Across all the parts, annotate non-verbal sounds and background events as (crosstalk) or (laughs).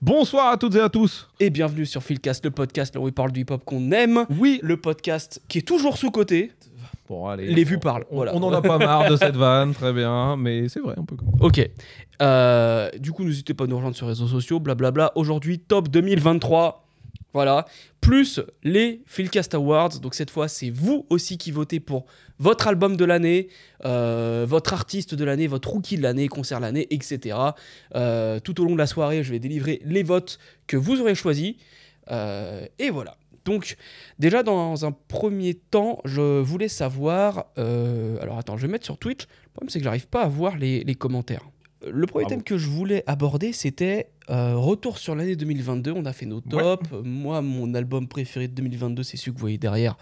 Bonsoir à toutes et à tous. Et bienvenue sur Philcast, le podcast là où il parle du hip-hop qu'on aime. Oui. Le podcast qui est toujours sous-côté. Bon, allez. Les vues on- parlent, On, voilà. on en a pas marre de cette (laughs) vanne, très bien, mais c'est vrai un peu. Ok. Euh, du coup, n'hésitez pas à nous rejoindre sur les réseaux sociaux, blablabla. Aujourd'hui, top 2023. Voilà. Plus les Philcast Awards. Donc cette fois, c'est vous aussi qui votez pour votre album de l'année, euh, votre artiste de l'année, votre rookie de l'année, concert de l'année, etc. Euh, tout au long de la soirée, je vais délivrer les votes que vous aurez choisis. Euh, et voilà. Donc, déjà, dans un premier temps, je voulais savoir. alors, attends, je vais mettre sur Twitch. Le problème, c'est que j'arrive pas à voir les, les commentaires. Le premier Bravo. thème que je voulais aborder, c'était euh, retour sur l'année 2022. On a fait nos tops. Euh, Moi, mon album préféré de 2022, c'est celui que vous voyez derrière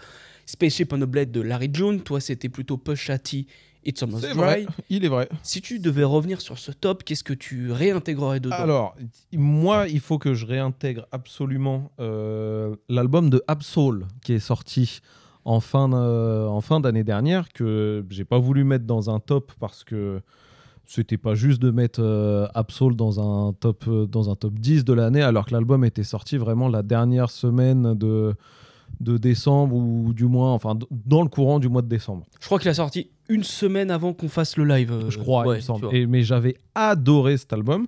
Spaceship on a Blade de Larry June. Toi, c'était plutôt Push T, It's Almost Dry. vrai, (laughs) il est vrai. Si tu devais revenir sur ce top, qu'est-ce que tu réintégrerais dedans? Alors, moi, il faut que je réintègre absolument euh, l'album de Absol qui est sorti en fin de- en fin d'année dernière que j'ai pas voulu mettre dans un top parce que c'était pas juste de mettre euh, Absol dans un top euh, dans un top 10 de l'année alors que l'album était sorti vraiment la dernière semaine de de décembre ou du moins enfin dans le courant du mois de décembre. Je crois qu'il a sorti une semaine avant qu'on fasse le live. euh, je crois, il ouais, me semble. tu vois. Et, mais j'avais adoré cet album.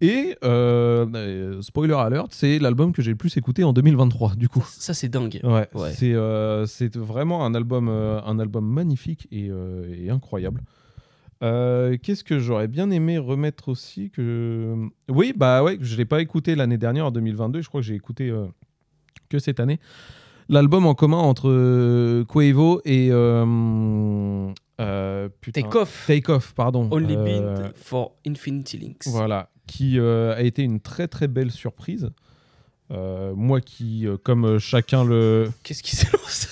Et euh, spoiler alert, c'est l'album que j'ai le plus écouté en 2023, du coup. Ça, c'est dingue. Ouais, Ouais. c'est euh, vraiment un album, euh, un album magnifique et, et incroyable. Euh, Qu'est-ce que j'aurais bien aimé remettre aussi que oui bah ouais je l'ai pas écouté l'année dernière en 2022 je crois que j'ai écouté euh, que cette année l'album en commun entre euh, Quavo et putain, Take Off. Take Off pardon Only Build for Infinity Links. voilà, qui a été une très très belle surprise. Moi qui, comme chacun le, Qu'est-ce qui s'est lancé?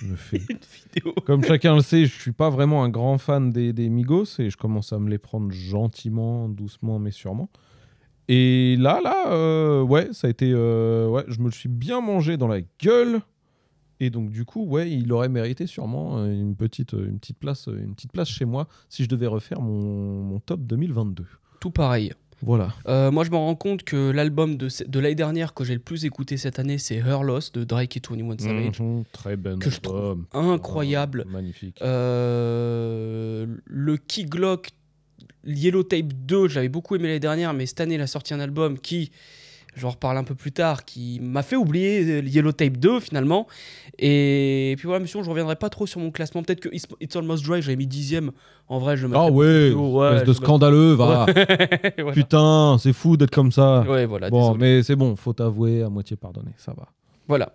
Je me fais, (laughs) vidéo. (laughs) comme chacun le sait, je suis pas vraiment un grand fan des, des Migos et je commence à me les prendre gentiment, doucement mais sûrement. Et là, là, euh, ouais, ça a été, euh, ouais, je me le suis bien mangé dans la gueule. Et donc du coup, ouais, il aurait mérité sûrement euh, une petite, une petite place, une petite place chez moi si je devais refaire mon, mon top 2022. Tout pareil. Voilà. Euh, moi, je me rends compte que l'album de, l'année dernière que j'ai le plus écouté cette année, c'est Her Loss de Drake et 21 Savage. Mhm, très bon Que je trouve album. Incroyable. Ah, magnifique. Euh, le Key Glock Yellow Tape 2, je l'avais beaucoup aimé l'année dernière, mais cette année, il a sorti un album qui, j'en reparle un peu plus tard, qui m'a fait oublier euh, Yellow Tape 2 finalement. Et puis voilà, monsieur, je reviendrai pas trop sur mon classement. Peut-être que It's, Almost Dry, j'avais mis dixième. En vrai, je le Ah ouais, haut, ouais, de scandaleux, va. (laughs) voilà. Putain, c'est fou d'être comme ça. Ouais, voilà. bon, désolé. mais c'est bon, faut t'avouer, à moitié pardonné, ça va. Voilà.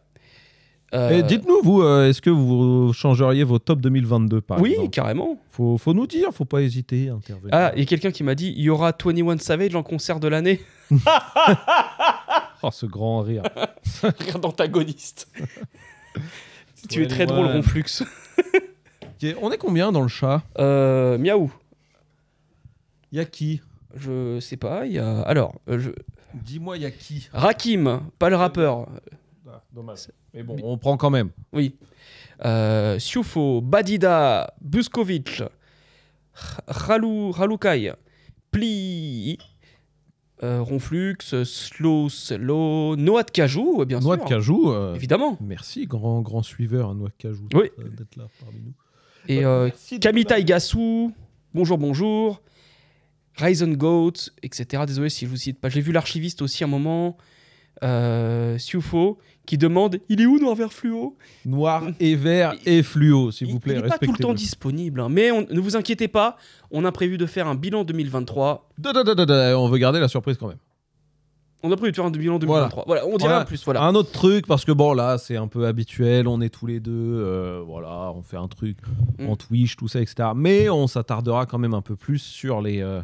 Euh, Et dites-nous, vous, euh, est-ce que vous changeriez vos top 2022 par oui, exemple carrément. faut, faut nous dire, faut pas hésiter à intervenir. Ah, il y a quelqu'un qui m'a dit il y aura 21 Savage en concert de l'année. (laughs) Oh, ce grand rire. (laughs) Rire d'antagoniste. (laughs) tu es 21. très drôle, Ronflux. On est combien dans le chat Euh, miaou. Y a qui Je sais pas, il y a. Alors, euh, je... Dis-moi, y a qui Rakim, pas le rappeur. Ah, Dommage. Mais bon, on prend quand même. Oui. Euh, Siufo, Badida, Buskovic, Ralou, Raloukai, Pli, euh, Ronflux, Slow, Slow, Noah de Cajou, bien Noix sûr. de cajou. euh, Évidemment. Merci, grand, grand suiveur, Noix de Cajou, Oui. euh, d'être là parmi nous. Et euh, Kamita. Igasu, bonjour, bonjour. Ryzen Goat, etc. Désolé si je vous cite pas. J'ai vu l'archiviste aussi un moment. Euh, Siufo, qui demande Il est où Noir Vert Fluo? Noir et vert et fluo, s'il vous plaît. Il n'est pas tout le temps disponible. hein. Mais on- ne vous inquiétez pas, on a prévu de faire un bilan 2023. Da, da, da, da, da, On veut garder la surprise quand même. On a prévu de faire un bilan 2023. Voilà, on Voilà. en plus. Voilà. Un autre truc, parce que bon, là, c'est un peu habituel, on est tous les deux, euh, voilà, on fait un truc Mm. en Twitch, tout ça, etc. Mais on s'attardera quand même un peu plus sur les, euh,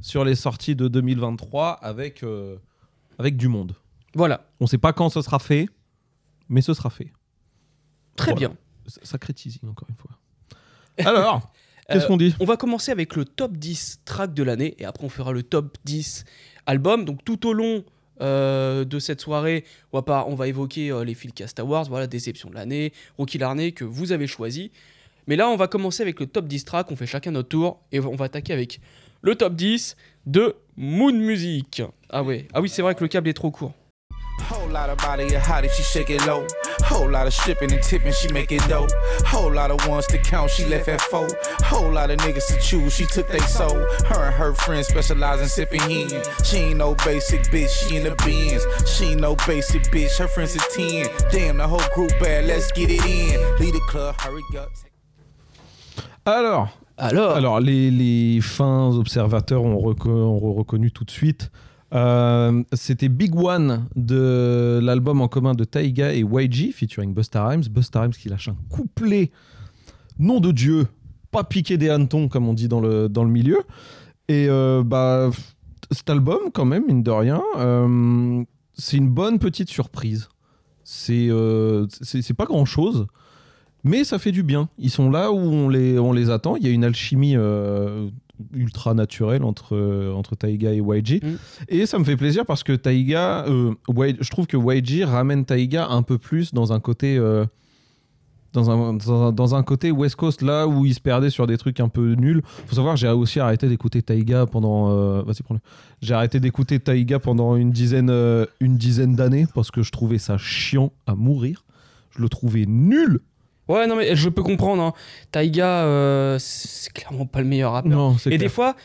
sur les sorties de 2023 avec, euh, avec du monde. Voilà, On sait pas quand ce sera fait, mais ce sera fait. très Voilà. bien. Sacré teasing, encore une fois. (laughs) Alors, qu'est-ce Euh, qu'on dit On va commencer avec le top 10 track de l'année et après on fera le top 10 album. Donc tout au long euh, de cette soirée. On va, pas, on va évoquer euh, les Philcast Awards, voilà, déception de l'année, Rookie Larnay que vous avez choisi. Mais là, on va commencer avec le top 10 track. On fait chacun notre tour et on va attaquer avec le top 10 de Moon Music. Ah ouais, ah oui, c'est vrai que le câble est trop court. Whole lot of body of hottie, she shake it low? Whole lot of stripping and tipping, she make it dope. Whole lot of ones to count, she left at four. Whole lot of niggas to choose, she took they soul. Her and her friends specialize in sipping hen. She ain't no basic bitch, she in the bins. She ain't no basic bitch, her friends is 10. Damn, the whole group bad, let's get it in. Lead the club, hurry up. Alors, Alors, alors les, les fins observateurs ont, reco- ont reconnu tout de suite. Euh, C'était Big One de l'album en commun de Taiga et YG featuring Busta Rhymes. Busta Rhymes qui lâche un couplet, nom de Dieu, pas piqué des hannetons comme on dit dans le, dans le milieu. Et euh, bah, cet album, quand même, mine de rien, euh, c'est une bonne petite surprise. C'est c'est pas grand chose. Mais ça fait du bien. Ils sont là où on les, on les attend. Il y a une alchimie ultra naturelle entre, euh, entre Taiga et YG. Mm. Et ça me fait plaisir parce que Taiga, euh, Y- je trouve que YG ramène Taiga un peu plus dans un côté. euh, dans un, dans, un, dans un côté West Coast, là où il se perdait sur des trucs un peu nuls. Faut savoir, j'ai aussi arrêté d'écouter Taiga pendant. euh. J'ai arrêté d'écouter Taiga pendant une dizaine, euh, une dizaine d'années parce que je trouvais ça chiant à mourir. Je le trouvais nul. Ouais, non, mais je peux comprendre. Hein. Taiga, euh, c'est clairement pas le meilleur rappeur. Non, Et clair. des fois,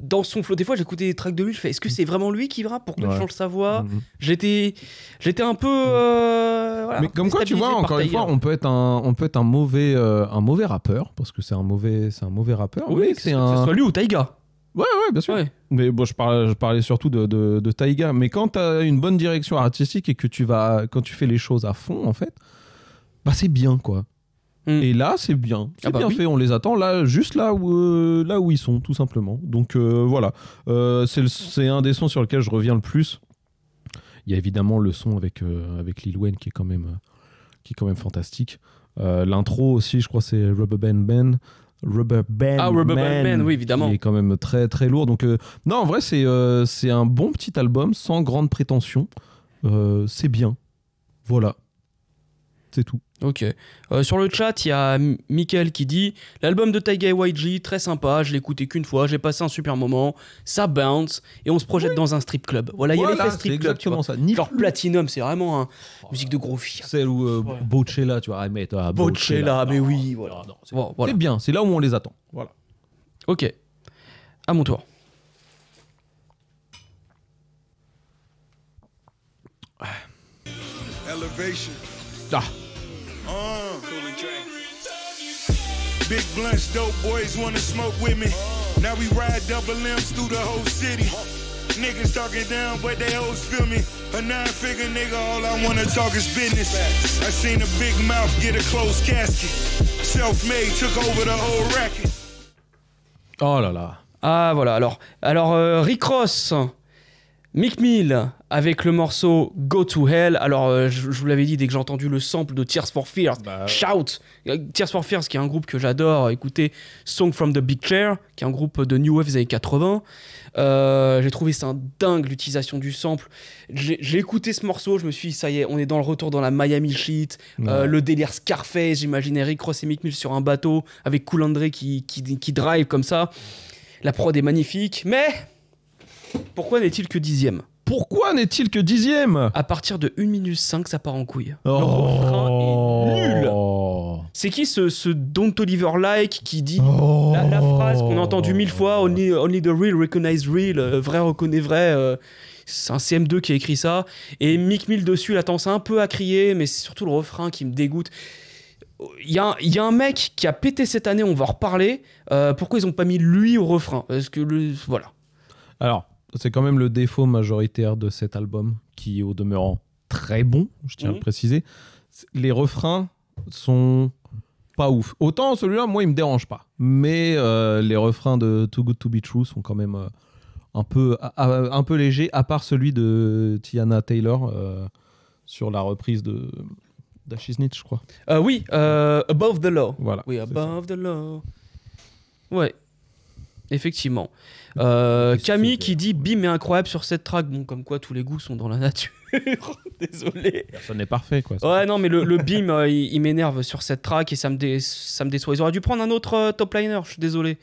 dans son flow, des fois j'écoutais des tracks de lui, je fais est-ce que c'est vraiment lui qui rappe Pourquoi il Ouais. change sa voix Mhm. J'étais j'étais un peu. euh, voilà, Mais comme quoi, tu vois, encore une fois, on peut être un, on peut être un mauvais, euh, un mauvais rappeur parce que c'est un mauvais, c'est un mauvais rappeur. Oui, que, c'est ce- que un. ce soit lui ou Taiga. Ouais, ouais, bien sûr. Ouais. Mais bon, je parlais, je parlais surtout de, de, de Taiga. Mais quand tu as une bonne direction artistique et que tu vas, quand tu fais les choses à fond, en fait, bah c'est bien, quoi. Mm. Et là, c'est bien. C'est Ah bah bien oui. fait. On les attend là, juste là où, euh, là où ils sont, tout simplement. Donc euh, voilà. Euh, c'est c'est un des sons sur lequel je reviens le plus. Il y a évidemment le son avec, avec Lil Wayne qui est quand même, qui est quand même fantastique. L'intro aussi, je crois, c'est Rubber Band Ben. Rubber Band Ah, Rubber Band Man, oui, évidemment. Qui est quand même très très lourd. Donc non, en vrai, c'est c'est un bon petit album sans grande prétention. C'est bien. Voilà. C'est tout. Ok. Euh, sur le chat, il y a M- Mickaël qui dit L'album de Taiga YG, très sympa, je l'ai écouté qu'une fois, j'ai passé un super moment, ça bounce, et on se projette dans un strip club. Voilà, il y a l'effet strip club, tu vois. ça. Ni Genre plus- Platinum, c'est vraiment un musique de gros filles. Celle où euh, Ouais. Bocella, tu vois, ah, mais, toi, Bocella, mais non, oui, voilà. non, c'est Bon, voilà. c'est bien, c'est là où on les attend. Voilà. Ok. À mon tour. Elevation. Ah. Uh. Big blunts, dope boys wanna smoke with me. Now we ride double M's through the whole city. Niggas talking down, but they hoes feel me. A nine figure nigga, all I wanna talk is business. I seen a big mouth get a closed casket. Self made, took over the whole racket. Oh là là. Ah voilà, alors, alors euh, Rick Ross, Mick Mill avec le morceau Go to Hell. Alors euh, je, je vous l'avais dit dès que j'ai entendu le sample de Tears for Fears, Bah, Shout Euh, Tears for Fears qui est un groupe que j'adore, écoutez Song from the Big Chair qui est un groupe de New Wave des années 80. Euh, j'ai trouvé ça dingue l'utilisation du sample. J'ai écouté ce morceau, je me suis dit ça y est, on est dans le retour dans la Miami shit. Euh, le délire Scarface, j'imaginais Rick Ross et Mick Mill sur un bateau avec Cool André qui, qui, qui drive comme ça. La prod est magnifique, mais pourquoi n'est-il que dixième Pourquoi n'est-il que dixième À partir de 1 minute 5, ça part en couille. Le Oh. refrain est nul. C'est qui ce, ce Don't Oliver Like qui dit la, la phrase qu'on a entendue mille fois Only, only the real recognize real, euh, vrai reconnaît vrai. euh, c'est un CM2 qui a écrit ça. Et Mick Mill dessus, la tendance un peu à crier, mais c'est surtout le refrain qui me dégoûte. Il y, a, un- il y a un mec qui a pété cette année, on va en reparler. Euh, pourquoi ils ont pas mis lui au refrain? Parce que le, voilà. Alors, c'est quand même le défaut majoritaire de cet album, qui est au demeurant très bon, je tiens à Mhm. le préciser. C'est- Les refrains sont pas ouf. Autant celui-là, moi, il me dérange pas. Mais euh, les refrains de Too Good To Be True sont quand même euh, un, peu, un peu légers, à part celui de Tiana Taylor euh, sur la reprise de d'Ashisnit, je crois. Oui, Above the Law. Voilà. Oui. Above the Law. Ouais. Effectivement. Euh, Camille qui dit Bim est incroyable sur cette track. Bon, comme quoi tous les goûts sont dans la nature. (laughs) Désolé. Personne n'est parfait, quoi. Ouais, non, mais le, le Bim, euh, il, il m'énerve sur cette track et ça me, dé- ça me déçoit. Ils auraient dû prendre un autre euh, top liner, je suis désolé.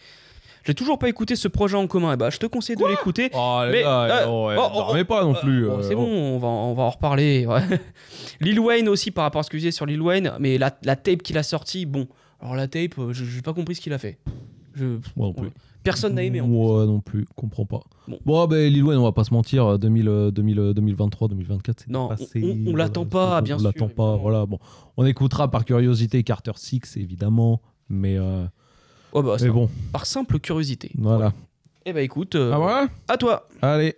J'ai toujours pas écouté ce projet en commun. Et bah, je te conseille de l'écouter. Oh, Mais, gars, euh, oh, ouais, oh, oh, dormez pas non plus. Bon, euh, c'est oh. bon, on va, on va en reparler. (laughs) ouais. Lil Wayne aussi, par rapport à ce que je disais sur Lil Wayne, mais la, la tape qu'il a sortie, bon. Alors la tape, je j'ai pas compris ce qu'il a fait. Je, Moi non plus. Personne n'a aimé. en Moi non plus, comprends pas. Bon. Bon, ben Lil Wayne, on va pas se mentir, euh, 2000, euh, 2000, euh, 2023, 2024, c'est Non, passé. on- on- on l'attend pas, on- bien on sûr, l'attend pas, évidemment. voilà. Bon, on écoutera par curiosité Carter Six, évidemment, mais, euh, Oh, bah, mais bon, Par simple curiosité. voilà. Eh bah écoute, euh, Ah ouais? à toi. Allez.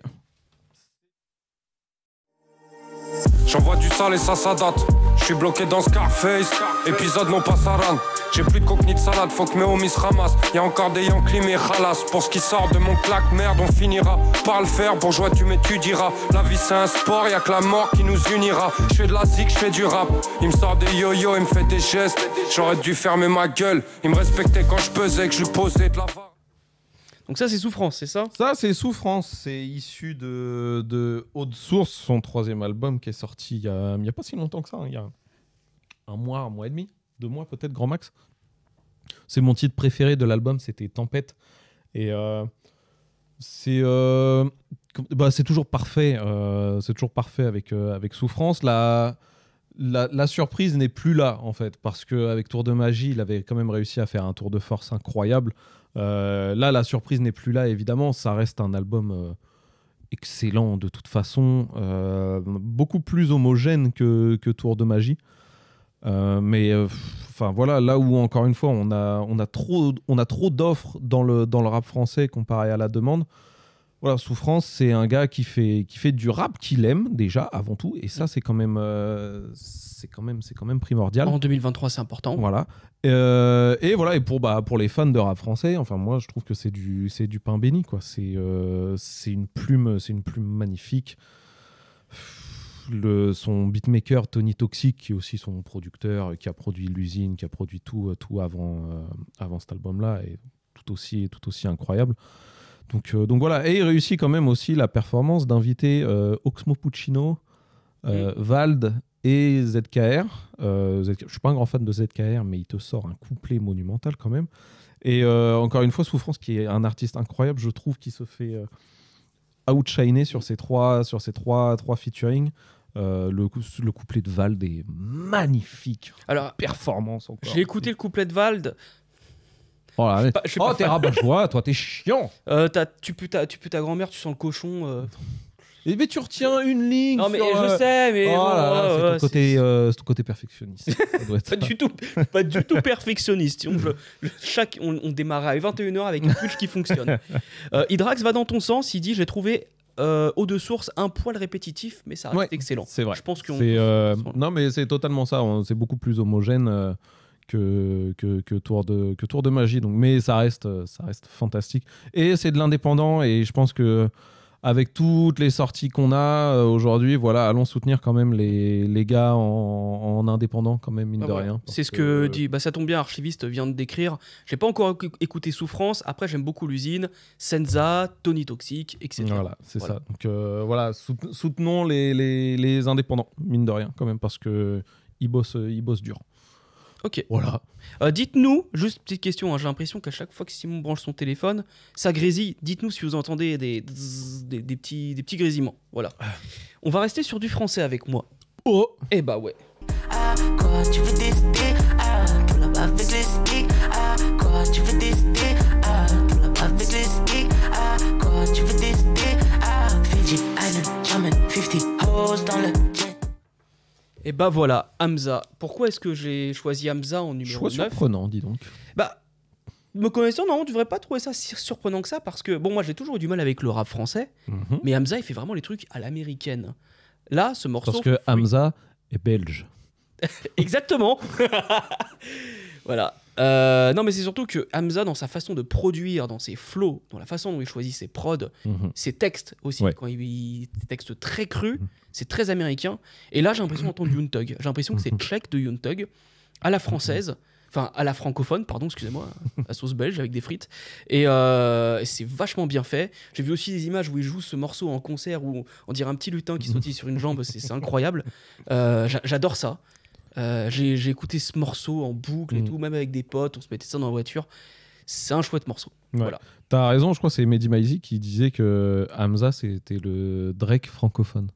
J'envoie du sale et ça, ça date. Je suis bloqué dans Scarface, épisode non pas Saran. J'ai plus de coke ni de salade, faut que mes homies se ramassent. Y'a encore des Yankees mais ralasse. Pour ce qui sort de mon claque, merde, on finira par le faire. Bourgeois, tu m'étudieras. La vie c'est un sport, y'a que la mort qui nous unira. Je de la zik, je fais du rap. Il me sort des yo-yo, il me fait des gestes. J'aurais dû fermer ma gueule. Il me respectait quand je pesais, que je posais de la Donc ça c'est souffrance, c'est ça? Ça, c'est Souffrance. C'est issu de, Haute Source, son troisième album qui est sorti il y a, y a pas si longtemps que ça. hein, il y a un mois, un mois et demi, deux mois peut-être, grand max. C'est mon titre préféré de l'album, c'était Tempête. Et euh, c'est euh, bah, c'est toujours parfait. euh, c'est toujours parfait avec, Souffrance. La, la, la surprise n'est plus là, en fait, parce qu'avec Tour de Magie, il avait quand même réussi à faire un tour de force incroyable. Euh, là, la surprise n'est plus là, évidemment. Ça reste un album euh, excellent de toute façon, euh, beaucoup plus homogène que, Tour de Magie. Mais voilà, là où encore une fois on a, trop, d'offres dans le rap français comparé à la demande. Voilà, Souffrance, c'est un gars qui fait, qui fait du rap qu'il aime déjà avant tout, et ça c'est quand même, euh, c'est quand même, c'est quand même primordial. En 2023 c'est important. Voilà. Euh, et voilà, et pour, bah, pour les fans de rap français, enfin moi je trouve que c'est du, c'est du pain béni, quoi. C'est, euh, c'est une plume, c'est une plume magnifique. Le, son beatmaker Tony Toxic, qui est aussi son producteur, qui a produit l'usine, qui a produit tout, tout avant, avant cet album-là, est tout aussi, tout aussi incroyable. Donc, euh, donc voilà, et il réussit quand même aussi la performance d'inviter euh, Oxmo Puccino, euh, Vald et ZKR. Euh, ZK Je suis pas un grand fan de ZKR, mais il te sort un couplet monumental quand même. Et euh, encore une fois, Souffrance, qui est un artiste incroyable, je trouve, qui se fait euh, outshiner sur ces trois, sur ces trois, trois featuring. Euh, le, le couplet de Vald est magnifique. Alors, Performance encore. j'ai écouté le couplet de Vald. Oh, là, pas- oh t'es rabat-joie, toi, t'es chiant. Euh, t'as- tu pues ta, tu pues ta grand-mère, tu sens le cochon. euh. Et mais tu retiens une ligne. Non mais sur, je euh, sais, mais oh bon, ouais, c'est ton côté, euh, ton côté perfectionniste. (laughs) Ça doit être pas ça. du tout, pas du tout perfectionniste. Sinon, je- je- chaque, on, on démarrait à 21h avec une push qui fonctionne. Euh, Hydrax va dans ton sens. Il dit j'ai trouvé euh, eau de source un poil répétitif, mais ça reste Ouais, excellent. C'est vrai. Je pense qu'on. Euh, non, mais c'est totalement ça. C'est beaucoup plus homogène euh, que, que, que Tour de, que Tour de Magie. Donc, mais ça reste, ça reste fantastique. Et c'est de l'indépendant. Et je pense que avec toutes les sorties qu'on a euh, aujourd'hui, voilà, allons soutenir quand même les, les gars en, en indépendant, quand même, mine Bah de rien. C'est ce que dit. Bah, ça tombe bien, Archiviste vient de décrire. J'ai pas encore écou- écouté Souffrance. Après, j'aime beaucoup l'usine, Senza, Tony Toxic, etc. Voilà, c'est Voilà. ça. Donc euh, voilà, sout- soutenons les, les, les indépendants, mine de rien, quand même, parce que ils bossent, ils bossent dur. Ok. Voilà. Euh, dites-nous, juste petite question, hein, j'ai l'impression qu'à chaque fois que Simon branche son téléphone, ça grésille. Dites-nous si vous entendez des, des, des petits, des petits grésillements. Voilà. On va rester sur du français avec moi. Oh Eh bah ouais. Ah, quoi tu veux tester Ah, pull up avec les sticks? Ah, quoi tu veux tester Et bah voilà, Hamza. Pourquoi est-ce que j'ai choisi Hamza en numéro Choix 9 surprenant, dis donc. Bah, me connaissant, non, on devrait pas trouver ça si surprenant que ça parce que, bon, moi j'ai toujours eu du mal avec le rap français, Mhm. mais Hamza il fait vraiment les trucs à l'américaine. Là, ce morceau. Parce que Hamza est belge. (laughs) Exactement. (laughs) voilà. Euh, non, mais c'est surtout que Hamza, dans sa façon de produire, dans ses flows, dans la façon dont il choisit ses prods, Mhm. ses textes aussi, Ouais. quand il, il des textes très crus, c'est très américain. Et là, j'ai l'impression d'entendre (clears throat) Yoon Thug. J'ai l'impression que c'est (laughs) check de Yoon Thug à la française. Enfin, à la francophone, pardon, excusez-moi, à sauce belge avec des frites. Et, euh, et c'est vachement bien fait. J'ai vu aussi des images où il joue ce morceau en concert où on dirait un petit lutin qui sautille sur une jambe. C'est incroyable. Euh, j'a- J'adore ça. Euh, J'ai j'ai écouté ce morceau en boucle et Mm. tout, même avec des potes. On se mettait ça dans la voiture. C'est un chouette morceau. Ouais. Voilà. T'as raison, je crois que c'est Mehdi Maizi qui disait que Hamza c'était le Drake francophone.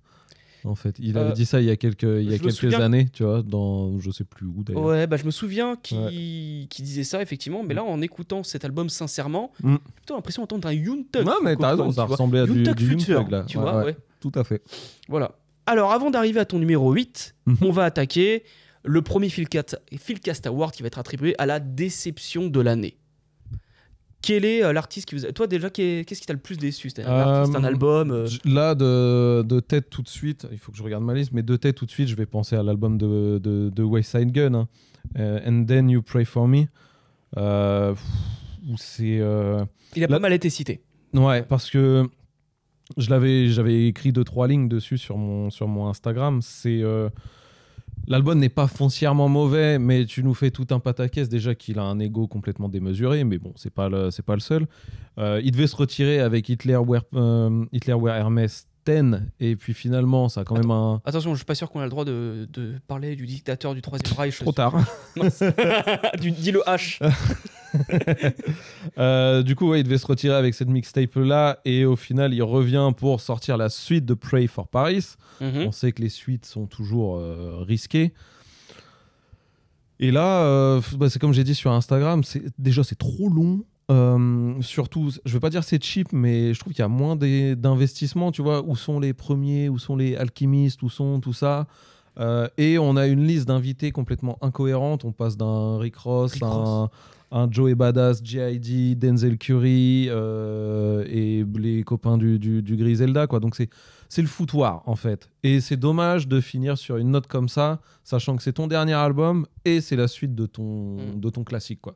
En fait, il avait Euh, dit ça il y a quelques, il y a quelques souviens- années, tu vois, dans je sais plus où d'ailleurs. Ouais, bah, je me souviens qui disait ça, effectivement. Mais là, en écoutant cet album sincèrement, Mm. j'ai plutôt l'impression d'entendre un Yoon Thug. Ouais, mais t'as raison, ça ressemblait à du, Future, là. tu Ouais, vois, ouais, ouais. Tout à fait. Voilà. Alors, avant d'arriver à ton numéro 8, Mhm. on va attaquer le premier Philcast, Award qui va être attribué à la déception de l'année. Quel est euh, l'artiste qui vous a... Toi, déjà, qu'est- qu'est-ce qui t'a le plus déçu? Un artiste, un Euh, album euh, Là, de, de tête tout de suite, il faut que je regarde ma liste, mais de tête tout de suite, je vais penser à l'album de, de, de West Side Gun, hein. Euh, And Then You Pray For Me. Euh, où c'est. euh, Il a là- pas mal été cité. Ouais, parce que je l'avais, j'avais écrit deux trois lignes dessus sur mon sur mon Instagram. C'est euh, l'album n'est pas foncièrement mauvais, mais tu nous fais tout un pataquès déjà qu'il a un ego complètement démesuré. Mais bon, c'est pas le c'est pas le seul. Euh, il devait se retirer avec Hitler Wear, euh, Hitler Wear Hermes 10 et puis finalement ça a quand même un Attention, je suis pas sûr qu'on a le droit de, de parler du dictateur du Troisième Reich. trop tard. (laughs) Dis le H. (laughs) (laughs) Euh, du coup, ouais, il devait se retirer avec cette mixtape là et au final il revient pour sortir la suite de Pray for Paris. Mhm. On sait que les suites sont toujours euh, risquées. Et là, euh, bah, c'est comme j'ai dit sur Instagram, déjà c'est trop long. Surtout, je veux pas dire c'est cheap, mais je trouve qu'il y a moins des- d'investissement. Tu vois, où sont les premiers, où sont les alchimistes, où sont tout ça. Euh, et on a une liste d'invités complètement incohérente. On passe d'un Rick Ross, Rick à Ross. Un, un Joey Badass, G.I.D., Denzel Curry euh, et les copains du, du, du Griselda. Quoi. Donc c'est c'est le foutoir en fait. Et c'est dommage de finir sur une note comme ça, sachant que c'est ton dernier album et c'est la suite de ton, Mm. de ton classique. Quoi.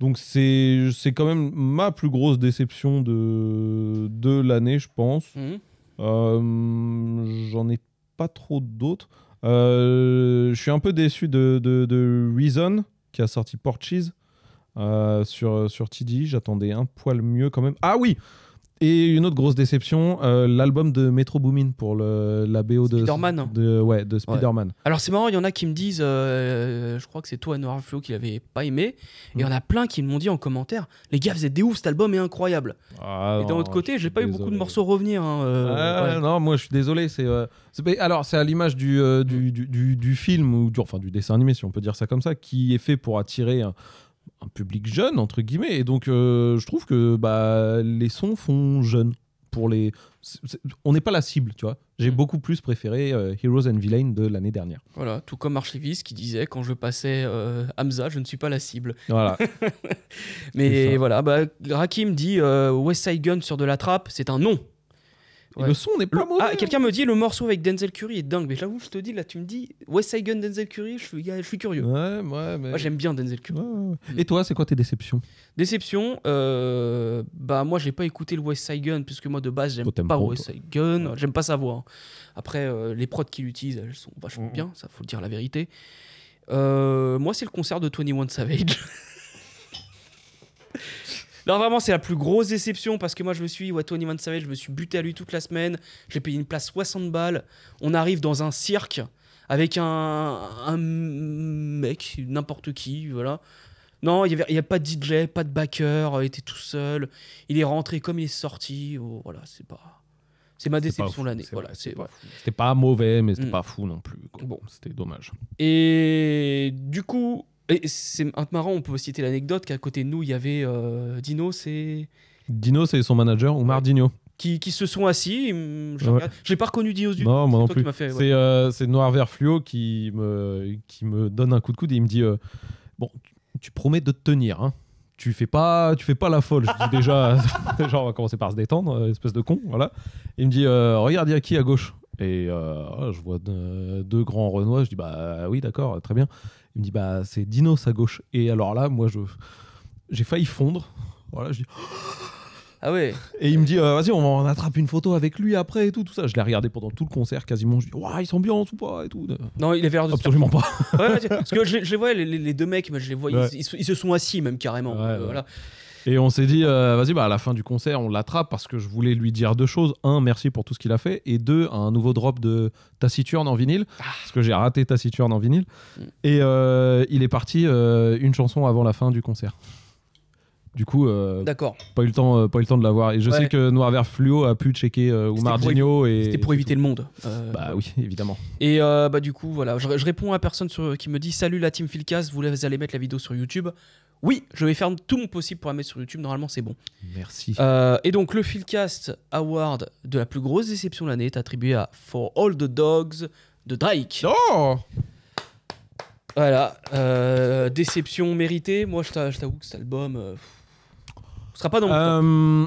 Donc c'est c'est quand même ma plus grosse déception de, de l'année, je pense. Mhm. Euh, J'en ai pas trop d'autres. Euh, je suis un peu déçu de, de, de Reason qui a sorti Porches euh, sur, sur TD. J'attendais un poil mieux quand même. Ah oui Et une autre grosse déception, euh, l'album de Metro Boomin pour le, la BO de Spider-Man. de, ouais, de Spider-Man. Alors c'est marrant, il y en a qui me disent, euh, je crois que c'est toi Noir Flo qui l'avait pas aimé, et il y en a plein qui m'ont dit en commentaire, les gars vous êtes des ouf, cet album est incroyable. Ah et d'un autre côté, je j'ai pas eu beaucoup de morceaux revenir. hein, euh, Ouais, ouais. Non, moi je suis désolé. C'est alors c'est à l'image du, du, du, du- du film ou du, enfin du dessin animé si on peut dire ça comme ça, qui est fait pour attirer un, un public jeune entre guillemets. Et donc euh, je trouve que bah, les sons font jeunes pour les. on n'est pas la cible, tu vois. J'ai Mm. beaucoup plus préféré euh, Heroes and Villains de l'année dernière. Voilà, tout comme Archiviste qui disait quand je passais euh, Hamza, je ne suis pas la cible. Voilà. (laughs) Mais voilà, bah, Rakim dit West Side Gun sur de la trappe, c'est un non. Ouais. le son n'est pas Le- mauvais. ah, quelqu'un me dit le morceau avec Denzel Curry est dingue, mais j'avoue, je te dis là, tu me dis West Side Gun, Denzel Curry, je suis, je suis curieux. Ouais, ouais, mais. Moi j'aime bien Denzel Curry. Ouais, ouais, ouais. Et toi, c'est quoi tes déceptions? Déception, euh, bah moi j'ai pas écouté le West Side Gun puisque moi de base j'aime pas pas, West. Side Gun, j'aime pas sa voix. hein. Après euh, les prods qu'il utilise elles sont vachement Mhm. bien, ça faut le dire la vérité. Euh, moi c'est le concert de 21 Savage. (laughs) Non vraiment c'est la plus grosse déception parce que moi je me suis ouais, 21 Savage, je me suis buté à lui toute la semaine, j'ai payé une place 60 balles, on arrive dans un cirque avec un, un mec, n'importe qui, voilà. Non, il n'y avait, il y a pas de DJ, pas de backer, il était tout seul. Il est rentré comme il est sorti. oh, voilà, c'est pas. C'est ma déception l'année. Voilà, c'est pas ouais. C'était pas mauvais, mais c'était Mm. pas fou non plus. quoi. Bon. C'était dommage. Et du coup, et c'est un peu marrant, on peut citer l'anecdote qu'à côté de nous, il y avait euh, Dino, c'est. Dino, c'est son manager, ou Mardino. Qui, qui se sont assis. hum, Je Ouais. pas reconnu Dino du Non, moi non plus. ouais. C'est euh, c'est Noir Vert Fluo qui me, qui me donne un coup de coude et il me dit euh, Bon, tu, promets de te tenir. Hein. Tu fais pas, tu fais pas la folle. Je dis (laughs) déjà, (laughs) déjà, on va commencer par se détendre, espèce de con. Voilà. Il me dit euh, Regarde, il y a qui à gauche Et je vois deux, deux grands Renois. Je dis Bah oui, d'accord, très bien. Il me dit Bah c'est Dinos à gauche. Et alors là, moi, je j'ai failli fondre. Voilà, je dis Ah ouais. Et il me dit, euh, vas-y, on, on attrape une photo avec lui après et tout, tout ça. Je l'ai regardé pendant tout le concert quasiment. Je dis, ouais, ils s'ambiance ou pas et tout. Non, il avait l'air de Absolument pas. Ouais, parce que je, les- je les vois, les, deux mecs, je les vois, ils- Ouais. ils, se- ils se sont assis même carrément. Ouais, Euh, voilà. Et on s'est dit, euh, vas-y, bah, à la fin du concert, on l'attrape parce que je voulais lui dire deux choses. Un, merci pour tout ce qu'il a fait. Et deux, un nouveau drop de Taciturne en vinyle. Parce que j'ai raté Taciturne en vinyle. Mm. Et euh, il est parti euh, une chanson avant la fin du concert. Du coup, euh, D'accord. pas, eu le temps, euh, pas eu le temps de l'avoir. Et je Ouais. sais que Noir Vert Fluo a pu checker euh, C'était. Et... C'était pour éviter le monde. Euh, Bah oui, évidemment. Et euh, bah du coup voilà, je, je réponds à personne sur- qui me dit salut la team Philcast, vous allez mettre la vidéo sur YouTube. Oui, je vais faire tout mon possible pour la mettre sur YouTube. Normalement c'est bon. Merci. Euh, et donc le Philcast Award de la plus grosse déception de l'année est attribué à For All the Dogs de Drake. Oh Voilà, euh, déception méritée. Moi je t'a- je t'avoue que cet album euh, ce sera pas dans mon. Euh,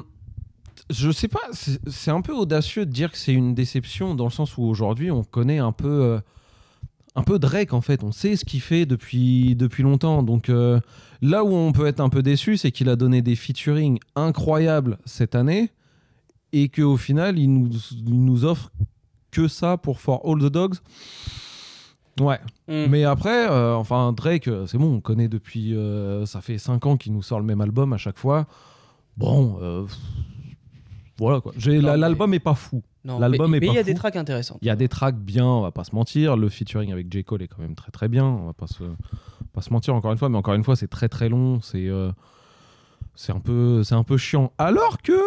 je sais pas, c'est un peu audacieux de dire que c'est une déception dans le sens où aujourd'hui on connaît un peu, un peu Drake en fait. On sait ce qu'il fait depuis, depuis longtemps. Donc euh, là où on peut être un peu déçu, c'est qu'il a donné des featuring incroyables cette année et qu'au final il nous, il nous offre que ça pour For All the Dogs. Ouais, Hmm. mais après, euh, enfin Drake, euh, c'est bon, on connaît depuis, euh, ça fait 5 ans qu'il nous sort le même album à chaque fois. Bon, voilà quoi. J'ai- Non, la- mais- L'album est pas fou. L'album mais est mais pas il y a fou. des tracks intéressants. Il y a des tracks bien, on va pas se mentir. Le featuring avec J Cole est quand même très très bien. On va pas se, pas se mentir encore une fois, mais encore une fois, c'est très très long. C'est euh, c'est un peu c'est un peu chiant. Alors que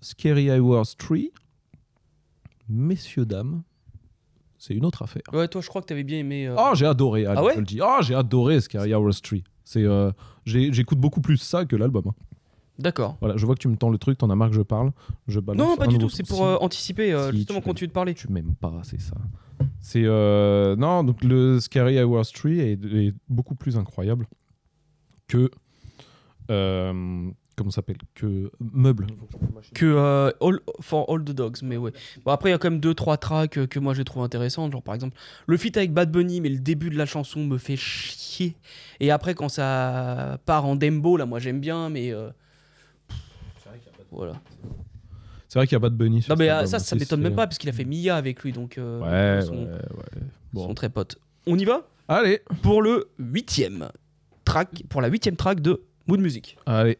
Scary Hours 3, messieurs dames, c'est une autre affaire. Ouais, toi je crois que t'avais bien aimé. euh, Oh, j'ai adoré. Ah ouais je le dis. Ah, j'ai adoré Scary Hours 3. C'est, euh, j'écoute beaucoup plus ça que l'album. hein. D'accord. Voilà, je vois que tu me tends le truc, t'en as marre que je parle. Je balance Non, pas du tout. C'est pour euh, anticiper euh, Si, justement quand tu veux te parler. Tu m'aimes pas, c'est ça. C'est euh, non, donc le Scary Hours 3 est, est beaucoup plus incroyable que euh, comment ça s'appelle? Que Meuble. que euh, all, For All the Dogs. Mais ouais. Bon, après, il y a quand même deux, trois tracks que moi j'ai trouvé intéressantes. Genre par exemple, le feat avec Bad Bunny, mais le début de la chanson me fait chier. Et après, quand ça part en dembo, là, moi j'aime bien, mais. euh, Voilà. C'est vrai qu'il y a pas de Bunny. sur Non, mais cet euh, album ça, ça m'étonne même pas, parce qu'il a fait Mia avec lui, donc. euh, Ouais, ils Bon. très potes. On y va? Allez, pour le huitième track, pour la huitième track de Mood Music. allez.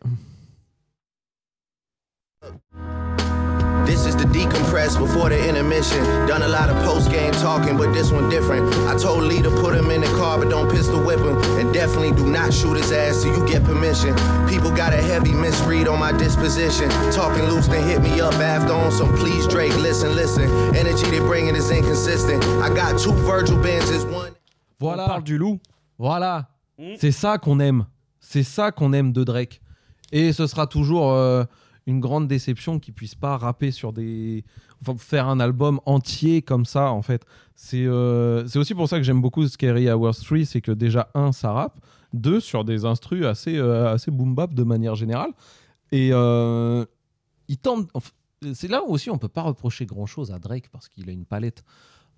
This is the decompress before the intermission. Done a lot of post game talking, but this one different. I told Lee to put him in the car, but don't pistol whip him. And definitely do not shoot his ass till you get permission. People got a heavy misread on my disposition. Talking loose, then hit me up after on some please Drake. Listen, listen. Energy they bringing is inconsistent. I got two Virgil Benzes, one. On Voilà. parle du loup. Voilà. Mm. C'est ça qu'on aime. C'est ça qu'on aime de Drake. Et ce sera toujours euh, une grande déception qu'il puisse pas rapper sur des. Enfin, faire un album entier comme ça, en fait. C'est euh, aussi pour ça que j'aime beaucoup Scary Hours 3. C'est que déjà, un, ça rappe. Deux, sur des instrus assez, euh, assez boom bap de manière générale. Et euh, il tente. enfin, C'est là où aussi on peut pas reprocher grand chose à Drake parce qu'il a une palette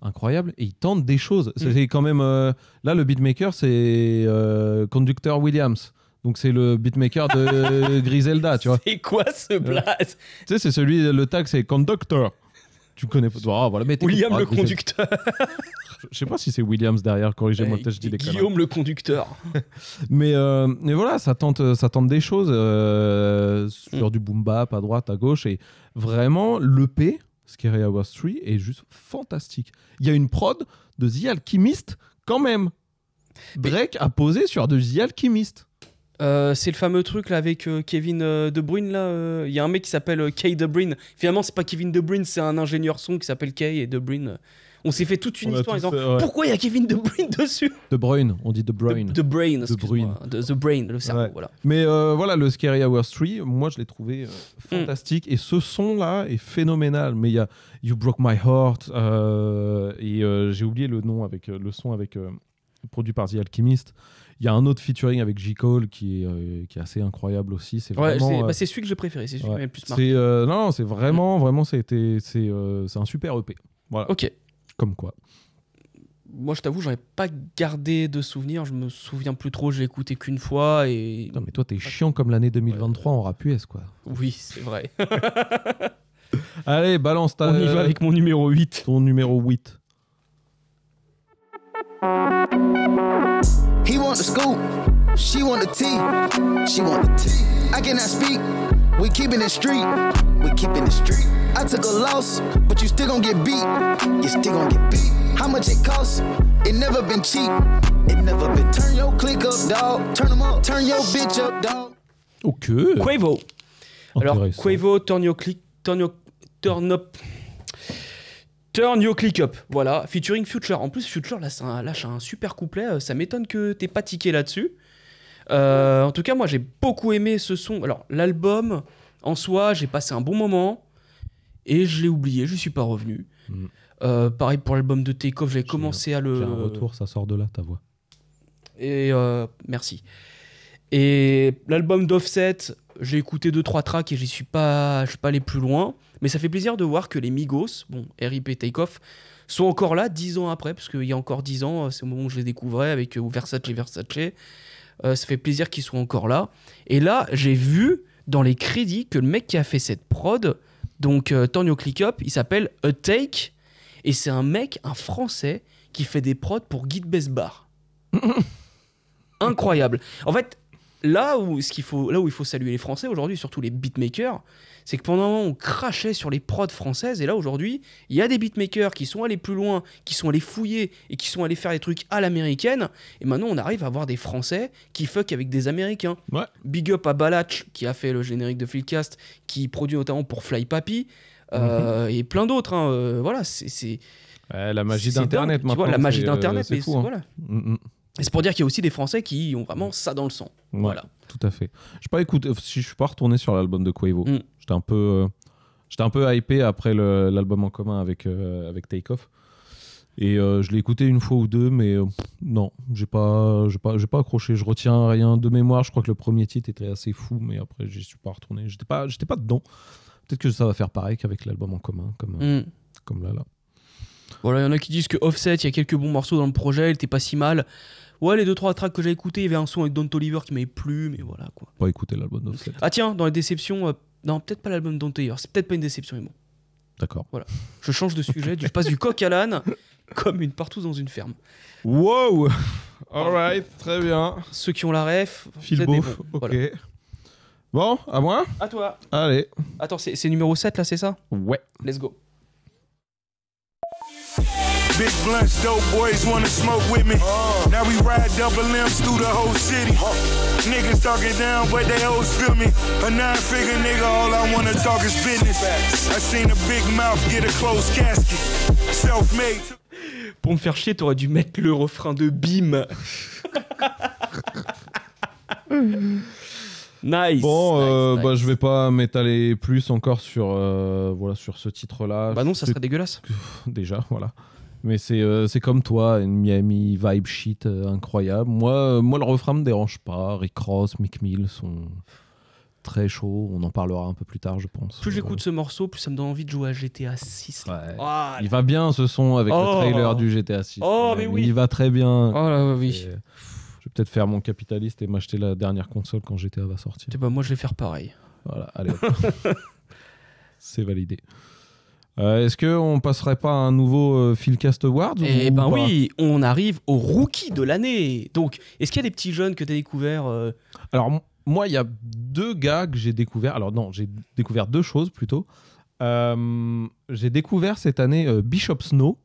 incroyable et il tente des choses. C'est Mm. c'est quand même. euh, là, le beatmaker, c'est euh, Conductor Williams. Donc, c'est le beatmaker de (laughs) Griselda, tu vois. C'est quoi ce blast Tu sais, c'est celui, le tag, c'est Conductor. Tu connais pas. Ah, voilà, mais William le conducteur. Je sais pas si c'est Williams derrière, corrigez-moi, Euh, peut-être je dis des conneries. Guillaume le conducteur. (laughs) Mais, euh, mais voilà, ça tente, ça tente des choses euh, sur Mm. du boom bap à droite, à gauche. Et vraiment, l'EP, Scary Hours 3, est juste fantastique. Il y a une prod de The Alchemist quand même. Drake a posé sur de The Alchemist. Euh, c'est le fameux truc là avec euh, Kevin euh, De Bruyne là. euh, Il y a un mec qui s'appelle euh, Kay De Bruyne. Finalement, c'est pas Kevin De Bruyne, c'est un ingénieur son qui s'appelle Kay et De Bruyne. On s'est fait toute une On histoire en disant fait, ouais. pourquoi il y a Kevin De Bruyne (laughs) dessus? De Bruyne, on dit De Bruyne. The Brain, excuse-moi. Bruyne. De- The Brain, le cerveau, Ouais. voilà. Mais euh, voilà, le Scary Hours 3, moi je l'ai trouvé euh, fantastique. Et ce son-là est phénoménal. Mais il y a You Broke My Heart, euh, et euh, j'ai oublié le nom avec euh, le son avec euh, produit par The Alchemist. Il y a un autre featuring avec J. Cole qui est, euh, qui est assez incroyable aussi. C'est Ouais, vraiment. c'est euh, bah, c'est celui que j'ai préféré, c'est celui ouais. plus marqué. euh, non, c'est vraiment, vraiment, c'était, c'est, c'est un super EP. Voilà, Ok. comme quoi. moi, je t'avoue, j'en ai pas gardé de souvenirs. Je me souviens plus trop. Je l'ai écouté qu'une fois et. Non, mais toi, t'es chiant comme l'année 2023 en rap US, quoi. Oui, c'est vrai. (laughs) Allez, balance ta, On y va avec mon numéro 8. ton numéro 8. He want the scoop, she want the tea, she want the tea. I cannot speak, we keeping it street, we keeping it street. I took a loss, but you still gon' get beat, you still gon' get beat. How much it costs? It never been cheap, it never been. Turn your click up, dog. Turn 'em up, turn your bitch up, dog. Ok. Quavo. Alors, Quavo, turn your click, turn your, turn up. Turn your click up, voilà, featuring Future. En plus, Future là, c'est un- lâche un super couplet. euh, Ça m'étonne que t'aies pas tiqué là-dessus. Euh, en tout cas, moi, j'ai beaucoup aimé ce son. Alors, l'album en soi, j'ai passé un bon moment et je l'ai oublié. Je suis pas revenu. Mm. Euh, pareil pour l'album de Takeoff, j'avais J'ai commencé à le. Un retour, ça sort de là, ta voix. Et euh, merci. Et l'album d'Offset, j'ai écouté 2-3 tracks et j'y suis pas, je suis pas allé plus loin. Mais ça fait plaisir de voir que les Migos, bon, RIP Takeoff, sont encore là 10 ans après, parce qu'il y a encore 10 ans, euh, c'est au moment où je les découvrais avec euh, Versace Versace. Euh, ça fait plaisir qu'ils soient encore là. Et là, j'ai vu dans les crédits que le mec qui a fait cette prod, donc euh, Turn Your Click Up, il s'appelle A Take. Et c'est un mec, un français, qui fait des prods pour Guide Best Bar (laughs) incroyable. En fait, là où, ce qu'il faut, là où il faut saluer les Français aujourd'hui, surtout les beatmakers, c'est que pendant un moment, on crachait sur les prods françaises, et là aujourd'hui, il y a des beatmakers qui sont allés plus loin, qui sont allés fouiller et qui sont allés faire des trucs à l'américaine, et maintenant on arrive à avoir des Français qui fuck avec des Américains. Ouais. Big up à Balach, qui a fait le générique de Philcast, qui produit notamment pour Fly Papi. euh, et plein d'autres, hein, euh, voilà, c'est c'est- Ouais, la magie c'est d'Internet dingue, tu maintenant. vois, la magie c'est, euh, d'Internet, c'est mais fou. c'est- hein. voilà. Mm, mm. Et c'est pour dire qu'il y a aussi des Français qui ont vraiment ça dans le sang. Ouais, Voilà. Tout à fait. Je pas écouté, si je suis pas retourné sur l'album de Quavo. Mm. J'étais un peu, euh, j'étais un peu hypé après l'album en commun avec euh, avec Takeoff. Et euh, je l'ai écouté une fois ou deux, mais euh, non, j'ai pas, j'ai pas, j'ai pas accroché. Je retiens rien de mémoire. Je crois que le premier titre était assez fou, mais après j'y suis pas retourné. J'étais pas, j'étais pas dedans. Peut-être que ça va faire pareil qu'avec l'album en commun, comme, euh, Mm. comme là là. Voilà, il y en a qui disent que Offset, il y a quelques bons morceaux dans le projet, il était pas si mal. Ouais, les deux trois tracks que j'ai écoutés, il y avait un son avec Don Toliver qui m'avait plu, mais voilà quoi. Pas écouté l'album d'Offset. Ah tiens, dans les déceptions, euh, non, peut-être pas l'album Don Toliver, c'est peut-être pas une déception, mais bon. D'accord. Je change de sujet, je passe du coq à l'âne (laughs) comme une partouze dans une ferme. Wow. Alright, très bien. Ceux qui ont la ref, Phil Beauf, ok. Voilà. Bon, à moi À toi. Allez. Attends, c'est c'est numéro 7 là, c'est ça? Ouais. Let's go. Big blunts, dope boys wanna smoke with me. Now we ride double M's through the whole city. Niggas talking down, but they always feel me. A nine figure nigga, all I wanna talk is business. I seen a big mouth get a closed casket. Self made. Pour me faire chier, t'aurais dû mettre le refrain de Bim. (laughs) nice. Bon, euh, nice, bah, je vais pas m'étaler plus encore sur, euh, voilà, sur ce titre-là. Bah non, ça serait dégueulasse. (laughs) Déjà, voilà. Mais c'est euh, c'est comme toi, une Miami vibe shit euh, incroyable. Moi, euh, moi, le refrain me dérange pas. Rick Ross, Mick Mill sont très chauds. On en parlera un peu plus tard, je pense. Plus j'écoute ce morceau, plus ça me donne envie de jouer à GTA 6. là. Ouais. Ah, Il va bien ce son avec Oh. le trailer du GTA 6. Oh, quand mais même. oui. Il va très bien. Oh là, oui. Et, Je vais peut-être faire mon capitaliste et m'acheter la dernière console quand GTA va sortir. Ben, moi, je vais faire pareil. Voilà, allez. hop. (laughs) C'est validé. Euh, Est-ce qu'on passerait pas à un nouveau euh, Philcast Awards Eh ben oui, on arrive au rookie de l'année. Donc, est-ce qu'il y a des petits jeunes que tu as découverts euh, Alors, moi, il y a deux gars que j'ai découvert. Alors, non, j'ai découvert deux choses plutôt. Euh, j'ai découvert cette année euh, Bishop Snow.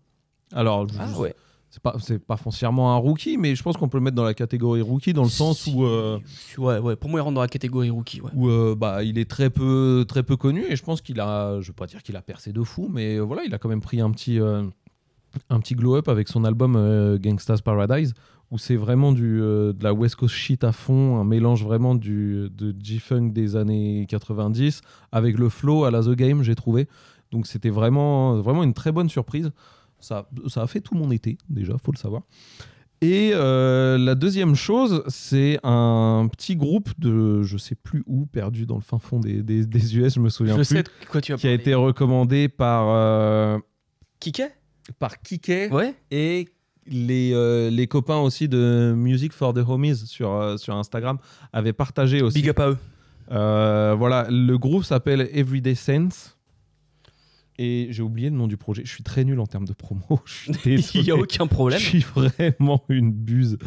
Alors, je- Ah ouais. C'est pas, c'est pas foncièrement un rookie, mais je pense qu'on peut le mettre dans la catégorie rookie dans le sens où. euh, Ouais, ouais, pour moi, il rentre dans la catégorie rookie. Ouais. où euh, bah, il est très peu, très peu connu et je pense qu'il a, je veux pas dire qu'il a percé de fou, mais euh, voilà, il a quand même pris un petit, euh, un petit glow up avec son album Gangsta's Paradise où c'est vraiment du, de la West Coast shit à fond, un mélange vraiment du, de G-Funk des années 90 avec le flow à la The Game, j'ai trouvé. Donc c'était vraiment, vraiment une très bonne surprise. Ça, ça a fait tout mon été déjà, faut le savoir. Et euh, la deuxième chose, c'est un petit groupe de je sais plus où, perdu dans le fin fond des, des- des US, je me souviens Je plus, sais quoi tu as qui a été recommandé par, euh, Kiké par Kike Ouais. et les, euh, les copains aussi de Music for the Homies sur, euh, sur Instagram avaient partagé aussi. Big up à eux. Voilà, le groupe s'appelle Everyday Sense. Et j'ai oublié le nom du projet. Je suis très nul en termes de promo. (laughs) Il n'y a aucun problème. Je suis vraiment une buse.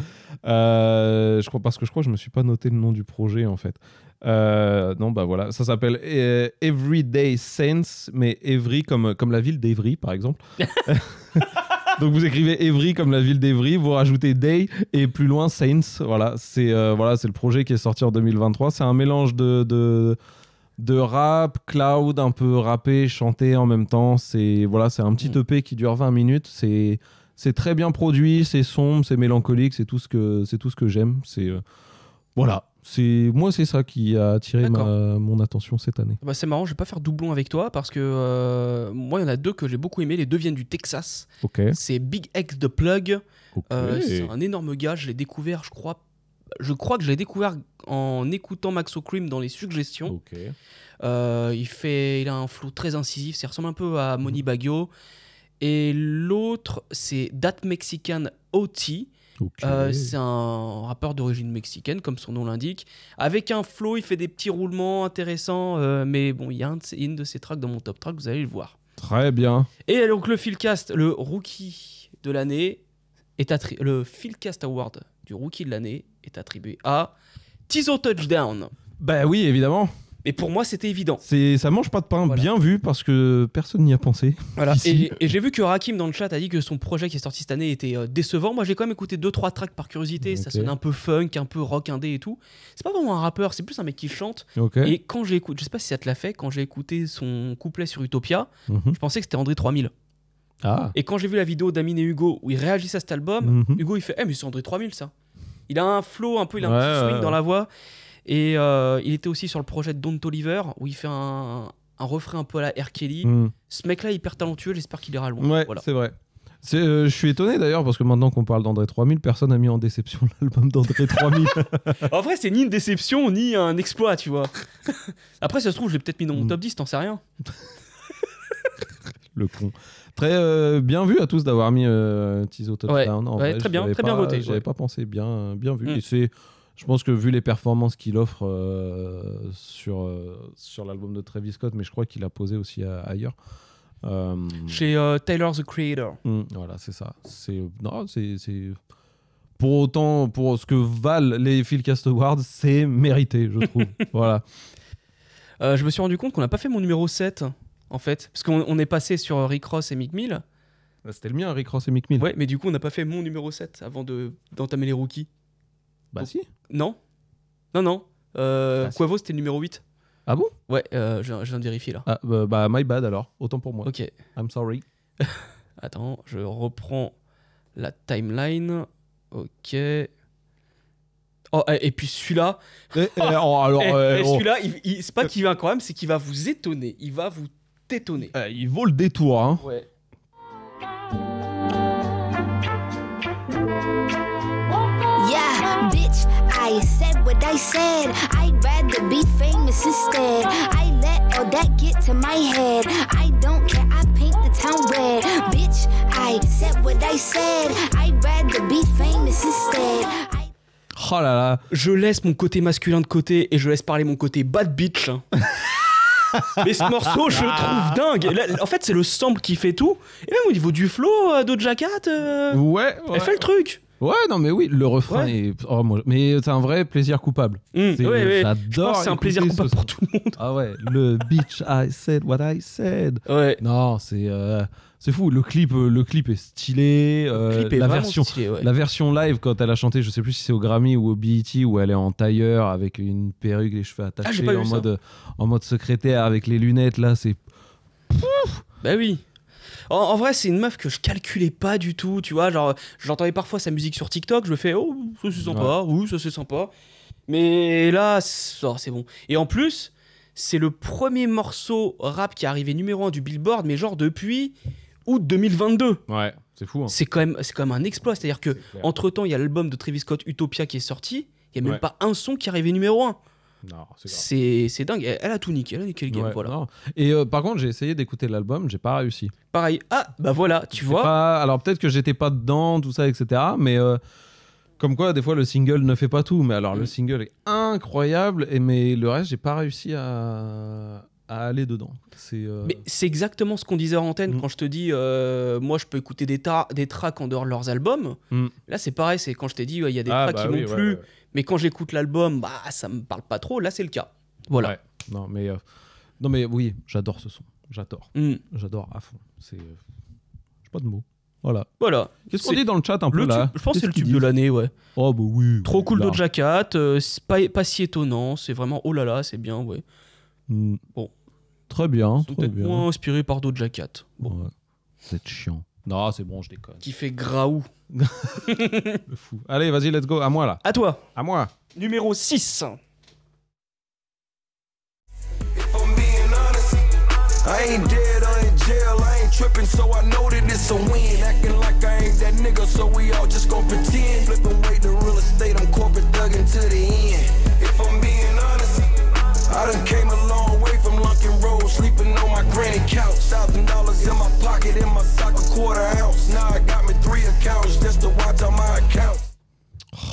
Euh, je crois parce que je crois que je me suis pas noté le nom du projet en fait. Euh, non bah voilà, ça s'appelle euh, Everyday Sense, mais Evry comme comme la ville d'Evry par exemple. (laughs) (laughs) Donc vous écrivez Evry comme la ville d'Evry, vous rajoutez Day et plus loin Saints. Voilà, c'est euh, voilà, c'est le projet qui est sorti en 2023. C'est un mélange de, de de rap, cloud, un peu rappé, chanté en même temps. C'est voilà, c'est un petit Mm. EP qui dure 20 minutes. C'est c'est très bien produit, c'est sombre, c'est mélancolique, c'est tout ce que c'est tout ce que j'aime. C'est euh, voilà, c'est moi c'est ça qui a attiré ma- mon attention cette année. Bah, c'est marrant, je vais pas faire doublon avec toi parce que euh, moi, il y en a deux que j'ai beaucoup aimé. Les deux viennent du Texas. C'est Big X The Plug. Euh, c'est un énorme gars. Je l'ai découvert, je crois. Je crois que je l'ai découvert en écoutant Maxo Cream dans les suggestions. Euh, il fait, il a un flow très incisif. Ça ressemble un peu à Moni Baggio. Et l'autre, c'est Dat Mexican OT. Euh, c'est un rappeur d'origine mexicaine, comme son nom l'indique. Avec un flow, il fait des petits roulements intéressants. euh, mais bon, il y a un de ses- une de ses tracks dans mon top track, vous allez le voir. Très bien. Et donc, le Philcast, le rookie de l'année, est le Philcast Award du rookie de l'année est attribué à Tizo Touchdown. Bah oui, évidemment. Et pour moi, c'était évident. C'est ça mange pas de pain, Voilà. bien vu parce que personne n'y a pensé. Voilà. Ici. Et, et j'ai vu que Rakim dans le chat a dit que son projet qui est sorti cette année était euh, décevant. Moi, j'ai quand même écouté 2-3 tracks par curiosité. Ça sonne un peu funk, un peu rock indé et tout. C'est pas vraiment un rappeur, c'est plus un mec qui chante. Et quand j'ai écouté, je sais pas si ça te l'a fait, quand j'ai écouté son couplet sur Utopia, Mhm. je pensais que c'était André 3000. Ah. Et quand j'ai vu la vidéo d'Amine et Hugo où ils réagissent à cet album, Mhm. Hugo il fait Eh, mais c'est André 3000 ça. Il a un flow un peu, il a un petit swing dans la voix. Et euh, il était aussi sur le projet de Don Toliver où il fait un, un refrain un peu à la R. Kelly. Mhm. Ce mec là hyper talentueux, j'espère qu'il ira loin. Ouais, Voilà. c'est vrai. Euh, je suis étonné d'ailleurs parce que maintenant qu'on parle d'André 3000, personne n'a mis en déception (laughs) l'album d'André 3000. (laughs) En vrai, c'est ni une déception ni un exploit, tu vois. (laughs) Après, ça se trouve, je l'ai peut-être mis dans mon Mm. top 10, t'en sais rien. Le con. Très euh, bien vu à tous d'avoir mis euh, Tizo Touchdown. Ouais, En ouais, vrai, très bien, très bien voté, J'avais ouais. pas pensé, bien, bien vu. Mm. Et c'est, je pense que vu les performances qu'il offre euh, sur, euh, sur l'album de Travis Scott, mais je crois qu'il a posé aussi à- ailleurs. Chez Tyler the Creator. mm, voilà, c'est ça. C'est, non, c'est, c'est- Pour autant, pour ce que valent les Philcast Awards, c'est mérité, je trouve. (laughs) voilà. Euh, je me suis rendu compte qu'on n'a pas fait mon numéro 7, en fait. Parce qu'on on est passé sur euh, Rick Ross et Mick Mill. Bah, C'était le mien, Rick Ross et Mick Mill. Ouais, mais du coup, on n'a pas fait mon numéro 7 avant de- d'entamer les rookies. Bah si. Non Non, non. Euh, Bah. Quavo, c'était le numéro 8. Ah bon? Ouais, euh, je, je viens de vérifier là. ah, bah, bah, my bad alors. Autant pour moi. Ok. I'm sorry. (laughs) Attends, je reprends la timeline. Ok. Oh, et et puis celui-là, Eh, eh, oh, alors, (laughs) eh, euh, eh, oh, celui-là, il, il- c'est pas qu'il va incroyable, c'est qu'il va vous étonner. Il va vous tétonner. euh, il vaut le détour. Hein. Ouais. Yeah, bitch, I said what I said. I'd rather be famous instead. I let all that get to my head. I don't care, I paint the town red. Bitch, I said what I said. I'd rather be famous instead. I Oh là là. Je laisse mon côté masculin de côté et je laisse parler mon côté bad bitch. (laughs) Mais ce morceau, je le trouve dingue. Là, en fait, c'est le sample qui fait tout. Et même au niveau du flow, euh, Doja Cat, euh, Ouais, ouais. elle fait le truc. Ouais, non, mais oui, le refrain Ouais. est. oh, moi- Mais c'est un vrai plaisir coupable. Mm, C'est- ouais, ouais. J'adore. c'est un plaisir coupable pour tout le monde. Ah ouais, le bitch, I said what I said. Ouais. Non, c'est euh, c'est fou. Le clip, euh, le clip est stylé. euh, Le clip est la version, stylé, ouais. la version live quand elle a chanté, je sais plus si c'est au Grammy ou au BET où elle est en tailleur avec une perruque, les cheveux attachés Ah, en mode en mode secrétaire avec les lunettes là, c'est Bah oui. En, en vrai, c'est une meuf que je calculais pas du tout, tu vois. Genre, j'entendais parfois sa musique sur TikTok, je me fais, oh, ça c'est sympa, oui, ça c'est sympa. Mais là, c'est oh, bon. Et en plus, c'est le premier morceau rap qui est arrivé numéro 1 du Billboard, mais genre depuis août 2022. ouais, c'est fou. hein. C'est quand, même- c'est quand même un exploit. C'est-à-dire que, entre temps, il y a l'album de Travis Scott Utopia qui est sorti. Il n'y a même Ouais. pas un son qui arrivé numéro 1. Non, c'est dingue. Elle, elle a tout niqué. Elle a niqué le game. Ouais, voilà. non. Et euh, par contre, j'ai essayé d'écouter l'album, j'ai pas réussi. Pareil. Ah, bah voilà, tu vois. pas- Alors peut-être que j'étais pas dedans, tout ça, etc. Mais euh, comme quoi, des fois, le single ne fait pas tout. Mais alors, le Mm. single est incroyable, et mais le reste, j'ai pas réussi à, à aller dedans. C'est. euh, Mais c'est exactement ce qu'on disait en antenne Mm. quand je te dis, euh, moi je peux écouter des, ta- des tracks en dehors de leurs albums. Mm. Là c'est pareil, c'est quand je t'ai dit, ouais, il y a des Ah, tracks bah qui oui, m'ont ouais, plu, ouais. mais quand j'écoute l'album, bah ça me parle pas trop. Là c'est le cas. Voilà. Non, mais euh, non, mais oui, j'adore ce son. J'adore. Mm. J'adore à fond. C'est. J'ai pas de mots. Voilà. Voilà. Qu'est-ce qu'on C'est dit dans le chat un peu le là tube- Je pense que c'est le tube de l'année, ouais. Oh bah oui. Trop cool là. Euh, c'est pas, pas si étonnant, c'est vraiment oh là là, c'est bien, ouais. Bon. Très bien. Ils sont peut-être bien. moins inspirés par Doja Cat. Bon. Ouais. Êtes chiant. Non, c'est bon, je déconne. Qui fait graou. (laughs) Le fou. Allez, vas-y, let's go. À moi là. À toi. À moi. Numéro 6. If I'm being honest, I ain't dead in jail, I ain't tripping, so I know that it's a win. Acting like I ain't that nigga, so we all just gon' pretend. Flipping weight to real estate, I'm corporate thugging to the end. If I'm being honest, I done came a long way from Lunkin Road, sleeping on my granny couch. Thousand dollars in my pocket, in my sock, a quarter ounce. Now I got me three accounts just to watch on my account.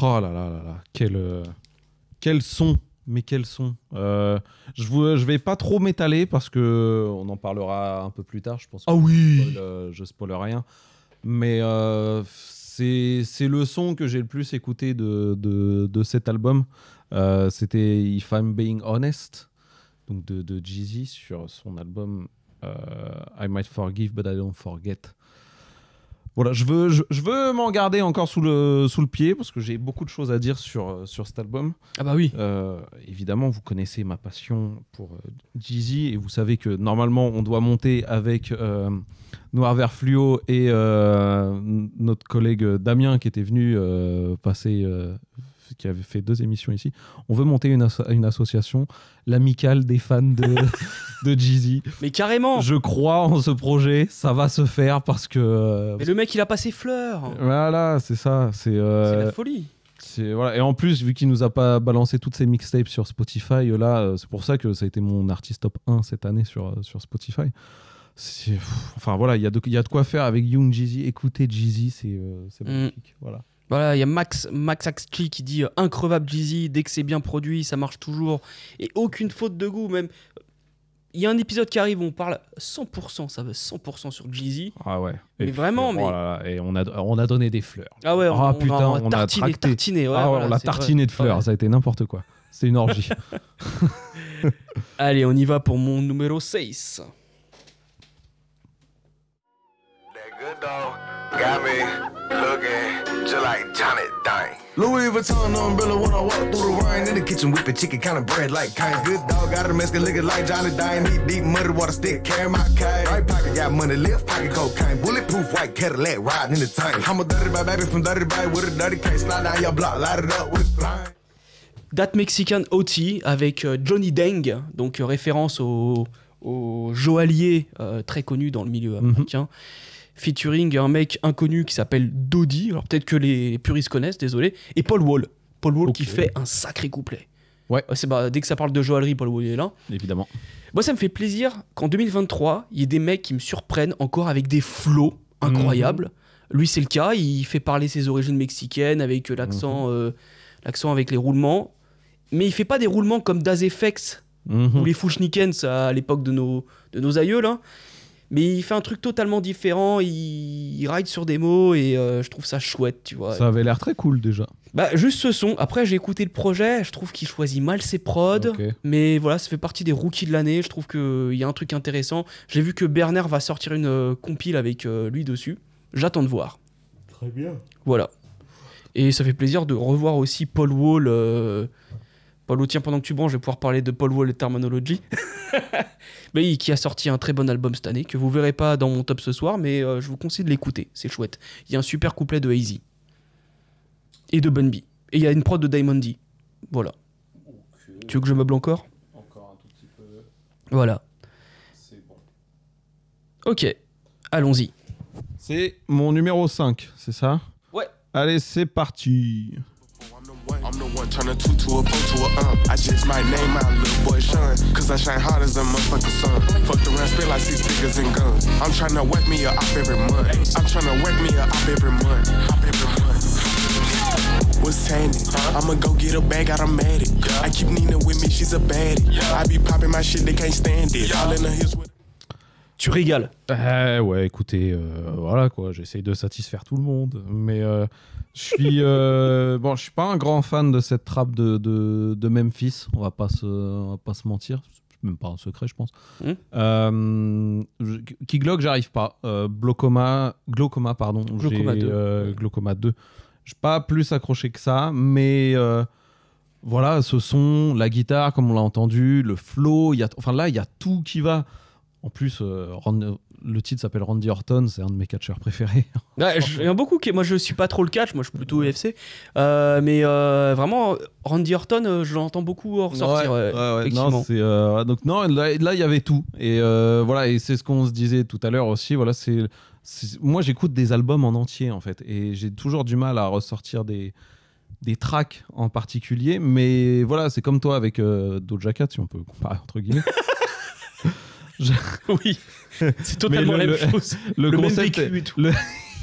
Oh là là là là. Quel, euh, quel son. Mais quel son. Euh, je, vous, je vais pas trop m'étaler parce que on en parlera un peu plus tard. Je pense. Ah oui. Je spoil, euh, je spoil rien. Mais euh, c'est c'est le son que j'ai le plus écouté de, de, de cet album. Euh, C'était If I'm Being Honest, donc de, de Jeezy sur son album euh, I Might Forgive But I Don't Forget. Voilà, je veux, je, je veux m'en garder encore sous le, sous le pied parce que j'ai beaucoup de choses à dire sur, sur cet album. Ah bah oui. Euh, évidemment, vous connaissez ma passion pour euh, Jeezy et vous savez que normalement on doit monter avec euh, Noir Vert Fluo et notre collègue Damien qui était venu passer, qui avait fait deux émissions ici. On veut monter une, asso- une association, l'amicale des fans de, (laughs) de Jeezy. Mais carrément. Je crois en ce projet, ça va se faire parce que. euh, Mais le mec il a pas ses fleurs. voilà, c'est ça. C'est C'est euh, la folie. voilà. Et en plus, vu qu'il nous a pas balancé toutes ses mixtapes sur Spotify, euh, là, euh, c'est pour ça que ça a été mon artiste top 1 cette année sur, euh, sur Spotify. Pff, Enfin voilà, il y, a de- il y a de quoi faire avec Young Jeezy. Écoutez Jeezy, c'est euh, Mm. magnifique. Voilà. Voilà, il y a Max Max Axchi qui dit euh, increvable Jeezy, dès que c'est bien produit, ça marche toujours et aucune faute de goût même. Il y a un épisode qui arrive où on parle 100%, ça veut 100% sur Jeezy. Ah ouais. Mais Et vraiment, puis, mais- oh là, et on a, on a donné des fleurs. Ah ouais, on, Ah, on putain, a, on a tartiné, tracté. tartiné, ouais, ah ouais, voilà, on l'a vrai. tartiné de fleurs, Ouais. ça a été n'importe quoi. C'est une orgie. (laughs) (laughs) Allez, on y va pour mon numéro 6. That good dog got me looking just like Johnny Dang. Louis Vuitton umbrella when I walk through the rain in the kitchen whipping chicken kind of bread like kind. Good dog got a Mexican looking like Johnny Dang. Deep deep muddy water stick carry my cane. Right pocket got money, left pocket cocaine. Bulletproof white Cadillac riding in the tank. I'm a dirty bad baby from dirty bag with a dirty case. Slide down your block, light it up with flame. That Mexican OT avec Johnny Deng, donc euh, référence au, au joaillier euh, très connu dans le milieu Mhm. américain, featuring un mec inconnu qui s'appelle Dodie, alors peut-être que les, puristes connaissent, désolé, et Paul Wall. Paul Wall qui fait un sacré couplet. Ouais. C'est bah, dès que ça parle de joaillerie, Paul Wall est là. Évidemment. Moi, ça me fait plaisir qu'en 2023, il y ait des mecs qui me surprennent encore avec des flots incroyables. Lui, c'est le cas. Il fait parler ses origines mexicaines avec euh, l'accent, euh, l'accent avec les roulements. Mais il fait pas des roulements comme Daz FX Mhm. ou les Fouchnikens à l'époque de nos, de nos aïeux, là. Mais il fait un truc totalement différent. Il, il ride sur des mots et euh, je trouve ça chouette, tu vois. Ça avait l'air très cool déjà. Bah, juste ce son. Après, j'ai écouté le projet. Je trouve qu'il choisit mal ses prods. Mais voilà, ça fait partie des rookies de l'année. Je trouve qu'il y a un truc intéressant. J'ai vu que Bernard va sortir une euh, compile avec euh, lui dessus. J'attends de voir. Très bien. Voilà. Et ça fait plaisir de revoir aussi Paul Wall. Paul tiens, pendant que tu branches, je vais pouvoir parler de Paul Wall et Terminology. (laughs) mais oui, qui a sorti un très bon album cette année, que vous verrez pas dans mon top ce soir, mais euh, je vous conseille de l'écouter. C'est chouette. Il y a un super couplet de Hazy. Et de Bun B. Et il y a une prod de Diamond D. Voilà. Tu veux que je meuble encore? Encore un tout petit peu. Voilà. C'est bon. Ok. Allons-y. C'est mon numéro 5, c'est ça? Ouais. Allez, c'est parti. I'm the one turn two to a four to a um. I just might name my little boy Sean, cause I shine hard as a motherfucking sun. Fucked around, spit like six figures and guns. I'm tryna whack me op every month. I'm tryna whack me op every month. Op every month. What's happening? I'ma go get a bag, automatic. I keep Nina with me, she's a baddie. I be popping my shit, they can't stand it. All in the hills with Tu régales. Eh ouais, écoutez, euh, voilà quoi, j'essaye de satisfaire tout le monde, mais euh, je suis euh, (laughs) bon, je suis pas un grand fan de cette trappe de, de, de Memphis. On va pas se, on va pas se mentir, c'est même pas un secret, je pense. Je- Keyglog, j'arrive pas. Euh, Glaucoma, Glaucoma, pardon. Glaucoma j'ai, 2. euh, Glaucoma 2. Je suis pas plus accroché que ça, mais voilà, ce son, la guitare, comme on l'a entendu, le flow, y a, enfin là, il y a tout qui va. En plus, euh, le titre s'appelle Randy Orton, c'est un de mes catcheurs préférés. (laughs) Ouais, il y en a beaucoup qui. Moi, je suis pas trop le catch, moi, je suis plutôt UFC. Euh, mais euh, vraiment, Randy Orton, je l'entends beaucoup ressortir. ouais, effectivement. Non, c'est, ouais, donc non, là, il y avait tout. Et voilà, et c'est ce qu'on se disait tout à l'heure aussi. Voilà, c'est, c'est- moi, j'écoute des albums en entier en fait, et j'ai toujours du mal à ressortir des des tracks en particulier. Mais voilà, c'est comme toi avec euh, Doja Cat, si on peut comparer entre guillemets. (laughs) (laughs) oui, c'est totalement Mais la le- même chose. (laughs) le, Le même concept, vécu et tout. le,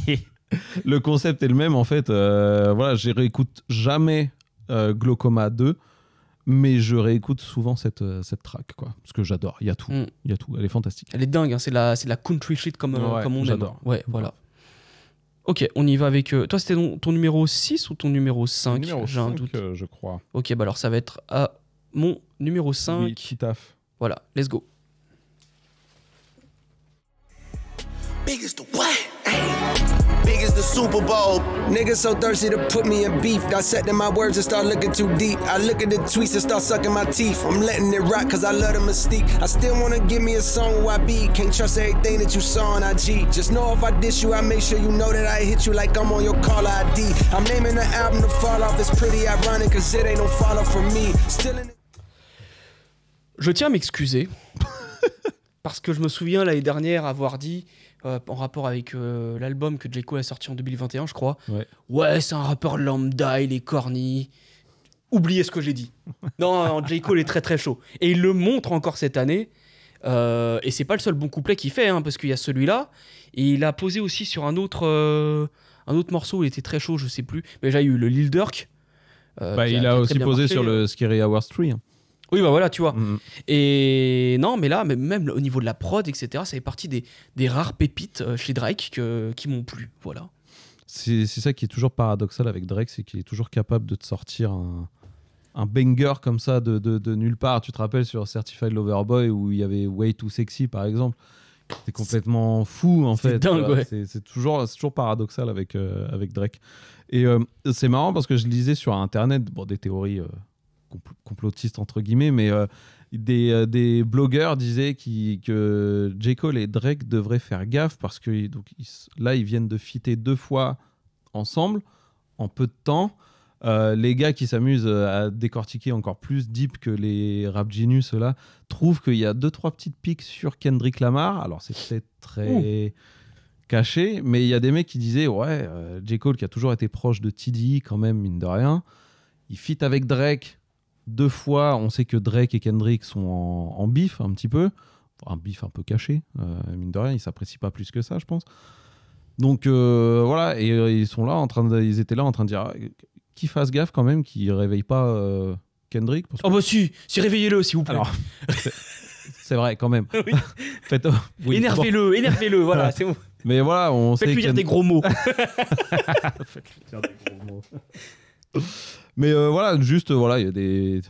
(laughs) le concept est le même en fait. Euh, voilà, je réécoute jamais euh, Glaucoma 2, mais je réécoute souvent cette, euh, cette track quoi, parce que j'adore. Il y a tout, Mm. il y a tout. Elle est fantastique. Elle est dingue, hein, c'est la, c'est la country shit comme, euh, Ouais, comme on aime. j'adore. Ouais, voilà. Ok, on y va avec. euh, toi, c'était ton, ton numéro 6 ou ton numéro 5 Numéro J'ai un 5, doute. euh, je crois. Ok, bah alors ça va être à mon numéro 5. Oui, petit taf. Voilà, let's go. Big as the what? Big as the Super Bowl. Niggas so thirsty to put me in beef. Dissecting my words and start looking too deep. I look at the tweets and start sucking my teeth. I'm letting it rock cause I love the mystique. I still wanna give me a song where I be. Can't trust everything that you saw on IG. Just know if I diss you, I make sure you know that I hit you like I'm on your call ID. I'm naming the album The Fall Off. It's pretty ironic cause it ain't no follow for me. Still in Je tiens à m'excuser. (laughs) parce que je me souviens l'année dernière avoir dit, euh, en rapport avec euh, l'album que J. Cole a sorti en 2021, je crois, Ouais. ouais, c'est un rappeur lambda, il est corny. Oubliez ce que j'ai dit. Non, non, J. Cole est très très chaud. Et il le montre encore cette année. Euh, et c'est pas le seul bon couplet qu'il fait, hein, parce qu'il y a celui-là. Et il a posé aussi sur un autre, un autre morceau où il était très chaud, je sais plus. Mais a eu le Lil Durk. Bah, il a très aussi posé marché. sur le Scary Hours 3. hein. Oui, bah voilà, tu vois. Mhm. Et non, mais là, même, au niveau de la prod, etc., ça fait partie des, des rares pépites euh, chez Drake que- qui m'ont plu. Voilà. C'est ça qui est toujours paradoxal avec Drake, c'est qu'il est toujours capable de te sortir un, un banger comme ça de, de- de nulle part. Tu te rappelles sur Certified Lover Boy où il y avait Way Too Sexy par exemple. C'était complètement fou en fait. ouais. C'est toujours, c'est toujours paradoxal avec, euh, avec Drake. Et euh, c'est marrant parce que je lisais sur internet bon, des théories euh, complotistes entre guillemets, mais euh, des, euh, des blogueurs disaient qui- que J. Cole et Drake devraient faire gaffe parce que donc, ils là, ils viennent de fitter deux fois ensemble en peu de temps. Euh, les gars qui s'amusent à décortiquer encore plus deep que les rap genius là trouvent qu'il y a deux trois petites piques sur Kendrick Lamar. Alors c'est peut-être très caché, mais il y a des mecs qui disaient ouais, euh, J Cole qui a toujours été proche de TDI quand même mine de rien, il fit avec Drake deux fois. On sait que Drake et Kendrick sont en, en bif un petit peu, un bif un peu caché, euh, mine de rien, ils s'apprécient pas plus que ça, je pense. Donc euh, voilà, et euh, ils sont là en train de, ils étaient là en train de dire qu'ils fassent gaffe quand même, qu'ils réveillent pas euh, Kendrick. parce que- Oh bah si, si réveillez-le s'il vous plaît. Alors, c'est- vrai quand même. (laughs) Oui. (laughs) Faites, oui, énervez-le, énervez-le, (laughs) voilà, c'est bon. Mais voilà, on sait Faites-lui dire Ken- des gros mots. Mais euh, voilà, juste, voilà, il y a des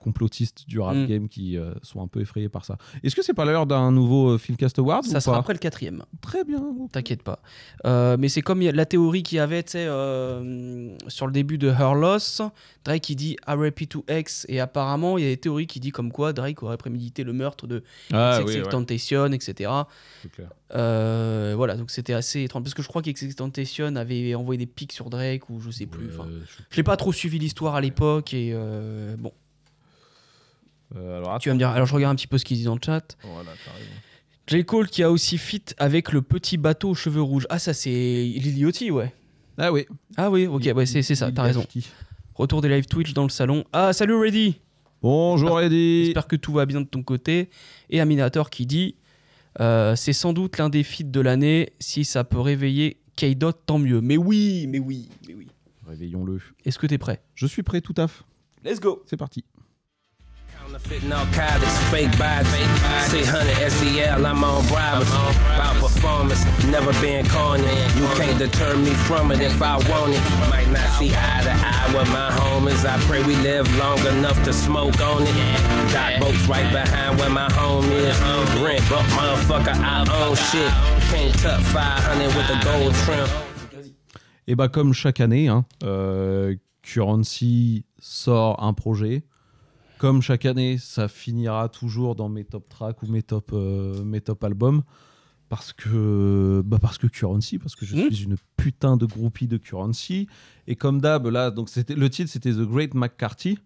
complotistes du rap Mm. game qui euh, sont un peu effrayés par ça. Est-ce que c'est pas l'heure d'un nouveau euh, Philcast Award Ça sera pas après le quatrième. Très bien. T'inquiète pas. Euh, mais c'est comme la théorie qu'il y avait, euh, sur le début de Her Loss, Drake il dit RIP to X, et apparemment il y a des théories qui disent comme quoi Drake aurait prémédité le meurtre de Ah, oui, ouais. Temptation, etc. C'est clair. Euh, voilà, donc c'était assez étrange. Parce que je crois qu'XX Temptation avait envoyé des pics sur Drake, ou je sais plus. enfin, je n'ai pas trop suivi l'histoire à l'époque, et euh, bon. Euh, alors, Tu vas me dire, alors je regarde un petit peu ce qu'ils disent dans le chat. Voilà, t'as raison. J. Cole qui a aussi fit avec le petit bateau aux cheveux rouges. Ah, ça c'est Lil Yachty, ouais. Ah oui. Ah oui, ok, ouais, c'est c'est ça, t'as raison. Retour des live Twitch dans le salon. Ah, salut Reddy Bonjour Eddie. J'espère que tout va bien de ton côté. Et Aminator qui dit euh, C'est sans doute l'un des feats de l'année. Si ça peut réveiller K-Dot, tant mieux. Mais oui, mais oui, mais oui. Réveillons-le. Est-ce que t'es prêt? Je suis prêt tout à fait. Let's go C'est parti. Counterfeit narcotics, fake vibes, 600 SEL, I'm on bribes. About performance, never been corny. You can't deter me from it if I want it. Might not see eye to eye with my homies. I pray we live long enough to smoke on it. Dock boats right behind where my home is. Rent, but motherfucker, I own shit. Can't tuck 500 with the gold trim. Et bah comme chaque année, hein, euh, Currency sort un projet. Comme chaque année, ça finira toujours dans mes top tracks ou mes top, euh, mes top albums. Parce que, bah parce que Currency, parce que je Mhm. suis une putain de groupie de Currency. Et comme d'hab, là, donc c'était le titre, c'était The Great McCarthy.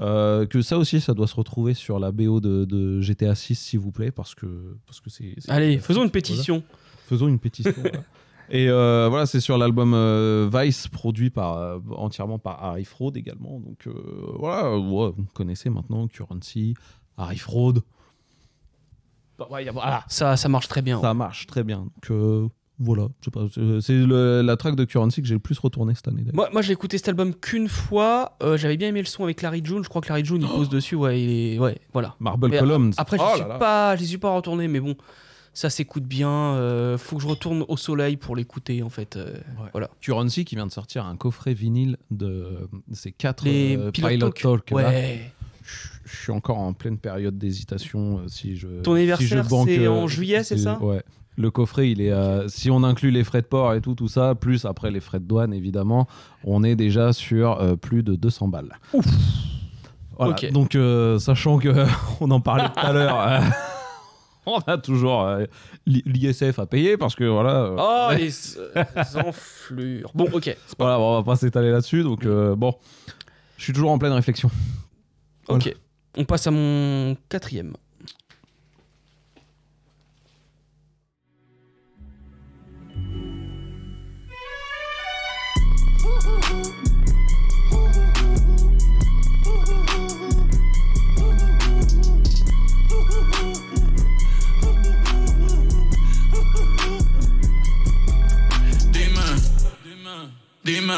Euh, que ça aussi, ça doit se retrouver sur la BO de, de GTA 6, s'il vous plaît, parce que parce que c'est. Allez, faisons une pétition. Faisons une pétition. voilà. (laughs) Et euh, voilà, c'est sur l'album euh, Vice, produit par, euh, entièrement par Harry Fraud également. Donc voilà, ouais, vous connaissez maintenant Currency, Harry Fraud. Bah, ouais, y a- voilà, Ça, ça marche très bien. ça marche très bien. Donc voilà, c'est- la track de Currency que j'ai le plus retourné cette année. Moi, moi j'ai écouté cet album qu'une fois. Euh, J'avais bien aimé le son avec Larry June. Je crois que Larry June il pose dessus. Ouais, il est... ouais, voilà. Marble Mais Columns. Après, je Oh suis là là. pas, suis pas retourné, mais bon, ça s'écoute bien. Euh, faut que je retourne au soleil pour l'écouter, en fait. euh, Ouais. Voilà. Currency qui vient de sortir un coffret vinyle de ces quatre Les euh, Pilot Pilot Talk. Talk. là. Ouais. Je suis encore en pleine période d'hésitation euh, si je Ton si anniversaire, je banque, c'est euh, en juillet, c'est ça Ouais. Le coffret, il est si on inclut les frais de port et tout, tout ça, plus après les frais de douane évidemment, on est déjà sur euh, plus de 200 balles. Voilà. Ok. Donc euh, sachant que (laughs) on en parlait tout à l'heure, (laughs) (laughs) on a toujours euh, l'I- l'ISF à payer parce que voilà. euh, Oh, (laughs) les euh, enflures. Bon, ok. c'est pas- (laughs) voilà, bon, on va pas s'étaler là-dessus. Donc euh, bon, je suis toujours en pleine réflexion. Ok. On passe à mon quatrième. Dime, dime,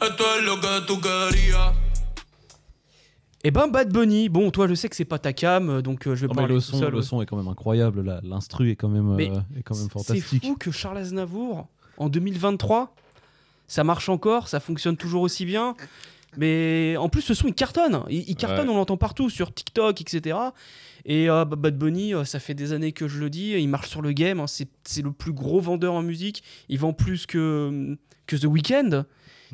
esto es lo que tú querías. Eh ben, Bad Bunny. Bon, toi, je sais que c'est pas ta cam, euh, donc euh, je vais Oh, parler le son, seul, le ouais. son est quand même incroyable. L'instru est quand même, Mais euh, est quand même C'est fantastique. fou que Charles Aznavour, en 2023, ça marche encore, ça fonctionne toujours aussi bien. Mais en plus, ce son, il cartonne. Il, il cartonne, Ouais. on l'entend partout, sur TikTok, etc. Et euh, Bad Bunny, ça fait des années que je le dis, il marche sur le game. hein. c'est c'est le plus gros vendeur en musique. Il vend plus que, que The Weeknd.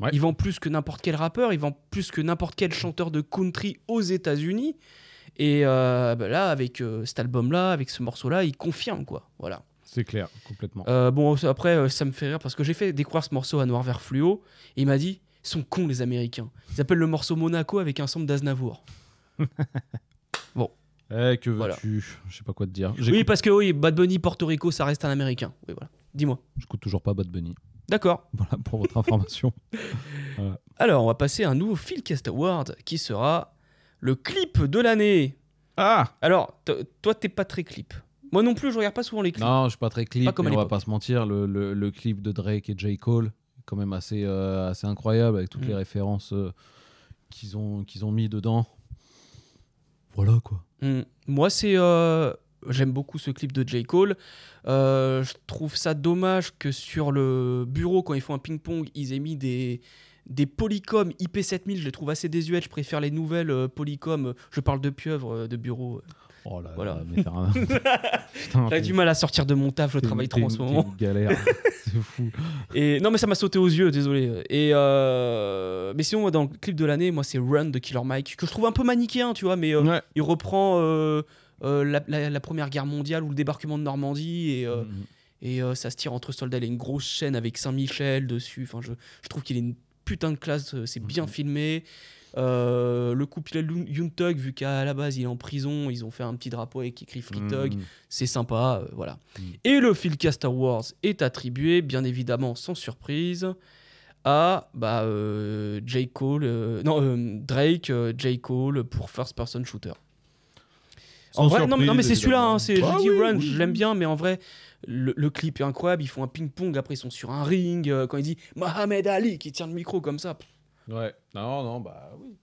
Ouais. Il vend plus que n'importe quel rappeur. Il vend plus que n'importe quel chanteur de country aux États-Unis. Et euh, bah là, avec euh, cet album-là, avec ce morceau-là, il confirme, quoi. Voilà. C'est clair, complètement. Euh, bon, après, ça me fait rire parce que j'ai fait découvrir ce morceau à Noir Vert Fluo et il m'a dit ils sont cons les Américains. Ils appellent le morceau Monaco avec un sample d'Aznavour. (laughs) Eh, que Voilà. veux-tu? Je sais pas quoi te dire. Oui, parce que oui, Bad Bunny, Porto Rico, ça reste un Américain. Oui, voilà. Dis-moi. j'écoute toujours pas Bad Bunny. D'accord. (laughs) Voilà pour votre information. (laughs) Alors, on va passer à un nouveau Philcast Award qui sera le clip de l'année. Ah Alors, toi, t'es pas très clip. Moi non plus, je regarde pas souvent les clips. Non, je suis pas très clip, Pas comme mais on va pas se mentir. Le, le- le clip de Drake et J. Cole quand même assez, euh, assez incroyable avec toutes Mm. les références euh, qu'ils ont, qu'ils ont mis dedans. Voilà quoi. Hmm. Moi, c'est. euh, J'aime beaucoup ce clip de J. Cole. Euh, je trouve ça dommage que sur le bureau, quand ils font un ping-pong, ils aient mis des, des Polycom IP7000. Je les trouve assez désuètes. Je préfère les nouvelles euh, Polycom. Je parle de pieuvre euh, de bureau. Oh là Voilà. là, mais t'as un- (laughs) Putain, J'ai du mal à sortir de mon taf. Je travaille trop en ce moment. une galère. (laughs) C'est fou. Et non, mais ça m'a sauté aux yeux, désolé. Et euh, mais sinon, moi, dans le clip de l'année, moi, c'est Run de Killer Mike, que je trouve un peu manichéen, tu vois, mais euh, Ouais. il reprend euh, la, la- la Première Guerre mondiale ou le débarquement de Normandie et, euh, Mhm. et euh, ça se tire entre soldats. Il a une grosse chaîne avec Saint-Michel dessus. Enfin, je, je trouve qu'il est une putain de classe. euh, C'est bien Mhm. filmé. Euh, le couple Yoon Tug, vu qu'à la base il est en prison, ils ont fait un petit drapeau avec écrit Free Tug. C'est sympa, euh, voilà. Mm. Et le Philcast Awards est attribué, bien évidemment, sans surprise, à bah, euh, J. Cole, euh, non, euh, Drake, euh, J. Cole pour First Person Shooter. En vrai, non, mais- non, mais c'est celui-là, hein, c'est, Ah je dis oui, Run, oui, je l'aime bien, mais en vrai, le, le clip est incroyable, ils font un ping-pong, après ils sont sur un ring, euh, quand il dit Mohamed Ali qui tient le micro comme ça. pff, Ouais. Non, non, bah oui.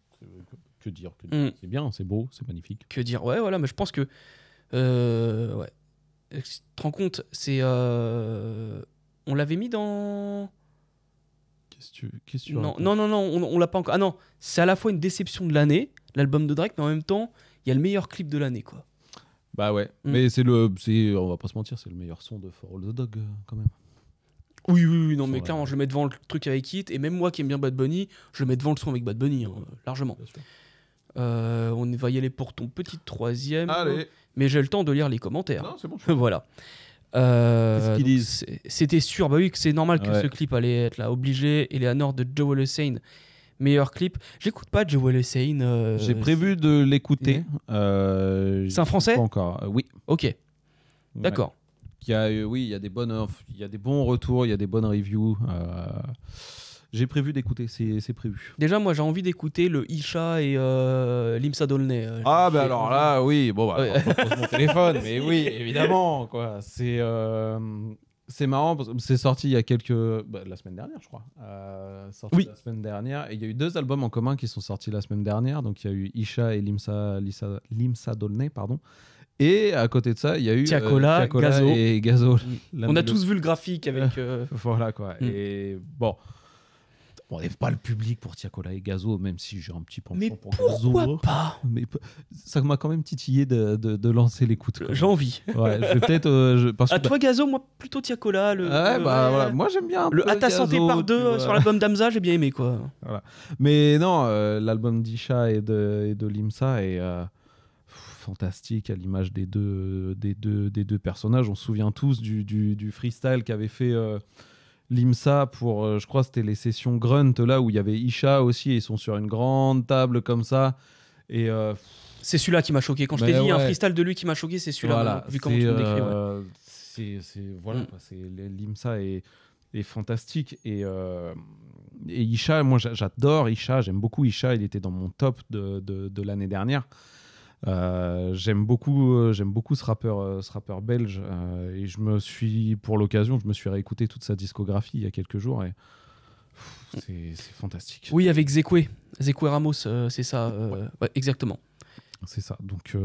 Que, dire, que dire. Mm. C'est bien, c'est beau, c'est magnifique. Que dire Ouais, voilà, mais je pense que. euh, ouais. Tu te rends compte, c'est. euh, on l'avait mis dans. Qu'est-ce que tu, qu'est-ce que tu non, non, non, on, on l'a pas encore. Ah non, c'est à la fois une déception de l'année, l'album de Drake, mais en même temps, il y a le meilleur clip de l'année, quoi. Bah ouais. Mm. Mais c'est le, c'est, on va pas se mentir, c'est le meilleur son de For All the Dog euh, quand même. Oui, oui, oui, non, mais la- clairement, je le mets devant le truc avec Hit, et même moi qui aime bien Bad Bunny, je le mets devant le son avec Bad Bunny, hein, largement. Euh, on va y aller pour ton petit troisième. Allez. Mais j'ai le temps de lire les commentaires. Non, c'est bon. (laughs) voilà. Euh, Qu'est-ce qu'ils donc disent? c'est- C'était sûr, bah oui, que c'est normal que Ouais. ce clip allait être là. Obligé, Eleanor de Joel Hussein, meilleur clip. J'écoute pas Joel Hussein. euh, J'ai prévu de l'écouter. Euh, C'est un Français Pas encore. euh, oui. Ok, d'accord. Euh, oui, il y a des bonnes, il y a des bons retours, il y a des bonnes reviews. euh, J'ai prévu d'écouter, c'est prévu. Déjà, moi, j'ai envie d'écouter le Isha et euh, Limsa Dolnay. euh, Ah, bah alors là, oui, bon, bah, Ouais. pose mon téléphone, mais (laughs) oui, évidemment, quoi. C'est euh, c'est marrant, parce que c'est sorti il y a quelques. bah, la semaine dernière, je crois. Euh, sorti Oui. La semaine dernière. Et il y a eu deux albums en commun qui sont sortis la semaine dernière. Donc il y a eu Isha et Limsa, Lisa- Limsa Dolnay, pardon. Et à côté de ça, il y a eu euh, Tiakola, Gazo. et Gazo. On a tous vu le graphique avec. (laughs) euh, Voilà quoi. Mm. Et bon. On n'est pas le public pour Tiakola et Gazo, même si j'ai un petit penchant Mais pour pourquoi Gazo. pas Mais p- ça m'a quand même titillé de, de, de lancer l'écoute. J'ai envie. Ouais, je vais peut-être. euh, que, À toi, Gazo, moi, plutôt Tiakola. Le, bah, ouais, le- bah voilà. Moi j'aime bien. Le À ta santé par deux euh, sur l'album d'Amza, j'ai bien aimé, quoi. Mais non, euh, l'album d'Isha et de, et de Limsa est euh, fantastique à l'image des deux, des, deux, des deux personnages. On se souvient tous du, du, du freestyle qu'avait fait euh, Limsa pour, euh, je crois, c'était les sessions Grunt, là où il y avait Isha aussi. Et ils sont sur une grande table comme ça. Et euh, C'est celui-là qui m'a choqué. Quand je t'ai dit un freestyle de lui qui m'a choqué, c'est celui-là. voilà, vu comment tu me décris. ouais. euh, c'est- c'est- voilà, Mm. c'est Limsa est, est fantastique et, euh, et Isha, moi j'a- j'adore Isha, j'aime beaucoup Isha, il était dans mon top de, de, de l'année dernière. Euh, j'aime beaucoup, euh, j'aime beaucoup ce rappeur, euh, ce rappeur belge et je me suis, pour l'occasion, je me suis réécouté toute sa discographie il y a quelques jours et c'est fantastique. Oui, avec Zekwe. Zekwe Ramos, c'est ça. ouais, exactement. C'est ça. Donc,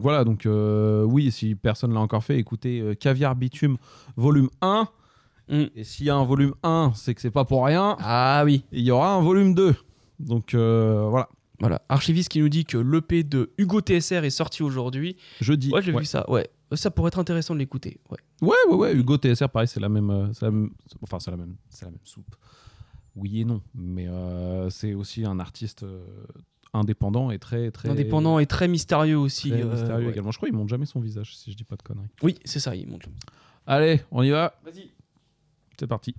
voilà. Donc oui, si personne l'a encore fait, écoutez Caviar Bitume volume 1. Mm. Et s'il y a un volume 1, c'est que c'est pas pour rien. Ah oui. Il y aura un volume 2. Donc voilà. Voilà. Archiviste qui nous dit que l'EP de Hugo TSR est sorti aujourd'hui. Jeudi. Ouais, j'ai ouais. vu ça. Ouais. Ça pourrait être intéressant de l'écouter. Ouais. Ouais, ouais, ouais. Hugo TSR, pareil, c'est la même. euh, c'est la même- enfin, c'est la même. C'est la même soupe. Oui et non, mais euh, c'est aussi un artiste euh, indépendant et très très Indépendant et très mystérieux aussi. très euh, mystérieux ouais. également. Je crois qu'il montre jamais son visage, si je dis pas de conneries. Oui, c'est ça, il monte. Allez, on y va. Vas-y. C'est parti.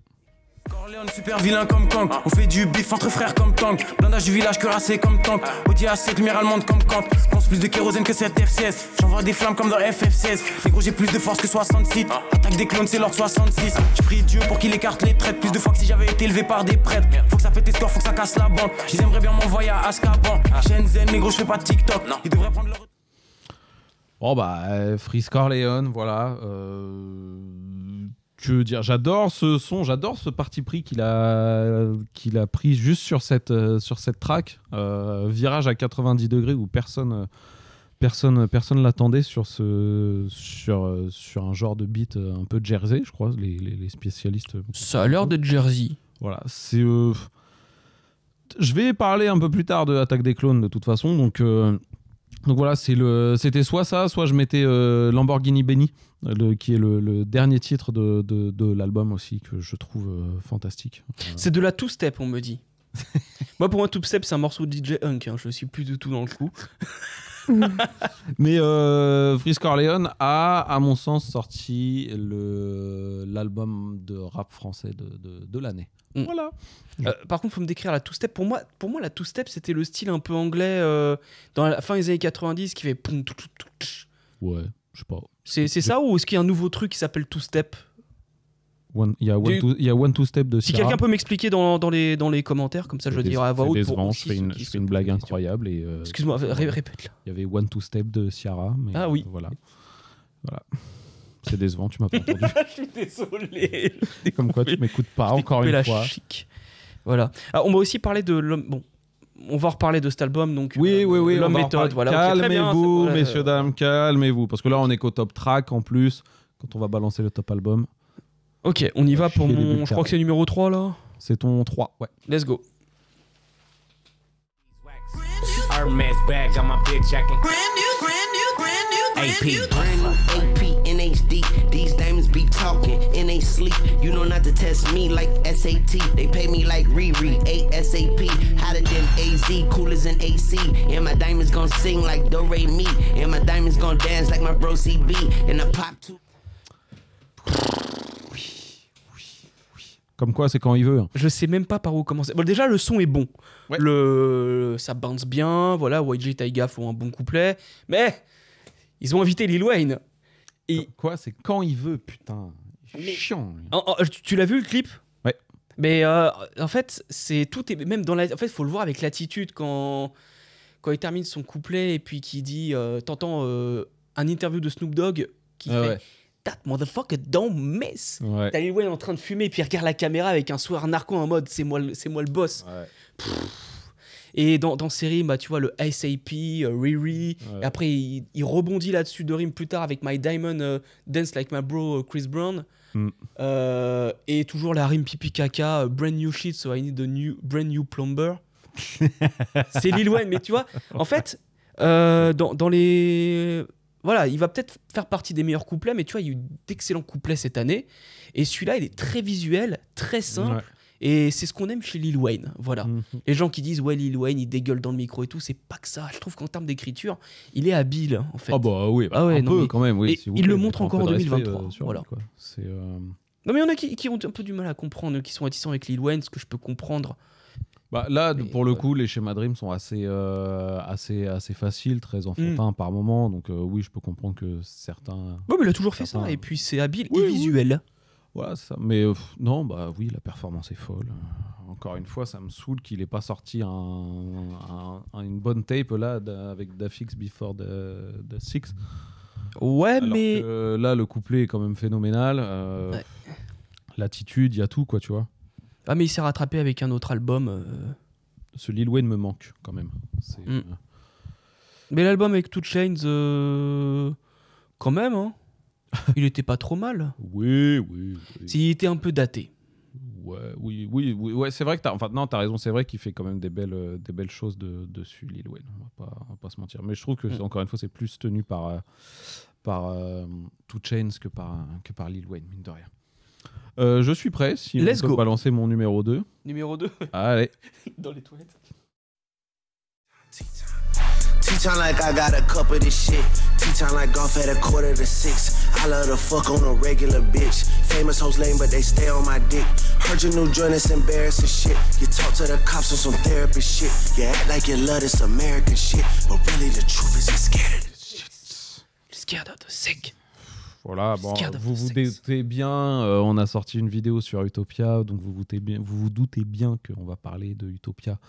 Corleone super vilain comme Kang On fait du bif entre frères comme Tank Blindage du village cuirassé comme tank. Audi A7 lumière allemande comme Kant Pense plus de kérosène que cette F16 J'envoie des flammes comme dans FF16 Les gros j'ai plus de force que 66 Attaque des clones c'est l'ordre 66 J'ai prie Dieu pour qu'il écarte les traites. Plus de fois que si j'avais été élevé par des prêtres. Faut que ça pète tes scores, faut que ça casse la banque Ils aimeraient bien m'envoyer à Azkaban. Shenzhen négro je fais pas de TikTok. Ils devraient prendre leur Bon bah euh, Freeze Corleone, voilà. Euh, que dire J'adore ce son, j'adore ce parti pris qu'il a qu'il a pris juste sur cette euh, sur cette track, Euh, virage à 90 degrés où personne personne personne l'attendait sur ce sur euh, sur un genre de beat un peu jersey, je crois. Les, les- les spécialistes. Ça a l'air de Jersey. Voilà, c'est. euh, Je vais parler un peu plus tard de Attaque des clones de toute façon, donc. euh, Donc voilà, c'est le, c'était soit ça, soit je mettais euh, Lamborghini Benny, le, qui est le, le dernier titre de, de, de l'album aussi que je trouve euh, fantastique. C'est de la two-step, on me dit. (laughs) moi, pour moi, two-step, c'est un morceau de DJ Hunk. hein. Je suis plus du tout dans le coup. (laughs) Mais euh, Freeze Corleone a, à mon sens, sorti le, l'album de rap français de, de, de l'année. Mm. Voilà. Euh, par contre, faut me décrire la two-step. Pour moi, pour moi, la two-step, c'était le style un peu anglais euh, dans la fin des années 90 qui fait. Ouais, je sais pas. C'est ça ou est-ce qu'il y a un nouveau truc qui s'appelle two-step One- Il y a One Two- il y a One Two Step de Si quelqu'un peut m'expliquer dans, dans, les, dans les commentaires, comme ça je le dirai à voix haute. pour je fais une, je fais une blague incroyable. et, euh, Excuse-moi, répète-la. Il y avait One Two Step de Ciara. Mais Ah oui. euh, Voilà. voilà. C'est décevant, tu m'as pas entendu. (laughs) je suis désolé. Comme quoi, tu m'écoutes pas, encore une la fois. chic. Voilà. Ah, on m'a aussi parlé de l'homme. Bon, on va reparler de cet album. Donc, Oui, euh, oui, oui. L'homme méthode. Voilà. Calmez-vous, messieurs, euh, dames, calmez-vous. Parce que là, on est qu'au top track en plus. Quand on va balancer le top album, Ok, on y va pour mon. Je crois que c'est numéro 3 là. c'est ton 3. Ouais. Let's go. Hermes bag, got my bitch jacking. Brand new, brand new, brand new, brand AP. new. Brand new talking in they sleep. You know not to test me like SAT. They pay me like Riri, ASAP. Hotter than AZ, coolers than AC. And my diamonds gon' sing like Do Re Mi. And my diamonds gon' dance like my bro CB. And I pop two. Comme quoi, c'est quand il veut. hein. Je sais même pas par où commencer. Bon, déjà, le son est bon. Ouais. Le... Ça bounce bien. Voilà, YG Taiga font un bon couplet. Mais ils ont invité Lil Wayne. Et Quoi, c'est quand il veut, putain. Chiant. lui. En- en- tu, tu l'as vu le clip? Ouais. Mais euh, en fait, c'est tout est même dans la. En fait, faut le voir avec l'attitude quand quand il termine son couplet et puis qui dit, euh, t'entends euh, un interview de Snoop Dogg qui Ah fait ouais. That motherfucker don't miss. Ouais. T'as Lil Wayne en train de fumer et puis il regarde la caméra avec un sourire narco en mode c'est moi le- c'est moi le boss. Ouais. Et dans, dans ces rimes, bah, tu vois le SAP, euh, Riri, Ouais. et après il, il rebondit là-dessus de rimes plus tard avec My Diamond euh, Dance Like My Bro euh, Chris Brown. Mm. Euh, et toujours la rime pipi caca, Brand New Shit, so I need a new, brand new plumber. (laughs) C'est Lil Wayne, mais tu vois, en fait, euh, dans, dans les. Voilà, il va peut-être faire partie des meilleurs couplets, mais tu vois, il y a eu d'excellents couplets cette année. Et celui-là, il est très visuel, très simple. Ouais. Et c'est ce qu'on aime chez Lil Wayne. Voilà. Mhm. Les gens qui disent, ouais, Lil Wayne, il dégueule dans le micro et tout, c'est pas que ça. Je trouve qu'en termes d'écriture, il est habile, en fait. Ah bah oui, bah, Ah ouais, un non, peu mais- quand même. Oui, il le montre encore en de respect, 2023, euh, voilà. lui, quoi. Euh, Non, mais il y en a qui, qui ont un peu du mal à comprendre, qui sont réticents avec Lil Wayne, ce que je peux comprendre. Bah, là, Mais, pour le ouais. coup, les schémas Dream sont assez, euh, assez, assez faciles, très enfantins Mm. par moment. Donc, euh, oui, je peux comprendre que certains. Ouais, mais il a toujours fait ça, et puis c'est habile Oui, et oui. Voilà, ça. Mais euh, non, bah oui, la performance est folle. Encore une fois, ça me saoule qu'il ait pas sorti un, un- un- une bonne tape là d'a- avec Dafix Before the, the Six. Ouais, Alors mais. que, là, le couplet est quand même phénoménal. euh, Ouais. L'attitude, il y a tout, quoi, tu vois. Ah, mais il s'est rattrapé avec un autre album. euh. Ce Lil Wayne me manque quand même. Mm. euh, Mais l'album avec Two Chains, quand même, hein. (laughs) il était pas trop mal. Oui, oui. oui. S'il était un peu daté. Ouais, oui, oui, oui, ouais, c'est vrai que t'as, enfin non, t'as raison, c'est vrai qu'il fait quand même des belles, euh, des belles choses de, dessus, Lil Wayne. On va pas, on va pas se mentir. Mais je trouve que Mm. encore une fois, c'est plus tenu par, euh, par euh, Two Chainz que par, que par Lil Wayne, mine de rien. Euh, je suis prêt. Si Let's on peut go. balancer mon numéro 2. Numéro 2, Allez. (laughs) dans les toilettes. Like I got a cup of this shit. Like golf at a quarter to six. I love to fuck on a regular bitch. Famous hoes lame, but they stay on my dick. Heard your new joint is embarrassing shit. You talk to the cops on some therapist shit. You act like you love this American shit. But really the truth is you're scared of this. Scared of the sick. Voilà, bon, vous vous doutez bien, euh, on a sorti une vidéo sur Utopia, donc vous vous doutez bien, vous vous doutez bien qu'on va parler de Utopia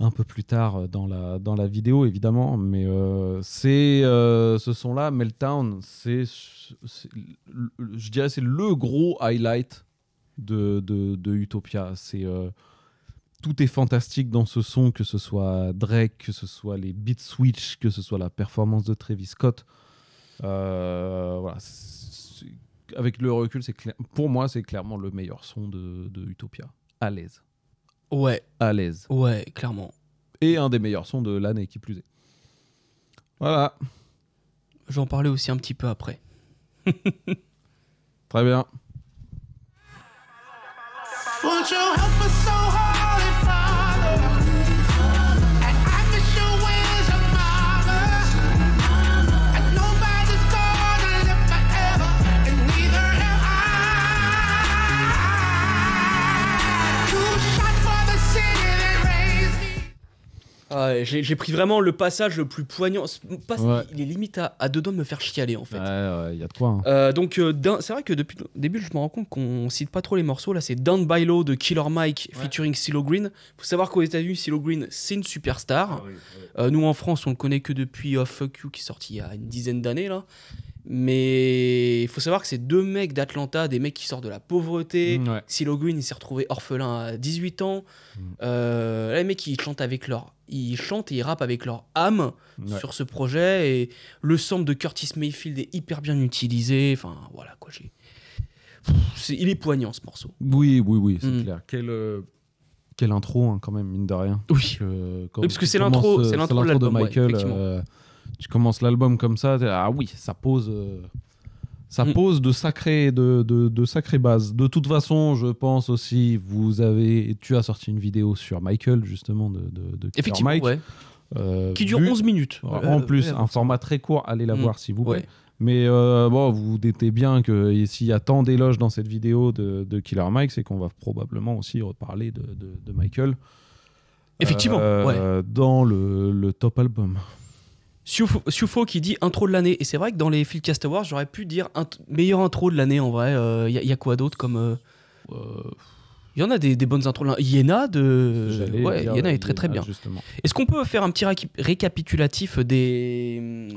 un peu plus tard dans la, dans la vidéo, évidemment. Mais euh, c'est euh, ce son-là, Meltdown, c'est, je dirais, c'est le gros highlight de, de, Utopia. C'est euh, tout est fantastique dans ce son, que ce soit Drake, que ce soit les beat switch, que ce soit la performance de Travis Scott. Voilà, avec le recul, c'est pour moi, c'est clairement le meilleur son de Utopia. À l'aise. Ouais, À l'aise. ouais, clairement. Et un des meilleurs sons de l'année, qui plus est. Voilà, J'en parlais aussi un petit peu après. très bien. Won't you help us so holy, Ah ouais, j'ai pris vraiment le passage le plus poignant. Ouais. Il est limite à, à deux doigts de me faire chialer en fait. Ouais, ouais, il y a de quoi. hein. Euh, donc euh, c'est vrai que depuis le début je me rends compte qu'on cite pas trop les morceaux là c'est Down by Low de Killer Mike featuring CeeLo Green faut savoir qu'aux États-Unis CeeLo Green c'est une superstar Euh, nous en France on le connaît que depuis euh, Fuck You qui est sorti il y a une dizaine d'années là mais il faut savoir que c'est deux mecs d'Atlanta des mecs qui sortent de la pauvreté Mm, ouais. CeeLo Green il s'est retrouvé orphelin à 18 ans Euh, là, les mecs ils chantent avec leur ils chantent et ils rappent avec leur âme Ouais. sur ce projet et le sample de Curtis Mayfield est hyper bien utilisé enfin voilà quoi j'ai Pff, il est poignant ce morceau Oui, oui, oui, c'est Mm. clair. Quelle, euh, quelle intro, hein, quand même, mine de rien. Oui. Euh, quand Oui, parce que tu c'est l'intro- euh, c'est l'intro de ouais, Michael. euh, tu commences l'album comme ça, ah oui, ça pose, euh, ça Mm. pose de sacrées, de, de, de sacrées bases. De toute façon, je pense aussi, vous avez, tu as sorti une vidéo sur Michael justement de, de, de Killer Effectivement, Mike. ouais. Euh, Qui dure vu- 11 minutes. En Euh, plus, un format très court, allez la Mm. voir s'il vous plaît. Ouais. Mais euh, bon, vous vous doutez bien que s'il y a tant d'éloges dans cette vidéo de, de Killer Mike, c'est qu'on va probablement aussi reparler de, de- de Michael. Effectivement, Euh, Dans le, le top album. Siufo qui dit intro de l'année. Et c'est vrai que dans les Philcast Awards j'aurais pu dire int- meilleure intro de l'année en vrai. Il y, a quoi d'autre comme euh, il y en a des, des bonnes intros. Là. Iena de ouais euh, est très très bien. est-ce qu'on peut faire un petit récapitulatif des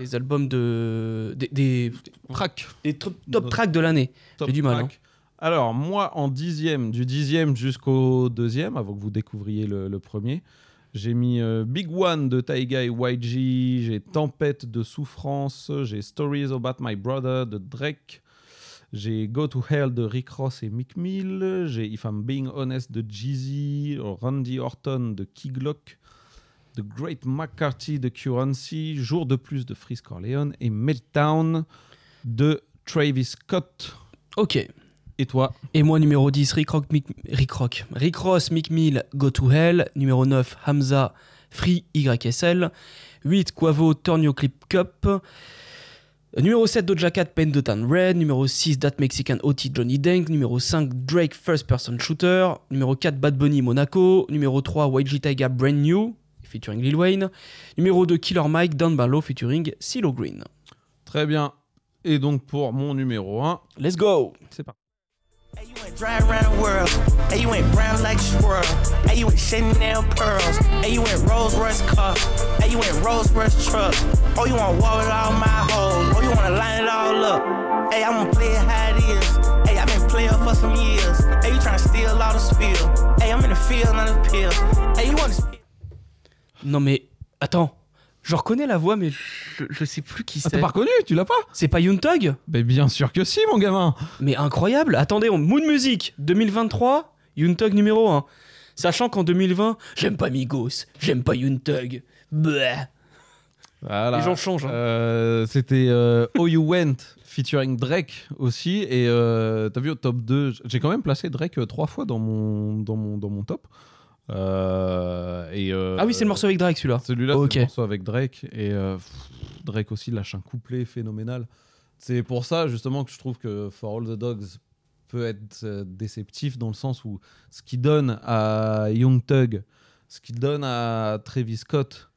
des albums de des, des tracks des top, top tracks de l'année? J'ai du mal track. Alors, moi, en dixième, du dixième jusqu'au deuxième, avant que vous découvriez le, le premier, j'ai mis euh, Big One de Taiga et YG, j'ai Tempête de Souffrance, j'ai Stories About My Brother de Drake, j'ai Go to Hell de Rick Ross et Mick Mill, j'ai If I'm Being Honest de Jeezy, Randy Orton de Key Glock, The Great McCarthy de Currency, Jour de plus de Freeze Corleone et Meltdown de Travis Scott. ok Et toi Et moi, numéro 10, Rick, Rock, Mick, Rick, Rock. Rick Ross, Mick Mill, Go to Hell. Numéro 9, Hamza, Free YSL. 8, Quavo, Turn Your Clip Cup. Numéro 7, Doja Cat, Town Red. Numéro 6, That Mexican OT, Johnny Dank. Numéro 5, Drake, First Person Shooter. Numéro 4, Bad Bunny, Monaco. Numéro 3, YG Taiga, Brand New, featuring Lil Wayne. Numéro 2, Killer Mike, Down by Low, featuring CeeLo Green. Très bien. Et donc pour mon numéro 1, let's go. C'est parti. Hey, you ain't drive around the world. Hey, you went brown like squirrel. Hey, you went Chanel pearls. Hey, you went Rolls Royce car. Hey, you went Rolls Royce truck. Oh, you wanna walk with all my hoes. Oh, you wanna line it all up. Hey, I'm gonna play it how it is. Hey, I've been playing for some years. Hey, you tryna steal all the spill. Hey, I'm in the field, not the pill. Hey, you wanna spill. Non mais attends, je reconnais la voix mais je, je sais plus qui Ah, c'est. t'as pas reconnu Tu l'as pas C'est pas Yoon Tug Mais bien sûr que si, mon gamin Mais incroyable Attendez, on... Mood Music 2023, Yoon Tug numéro 1. Sachant qu'en 2020, j'aime pas Migos, j'aime pas Yoon Tug. Bleh. Voilà. Les gens changent, hein. Euh, C'était euh, Oh You Went featuring Drake aussi. Et euh, t'as vu au top 2, j'ai quand même placé Drake trois fois dans mon, dans mon, dans mon top. Euh, et, euh, Ah oui, c'est le morceau avec Drake celui-là. Celui-là, Ok. c'est le morceau avec Drake. Et euh, pff, Drake aussi lâche un couplet phénoménal. C'est pour ça, justement, que je trouve que For All the Dogs peut être déceptif dans le sens où ce qu'il donne à Young Thug, ce qu'il donne à Travis Scott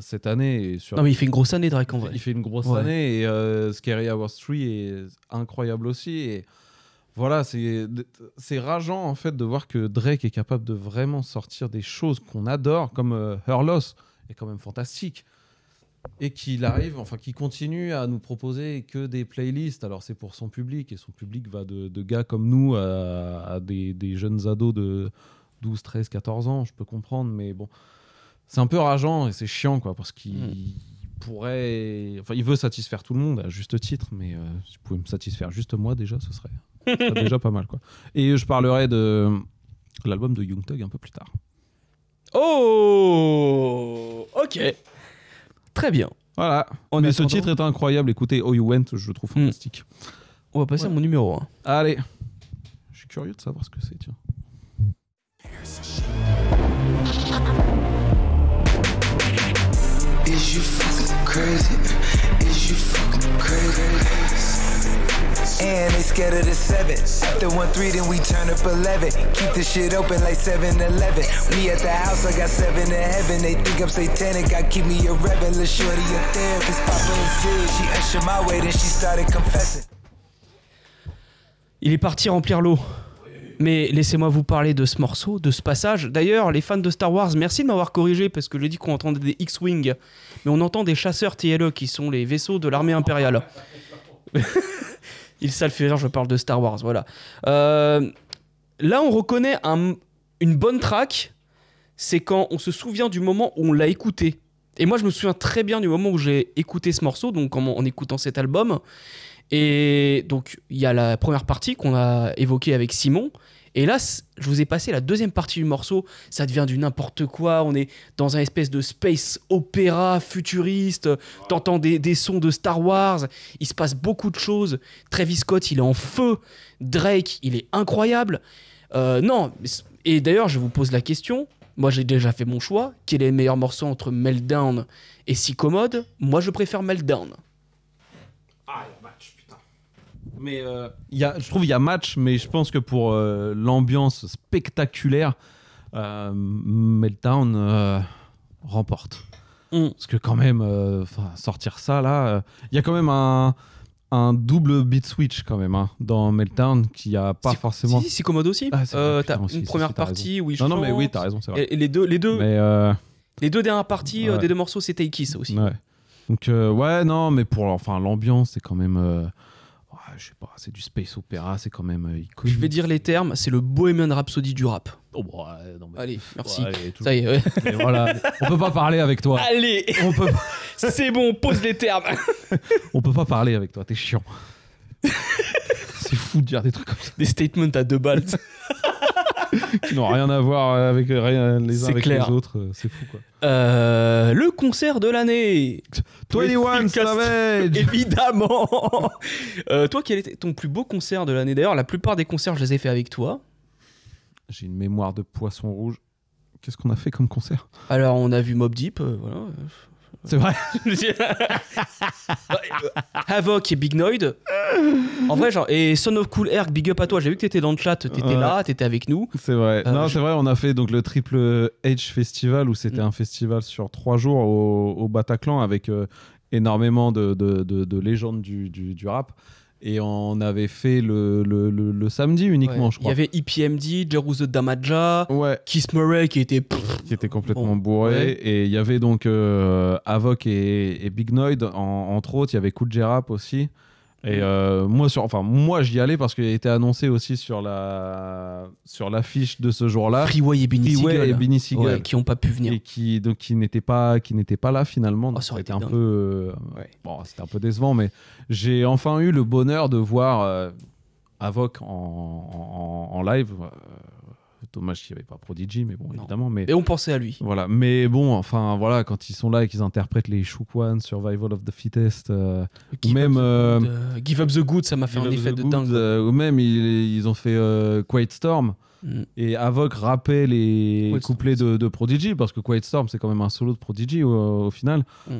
cette année. Et sur... Non mais il fait une grosse année Drake en vrai. Il fait une grosse Ouais. année et Scary Hours 3 est incroyable aussi. Et voilà, c'est rageant en fait de voir que Drake est capable de vraiment sortir des choses qu'on adore, comme euh, Her Loss est quand même fantastique. Et qu'il arrive, enfin qu'il continue à nous proposer que des playlists. Alors c'est pour son public et son public va de, de gars comme nous à, à des, des jeunes ados de 12, 13, 14 ans, je peux comprendre, mais bon, c'est un peu rageant et c'est chiant quoi parce qu'il pourrait enfin il veut satisfaire tout le monde à juste titre mais euh, si vous pouvez me satisfaire juste moi déjà ce serait déjà pas mal quoi et je parlerai de l'album de Young Thug un peu plus tard Oh Ok. Très bien. voilà mais ce titre est incroyable écoutez Oh You Went je le trouve fantastique On va passer à mon numéro 1. allez je suis curieux de savoir ce que c'est tiens Is you fucking crazy? Is you fucking crazy? And it's scared of the seven. After one three, then we turn up eleven. Keep the shit open like 7-Eleven. We at the house, I got seven in heaven. They think I'm satanic, I keep me a rebel. Lil' shorty a therapist, Papa and Sid. She ushered my way, then she started confessing. Il est parti remplir l'eau. Mais laissez-moi vous parler de ce morceau, de ce passage. D'ailleurs, les fans de Star Wars, merci de m'avoir corrigé parce que j'ai dit qu'on entendait des X-Wing. Mais on entend des chasseurs TLE qui sont les vaisseaux de l'armée impériale. (laughs) Il ça je parle de Star Wars, voilà. Euh, là, on reconnaît un- une bonne track, c'est quand on se souvient du moment où on l'a écouté. Et moi, je me souviens très bien du moment où j'ai écouté ce morceau, donc en écoutant cet album. Et donc, il y a la première partie qu'on a évoquée avec Simon. Et là, je vous ai passé la deuxième partie du morceau. Ça devient du n'importe quoi. On est dans un espèce de space opéra futuriste. T'entends des, sons de Star Wars. Il se passe beaucoup de choses. Travis Scott, il est en feu. Drake, il est incroyable. Euh, non, et d'ailleurs, je vous pose la question. Moi, j'ai déjà fait mon choix. Quel est le meilleur morceau entre Meltdown et Si Commode Moi, je préfère Meltdown. Mais euh, il y a, je trouve qu'il y a match, mais je pense que pour euh, l'ambiance spectaculaire, euh, Meltdown euh, remporte. Mm. Parce que quand même, euh, sortir ça là, il y a quand même un, un double beat switch quand même hein, dans Meltdown qui a pas forcément. Si, si commode aussi. Ah, t'as une si, première si, partie où il Non, non, mais chante, oui, t'as raison, c'est vrai. Et, et les deux, les deux, Mais les deux dernières parties Ouais. des deux morceaux, c'était Kiss aussi. Ouais. Donc ouais, non, mais pour enfin l'ambiance, c'est quand même, je sais pas, c'est du space opéra, c'est quand même euh, iconique. Je vais dire les termes, c'est le Bohemian Rhapsody du rap. Oh, bon, ouais, non, mais- Allez, merci. Allez, Ça y est, ouais. Mais voilà, on peut pas parler avec toi. Allez, On peut, (laughs) c'est bon, pose les termes. (laughs) on peut pas parler avec toi, t'es chiant. (laughs) c'est fou de dire des trucs comme ça Des statements à deux balles. (laughs) qui n'ont rien à voir avec rien, les uns avec clair. les autres. euh, C'est fou quoi. Euh, le concert de l'année. 21 Fullcast, Savage Évidemment. Euh, toi, quel était ton plus beau concert de l'année? D'ailleurs, la plupart des concerts, je les ai fait avec toi. J'ai une mémoire de poisson rouge. Qu'est-ce qu'on a fait comme concert? Alors, on a vu Mob Deep, euh, voilà. C'est vrai (laughs) Havoc et Big Noid. En vrai, genre, et Son of Cool Air, big up à toi. J'ai vu que t'étais dans le chat, t'étais Ouais. là, t'étais avec nous. C'est vrai. Euh, non, je- c'est vrai. On a fait donc le Triple H Festival où c'était Mm. un festival sur trois jours au, au Bataclan avec euh, énormément de, de- de- de légendes du, du- du rap. Et on avait fait le, le- le- le samedi uniquement, Ouais. je Il y crois. avait EPMD, Jerusalem Damaja, Ouais. Kiss Murray qui était. Qui était complètement bourré. ouais. Et il y avait donc euh, Avoc et, et Big Noid, en- entre autres. Il y avait Cool aussi. Et euh, moi, sur, enfin, moi, j'y allais parce qu'il était annoncé aussi sur la sur l'affiche de ce jour-là. Freeway et Benny Freeway Siegel. et Benny Siegel. Ouais, qui ont pas pu venir. et qui donc qui n'était pas qui n'était pas là finalement. Donc ça aurait c'était été un dingue. peu euh, Ouais. bon, c'était un peu décevant, mais j'ai enfin eu le bonheur de voir euh, Avoc en, en, en live. Dommage qu'il n'y avait pas Prodigy, mais bon évidemment. Mais Et on pensait à lui. voilà, mais bon, enfin voilà, quand ils sont là et qu'ils interprètent les Shook One, Survival of the Fittest, euh, ou même euh, Good, euh, Give Up the Good, ça m'a fait un effet de Good, dingue. ou même ils, ils ont fait Quiet Storm. Mm. Et Avoc rappait les Quiet couplets de, de Prodigy, parce que Quiet Storm, c'est quand même un solo de Prodigy au, au final. Mm.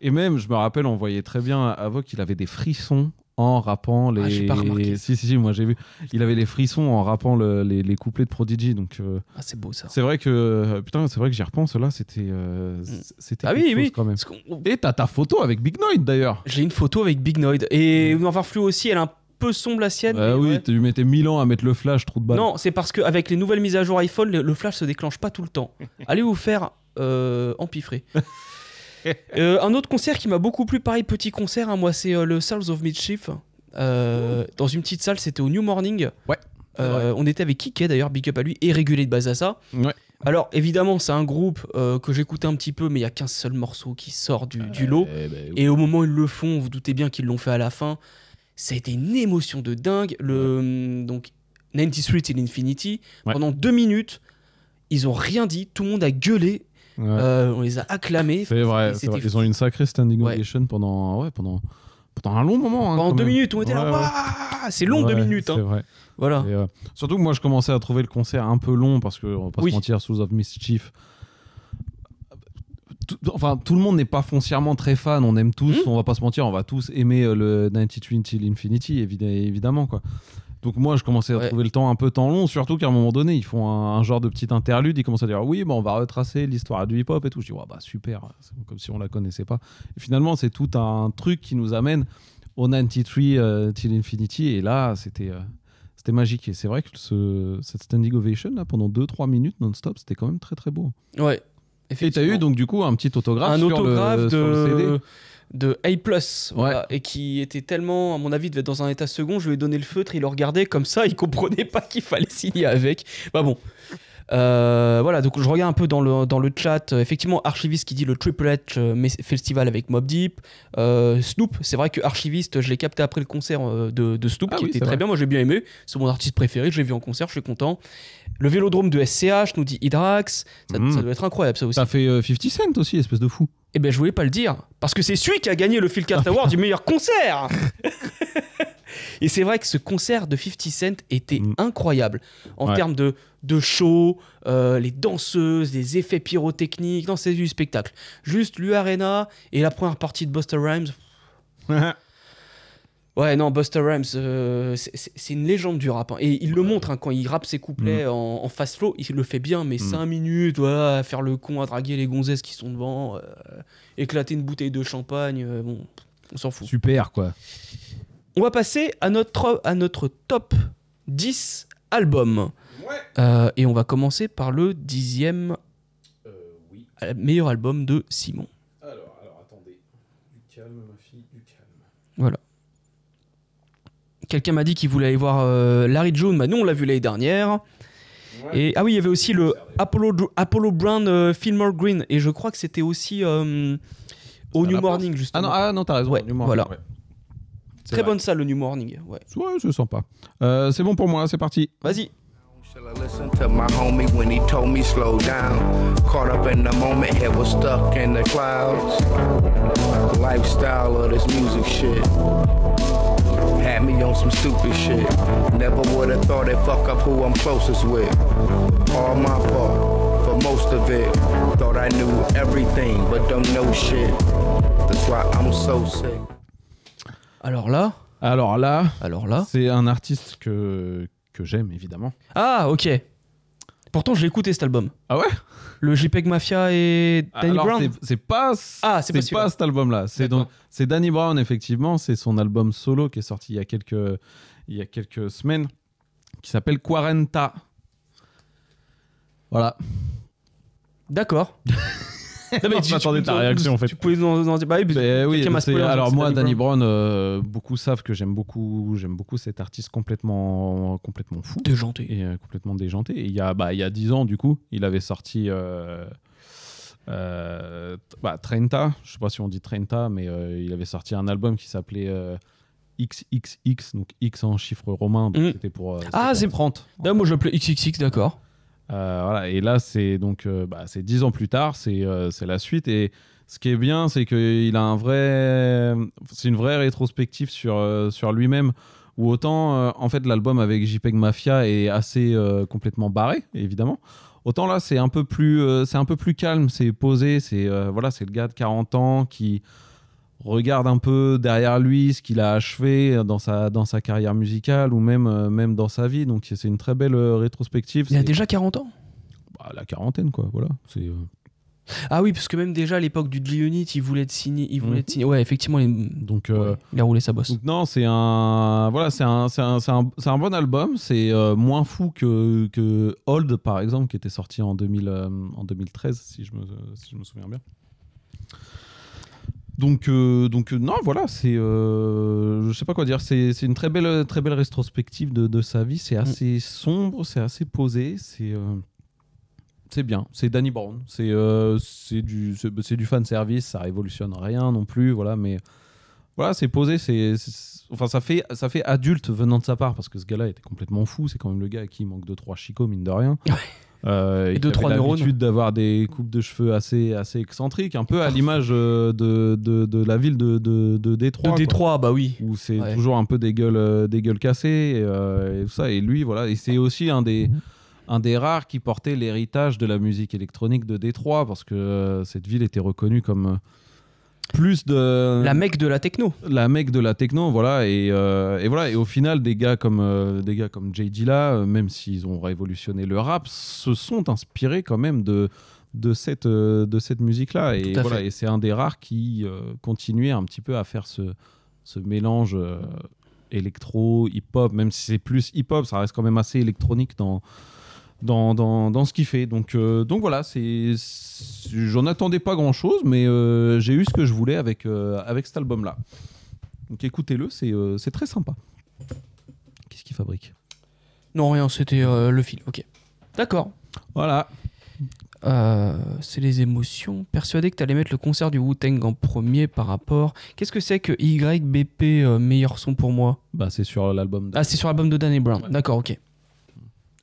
Et même, je me rappelle, on voyait très bien Avoc, il avait des frissons en rappant les. Ah, j'ai pas remarqué. Si, si, si, moi j'ai vu. Il avait les frissons en rappant le- les, les couplets de Prodigy. Donc, euh, Ah, c'est beau ça. c'est vrai que. euh, Putain, c'est vrai que j'y repense, là, c'était. euh, c'était Ah oui, oui. quand même. Et t'as ta photo avec Big Noid d'ailleurs. J'ai une photo avec Big Noid. Et Noir Flou aussi, elle est un peu sombre la sienne. Bah oui, ouais. tu mettais 1000 ans à mettre le flash, trou de balle. Non, c'est parce qu'avec les nouvelles mises à jour iPhone, le, le flash se déclenche pas tout le temps. (laughs) Allez vous faire euh, empiffrer. (laughs) Euh, un autre concert qui m'a beaucoup plu, pareil, petit concert, hein, moi, c'est euh, le Souls of Mischief. Euh, dans une petite salle, c'était au New Morning. Ouais. Euh, on était avec Kike d'ailleurs, big up à lui, et Régulé de base à ça. Ouais. Alors évidemment, c'est un groupe que j'écoutais un petit peu, mais il y a qu'un seul morceau qui sort du, du lot. Eh ben, oui. Et au moment où ils le font, vous doutez bien qu'ils l'ont fait à la fin. Ça a été une émotion de dingue. Le, hum, donc, 93 in Infinity, Ouais. pendant deux minutes, ils ont rien dit. Tout le monde a gueulé. Ouais. Euh, on les a acclamés. C'est vrai. Ils ont eu une sacrée standing Ouais. ovation pendant, ouais, pendant, pendant un long moment. hein, Pendant deux même. minutes, on était là. C'est long, deux minutes. C'est hein. vrai. Voilà. Et, euh, surtout que moi, je commençais à trouver le concert un peu long parce que, on va pas Oui. se mentir, Souls of Mischief. tout- enfin, tout le monde n'est pas foncièrement très fan. On aime tous, on va pas se mentir, on va tous aimer euh, le 93 Till Infinity, évid- évidemment, quoi. Donc moi, je commençais à trouver le temps un peu temps long, surtout qu'à un moment donné, ils font un, un genre de petit interlude, ils commencent à dire oui, bon, on va retracer l'histoire du hip-hop et tout. Je dis ouais, bah super, comme si on la connaissait pas. Et finalement, c'est tout un truc qui nous amène au 93 euh, Till Infinity, et là, c'était euh, c'était magique. Et c'est vrai que ce, cette standing ovation là, pendant 2-3 minutes non-stop, c'était quand même très très beau. Ouais. Et t'as eu donc du coup un petit autographe un sur le- autographe sur le CD. De, A+, voilà, et qui était tellement, à mon avis, devait être dans un état second, je lui ai donné le feutre, il le regardait comme ça, il comprenait pas qu'il fallait signer avec. Bah bon. Euh, voilà, donc je regarde un peu dans le, dans le chat. Euh, Effectivement, Archiviste qui dit le Triple H euh, Festival avec Mob Deep. Euh, Snoop, c'est vrai que Archiviste, je l'ai capté après le concert de, de Snoop, Ah qui oui, était très vrai. bien. Moi, j'ai bien aimé. C'est mon artiste préféré. Je l'ai vu en concert, je suis content. Le Vélodrome de SCH, nous dit Hydrax. Ça, Mm. ça doit être incroyable, ça aussi. Ça fait euh, 50 Cent aussi, espèce de fou. Eh ben, je voulais pas le dire. Parce que c'est celui qui a gagné le Philcast Award du meilleur concert. (laughs) Et c'est vrai que ce concert de 50 Cent était incroyable. En Ouais. termes de, de show, euh, les danseuses, les effets pyrotechniques. Non, c'est du spectacle. Juste l'U-Arena et la première partie de Buster Rhymes. (laughs) Ouais, non, Buster Rhymes, euh, c'est- une légende du rap. hein. Et il le montre hein, quand il rappe ses couplets en, en fast flow, il le fait bien, mais 5 minutes, voilà, à faire le con, à draguer les gonzesses qui sont devant, euh, éclater une bouteille de champagne, euh, bon, on s'en fout. Super quoi. On va passer à notre, à notre top 10 albums. Euh, et on va commencer par le dixième euh, meilleur album de Simon. Alors, alors attendez. Du calme, ma fille, du calme. Voilà. Quelqu'un m'a dit qu'il voulait aller voir euh, Larry June. Bah, nous, on l'a vu l'année dernière. Et ah oui, il y avait aussi le Apollo, Apollo Brown euh, Fillmore Green. Et je crois que c'était aussi euh, au New Morning, place. justement. Ah non, ah non, t'as raison, Ouais, New Morning, voilà. ouais. C'est Très vrai. bonne salle, le New Morning. Ouais. Ouais, c'est sympa. Euh, c'est bon pour moi, c'est parti. Vas-y. Shall I listen to my homie when he told me slow down? Caught up in the moment, head was stuck in the clouds. Lifestyle of this music shit. Had me on some stupid shit. Never would have thought it fuck up who I'm closest with. All my fault for most of it. Thought I knew everything, but don't know shit. That's why I'm so sick. Alors là Alors là, Alors là c'est un artiste que, que j'aime évidemment. Ah, ok. Pourtant, je l'ai écouté cet album. Ah ouais Le JPEG Mafia et Danny Alors, Brown c'est- c'est pas Ah, c'est pas cet album-là. C'est donc c'est Danny Brown effectivement. C'est son album solo qui est sorti il y a quelques il y a quelques semaines, qui s'appelle Quarenta. Voilà. D'accord. (laughs) Non, mais tu- J'attendais tu- ta réaction en fait. Tu pouvais nous en dire. Bah oui, Ben oui, disant alors moi, Danny Brown. Brown, euh, beaucoup savent que j'aime beaucoup, j'aime beaucoup cet artiste complètement, complètement fou, déjanté, et euh, complètement déjanté. Et il y a, bah, il y a 10 ans, du coup, il avait sorti euh, euh, bah, Trenta. Je sais pas si on dit Trenta, mais euh, il avait sorti un album qui s'appelait euh, XXX, donc X en chiffre romain, donc Mm. c'était pour, Ah, c'est pour 30. Ah, moi, je l'appelais XXX, d'accord. Euh, et là, c'est donc euh, bah, c'est dix ans plus tard, c'est euh, c'est la suite. Et ce qui est bien, c'est qu'il a un vrai, c'est une vraie rétrospective sur sur lui-même. Où autant, en fait, l'album avec JPEG Mafia est assez complètement barré, évidemment. Autant là, c'est un peu plus, c'est un peu plus calme, c'est posé. C'est voilà, c'est le gars de 40 ans qui regarde un peu derrière lui ce qu'il a achevé dans sa, dans sa carrière musicale ou même, euh, même dans sa vie. Donc c'est une très belle euh, rétrospective. Il a déjà 40 ans? Bah, la quarantaine, quoi. Voilà. C'est. euh, Ah oui, parce que même déjà à l'époque du G-Unit, il voulait être signé. Il voulait être signé. Ouais, effectivement, il, Donc, euh, il a roulé sa bosse. donc non, c'est un. Voilà, c'est un, c'est un, c'est un, c'est un bon album. C'est euh, moins fou que, que Old, par exemple, qui était sorti en, 2000, euh, en 2013, si je, me, si je me souviens bien. Donc, euh, donc euh, non, voilà, c'est, euh, je sais pas quoi dire. C'est, c'est une très belle, très belle rétrospective de, de sa vie. C'est assez sombre, c'est assez posé, c'est, euh, c'est bien. C'est Danny Brown. C'est, c'est du, c'est, c'est du fan service. Ça révolutionne rien non plus, voilà. Mais voilà, c'est posé. C'est, enfin, ça fait, ça fait adulte venant de sa part parce que ce gars-là était complètement fou. C'est quand même le gars à qui il manque de trois chicots mine de rien. Euh, Et avait trois neurones. l'habitude d'avoir des coupes de cheveux assez, assez excentriques, un peu à l'image euh, de, de, de la ville de, de, de Détroit. De quoi. Détroit, bah oui. Où c'est Ouais. toujours un peu des gueules, euh, des gueules cassées et, euh, et tout ça. Et lui, voilà, et c'est aussi un des, un des rares qui portait l'héritage de la musique électronique de Détroit, parce que euh, cette ville était reconnue comme plus de La mec de la techno. la mec de la techno, voilà. Et, euh, et voilà. Et au final, des gars comme euh, des gars comme Jay Dilla, euh, même s'ils ont révolutionné le rap, se sont inspirés quand même de de cette euh, de cette musique-là. Et voilà. fait. Et c'est un des rares qui continuait un petit peu à faire ce ce mélange électro, hip-hop, même si c'est plus hip-hop, ça reste quand même assez électronique dans dans, dans, dans ce qu'il fait. Donc, euh, donc voilà, c'est, j'en attendais pas grand chose, mais euh, j'ai eu ce que je voulais avec, euh, avec cet album-là. Donc écoutez-le, c'est, très sympa. Qu'est-ce qu'il fabrique? Non, rien, c'était le fil. Ok. D'accord. Voilà. Euh, c'est les émotions. Persuadé que tu allais mettre le concert du Wu-Tang en premier par rapport. Qu'est-ce que c'est que YBP euh, meilleur son pour moi? Bah, c'est sur l'album. de- Ah, c'est sur l'album de Danny Brown. D'accord, ok.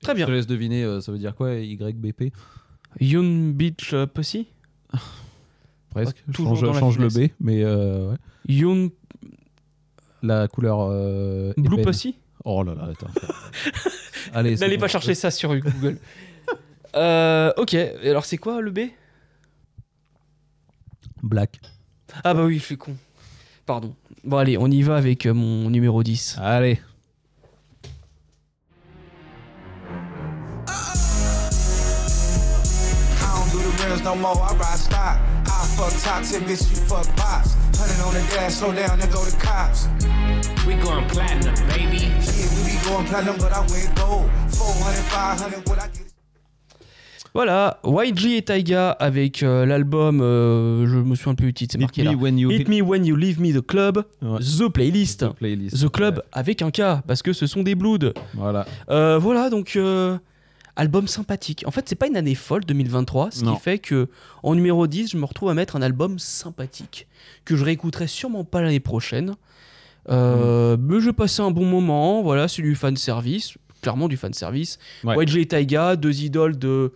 Très bien. Je te laisse deviner, euh, ça veut dire quoi YBP Young Beach euh, Pussy Presque. Toujours change dans la change le B, mais euh, ouais. La couleur. euh, Blue ébène. Pussy Oh là là, attends. (laughs) Allez, c'est N'allez bon. pas chercher ça sur Google. (laughs) Euh, ok, alors c'est quoi le B? Black. Ah bah oui, je suis con. Pardon. Bon allez, on y va avec mon numéro 10. Allez. No more, I ride stock. I fuck top tip, bitch, you fuck box. Hundred on the dash, slow down, then go to cops. We going platinum, baby. Yeah, we be going platinum, but I went gold. 400, 500, what I get. Voilà, YG et Taiga avec euh, l'album, euh, je me souviens plus du titre, c'est marqué Me là. When You Hit Me When You Leave Me The Club, Ouais. The Playlist. The playlist. The Club avec un K, parce que ce sont des bloods. Voilà. Euh, voilà, donc euh, album sympathique. En fait, c'est pas une année folle 2023, ce Non. qui fait que en numéro 10, je me retrouve à mettre un album sympathique que je réécouterai sûrement pas l'année prochaine. Euh, Mm. Mais je passé un bon moment, voilà, c'est du fan service, clairement du fan service. Ouais. Et Taiga, deux idoles de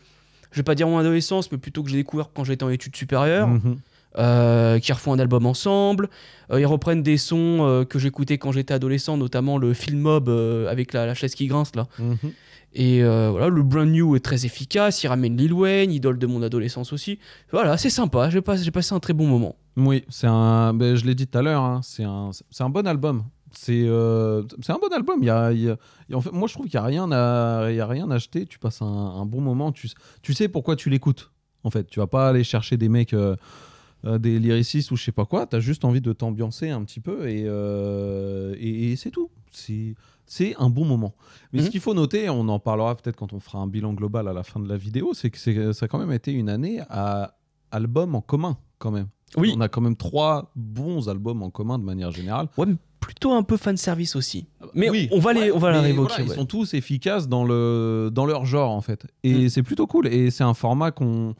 je vais pas dire mon adolescence, mais plutôt que j'ai découvert quand j'étais en études supérieures, Mhm. euh, qui refont un album ensemble. Euh, ils reprennent des sons euh, que j'écoutais quand j'étais adolescent, notamment le film Mob avec la, la chaise qui grince là. Mhm. Et euh, voilà, le brand new est très efficace. Il ramène Lil Wayne, idole de mon adolescence aussi. Voilà, c'est sympa. J'ai pas- j'ai passé un très bon moment. Oui, c'est un. ben, je l'ai dit tout à l'heure, hein, c'est un, un bon album. C'est euh, un bon album. Il y a, en fait, moi, je trouve qu'il n'y a rien à, il y a rien à acheter. Tu passes un, bon moment. Tu, tu sais pourquoi tu l'écoutes. En fait, tu vas pas aller chercher des mecs, euh, euh, des lyricistes ou je sais pas quoi. Tu as juste envie de t'ambiancer un petit peu et, euh, et, et c'est tout. C'est un bon moment. Mais Mhm. ce qu'il faut noter, on en parlera peut-être quand on fera un bilan global à la fin de la vidéo, c'est que c'est- ça a quand même été une année à album en commun quand même. Oui. On a quand même trois bons albums en commun de manière générale. Ouais, mais plutôt un peu fan service aussi. Mais Oui, on va les, on va la révoquer. voilà, ouais. Ils sont tous efficaces dans, le, dans leur genre en fait. Et Mm. c'est plutôt cool. Et c'est un format qu'on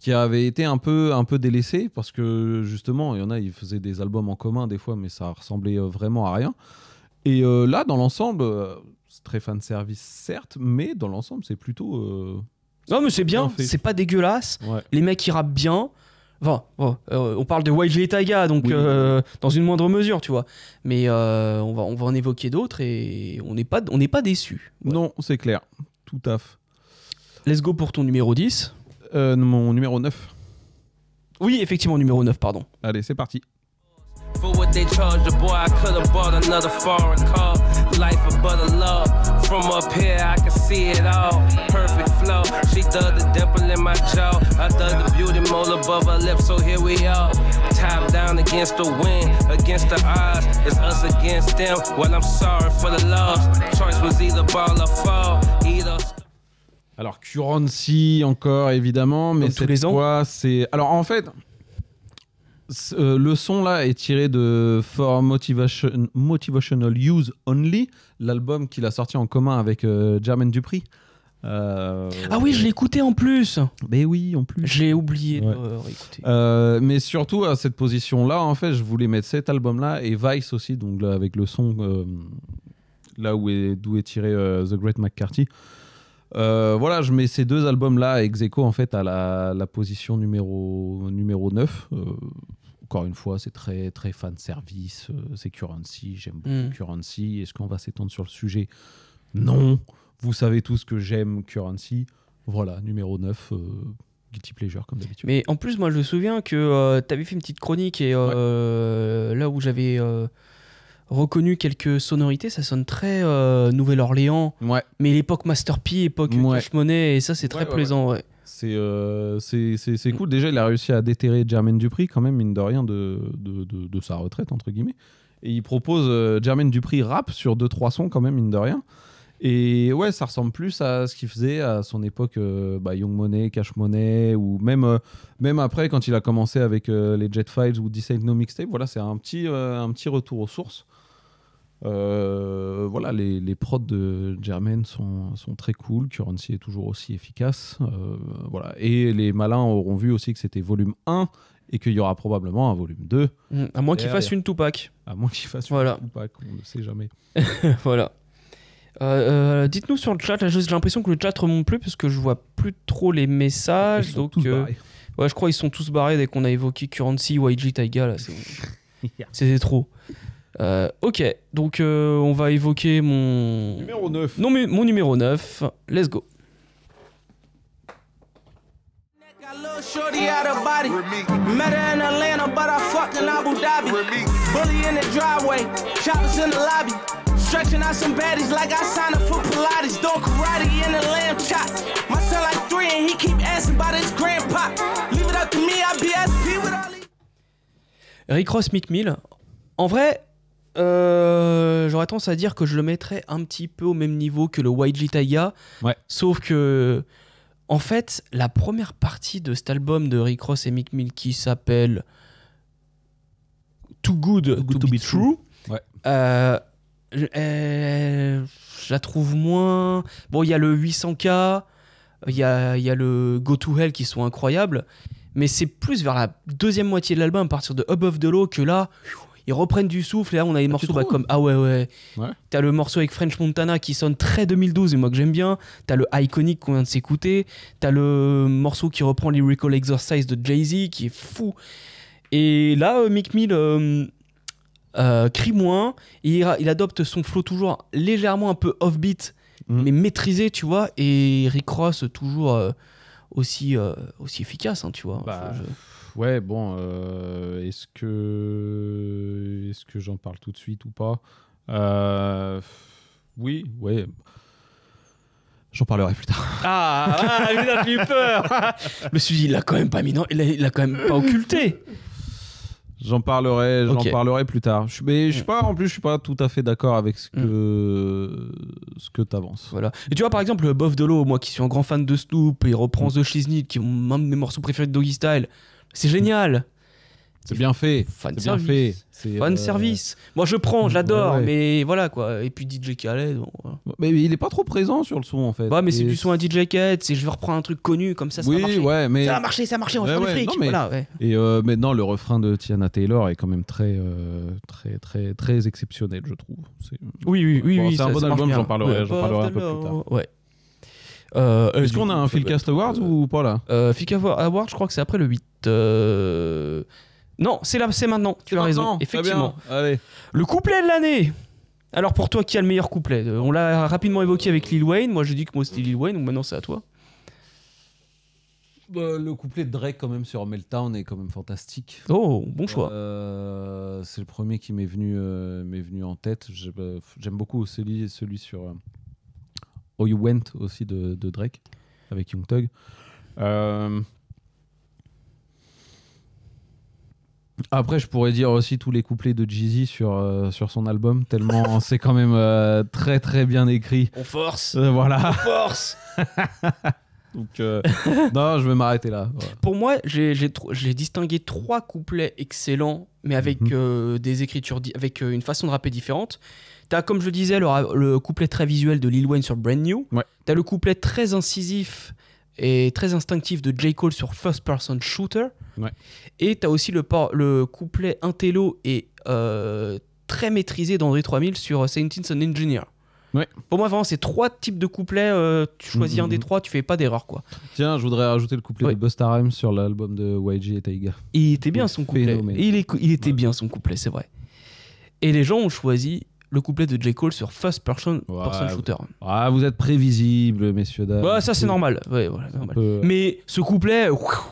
qui avait été un peu, un peu délaissé parce que justement, il y en a, ils faisaient des albums en commun des fois, mais ça ressemblait euh, vraiment à rien. Et euh, là, dans l'ensemble, euh, c'est très fan service certes, mais dans l'ensemble, c'est plutôt. euh, Non, mais c'est bien. Fait. C'est pas dégueulasse. Ouais. Les mecs, ils rappent bien. Enfin, euh, on parle de YG et Taiga, donc Oui. euh, dans une moindre mesure, tu vois. Mais euh, on, va, on va en évoquer d'autres et on n'est pas, on n'est pas déçus. Non, c'est clair. Tout à fait. Let's go pour ton numéro 10. Euh, mon numéro 9. Oui, effectivement, numéro 9, pardon. Allez, c'est parti. What they charge the boy, I could have bought another foreign car. Life of butter love. From up here, I can see it all. Perfect flow. She dug the dimple in my jaw. I dug the beauty mole above her lips, so here we are. Top down against the wind, against the odds. It's us against them. Well, I'm sorry for the loss. Choice was either ball or fall. Either. Alors Currency encore évidemment, mais Comme tous cette les ans. fois c'est. Alors en fait, euh, le son là est tiré de For Motivation... Motivational Use Only, l'album qu'il a sorti en commun avec euh, Jermaine Dupri. Euh, Ah oui, je l'ai écouté en plus. Mais oui, en plus. J'ai oublié Ouais. de. Euh, mais surtout à cette position-là, en fait, je voulais mettre cet album-là et Vice aussi, donc là, avec le son euh, là où est d'où est tiré The Great McCarthy. Voilà, je mets ces deux albums-là ex aequo, en fait à la, la position numéro numéro 9. Euh, encore une fois, c'est très très fan service, euh, c'est Currency, j'aime beaucoup Mm. Currency. Est-ce qu'on va s'étendre sur le sujet? Non. vous savez tous que j'aime Currency. Voilà, numéro 9, euh, Guilty Pleasure comme d'habitude. Mais en plus, moi, je me souviens que tu avais fait une petite chronique et euh, là où j'avais euh, reconnu quelques sonorités, ça sonne très euh, Nouvelle-Orléans. Ouais. Mais l'époque Master P, époque Ouais. Cash Money, et ça, c'est très Ouais, ouais, plaisant. Ouais. C'est euh, cool. Déjà, il a réussi à déterrer Jermaine Dupri, quand même, mine de rien, de, de, de- sa retraite, entre guillemets. Et il propose euh, Jermaine Dupri rap sur 2-3 sons, quand même, mine de rien. Et ouais, ça ressemble plus à ce qu'il faisait à son époque, euh, bah, Young Money, Cash Money, ou même, euh, même après, quand il a commencé avec euh, les Jet Files ou Ain't No Mixtape. Voilà, c'est un petit, un petit retour aux sources. Euh, voilà, les, les prods de Jermaine sont, sont très cool. Currency est toujours aussi efficace. Euh, voilà. Et les malins auront vu aussi que c'était volume 1 et qu'il y aura probablement un volume 2. Mm, À moins qu'il fasse une Tupac. À moins qu'il fasse Voilà. une Tupac, on ne sait jamais. (laughs) voilà. Euh, Dites-nous sur le chat, j'ai l'impression que le chat remonte plus parce que je vois plus trop les messages. Ils sont donc, tous barrés. ouais, je crois qu'ils sont tous barrés dès qu'on a évoqué Currency, YG, Taiga. (laughs) C'était trop. Euh, ok, donc euh, on va évoquer mon. Numéro 9. Non, mais mon numéro 9. Let's go. Shorty out of body. Met her in Atlanta, but I fucked in Abu Dhabi. Bully in the driveway, choppers in the lobby. Stretching out some baddies like I signed up for Pilates. Doing karate in the lamb chops. My son like three and he keep asking about his grandpa. Leave it up to me, I BSP with all these. Rick Ross Mick Mill. En vrai, euh, j'aurais tendance à dire que je le mettrais un petit peu au même niveau que le YG Taiga. Ouais. Sauf que, en fait, la première partie de cet album de Rick Ross et Mick Mill qui s'appelle Too Good, to, Be, True, Ouais. euh, je, euh, je la trouve moins. Bon, il y a le 800K, il y a, y a le Go to Hell qui sont incroyables, mais c'est plus vers la deuxième moitié de l'album, à partir de Above the Law, que là, ils reprennent du souffle. Et là, on a des morceaux bah, comme Ah ouais, ouais. Ouais. T'as le morceau avec French Montana qui sonne très 2012 et moi que j'aime bien. T'as le Iconic qu'on vient de s'écouter. T'as le morceau qui reprend Lyrical Exercise de Jay-Z qui est fou. Et là, euh, Mick Mill euh, euh, crie moins. Et il, il adopte son flow toujours légèrement un peu offbeat, mais maîtrisé, tu vois. Et Rick Ross, toujours euh, aussi, aussi efficace, hein, tu vois. Bah, Je- Ouais, bon, euh, est-ce que est-ce que j'en parle tout de suite ou pas? Euh, Oui, ouais. J'en parlerai plus tard. Ah, ah putain, j'ai eu peur. (laughs) je me suis dit, il l'a quand même pas mis dans, il l'a- il l'a quand même pas occulté. J'en parlerai, j'en parlerai plus tard. Je, mais je suis pas, en plus, je suis pas tout à fait d'accord avec ce que ce que t'avances. Voilà. Et tu vois, par exemple, Bob Dolo, moi qui suis un grand fan de Snoop, et il reprend Mm. The Shiznit, qui est un de mes morceaux préférés de Doggy Style. C'est génial. C'est bien fait. Fan C'est bien service. fait. C'est, Fan euh, service. Moi, je prends, je l'adore, Ouais, ouais. mais voilà quoi. Et puis DJ Khaled. bon, voilà. Mais il est pas trop présent sur le son en fait. Ouais, mais c'est du son à DJ Khaled, c'est je vais reprendre un truc connu, comme ça, ça oui, va marcher. ouais, mais Ça va marcher, ça va marcher, on va faire du fric. non, mais- Voilà. Et euh, maintenant, le refrain de Tiana Taylor est quand même très, euh, très, très, très exceptionnel, je trouve. Oui, oui, oui. Bon, oui c'est un bon album, j'en parlerai, j'en parlerai un peu plus tard. Ouais. Euh, Est-ce du qu'on a un Philcast Awards ou pas là Euh, Philcast Award, je crois que c'est après le 8. euh, Non, c'est là, c'est maintenant. Tu as raison, effectivement. bien, allez. Le couplet de l'année. Alors pour toi, qui a le meilleur couplet? Euh, On l'a rapidement évoqué avec Lil Wayne. Moi, j'ai dit que moi c'était Lil Wayne, donc maintenant c'est à toi. Bah, le couplet de Drake quand même sur Meltdown est quand même fantastique. Oh, bon choix. Euh, c'est le premier qui m'est venu, euh, m'est venu en tête. Bah, J'aime beaucoup celui, celui sur euh, Oh You Went aussi de, de Drake avec Young Thug. Euh, Après, je pourrais dire aussi tous les couplets de Jeezy sur, euh, sur son album, tellement (laughs) c'est quand même euh, très très bien écrit. On force. Voilà. On force. (laughs) Donc, non, je vais m'arrêter là. Voilà. Pour moi, j'ai distingué trois couplets excellents, mais avec Mhm. des écritures, avec une façon de rapper différente. T'as, comme je le disais, le, couplet très visuel de Lil Wayne sur Brand New. T'as le couplet très incisif et très instinctif de J. Cole sur First Person Shooter. Ouais. Et t'as aussi le, couplet intello et euh, très maîtrisé d'André 3000 sur Saintins and Engineer. Ouais. Pour moi, vraiment, c'est trois types de couplets. euh, tu choisis Mhm. un des trois, tu fais pas d'erreur, quoi. Tiens, je voudrais rajouter le couplet Ouais. de Busta Rhymes sur l'album de YG et Taiga. Il était bien son couplet. Phénomène. Il, est, il était bien son couplet, c'est vrai. Et les gens ont choisi le couplet de J. Cole sur First Person, Shooter. Ah, vous êtes prévisibles, messieurs dames. Ouais, ça c'est normal. Ouais, voilà, c'est normal. peu- Mais ce couplet,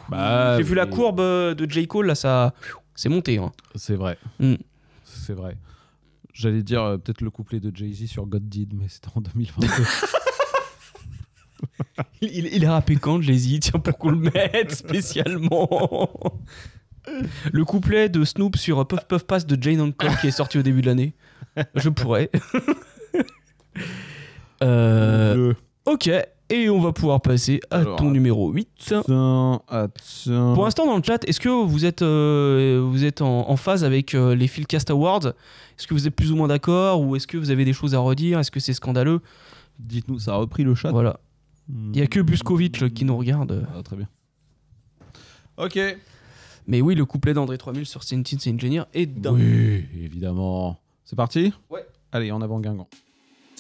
Bah, j'ai vu la courbe euh, de J. Cole, là, ça. C'est monté. Hein. C'est vrai. Mm. C'est vrai. J'allais dire euh, peut-être le couplet de Jay-Z sur God Did, mais c'était en 2022. Il, (laughs) (laughs) il, il est rappé quand, Jay-Z? Tiens, pour qu'on le mette spécialement. Le couplet de Snoop sur Puff Puff Pass de Jane Hancock qui est sorti au début de l'année. (laughs) Je pourrais. (laughs) Euh, ok, et on va pouvoir passer à Alors, ton numéro 8. Attends, attends. Pour l'instant, dans le chat, est-ce que vous êtes, euh, vous êtes en, en phase avec euh, les Philcast Awards? Est-ce que vous êtes plus ou moins d'accord Ou est-ce que vous avez des choses à redire? Est-ce que c'est scandaleux? Dites-nous, ça a repris le chat Voilà. Il n'y a que Buskovitch là, qui nous regarde. Ah, très bien. Ok. Mais oui, le couplet d'André 3000 sur Sentence Engineer est dingue. Oui, évidemment. C'est parti Ouais. Allez, en avant Guingamp.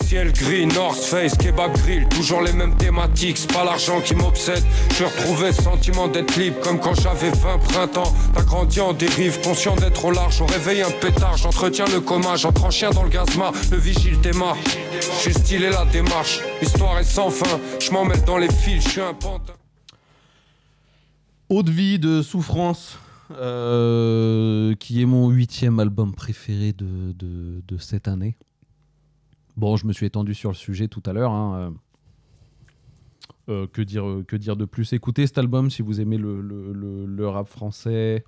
Ciel gris, North Face, kebab grill, toujours les mêmes thématiques, c'est pas l'argent qui m'obsède. Je retrouvé ce sentiment d'être libre, comme quand j'avais 20 printemps. T'as grandi en dérive, conscient d'être au large, on réveille un pétard, j'entretiens le coma, j'entre en chien dans le gazma, le vigile démarre. J'ai stylé la démarche, l'histoire est sans fin, je m'en mêle dans les fils, je suis un pantin. Haute vie de souffrance, euh, qui est mon huitième album préféré de, de, de cette année. Bon, je me suis étendu sur le sujet tout à l'heure. hein, euh, euh, que, dire, que dire de plus? Écoutez cet album si vous aimez le, le, le- le rap français.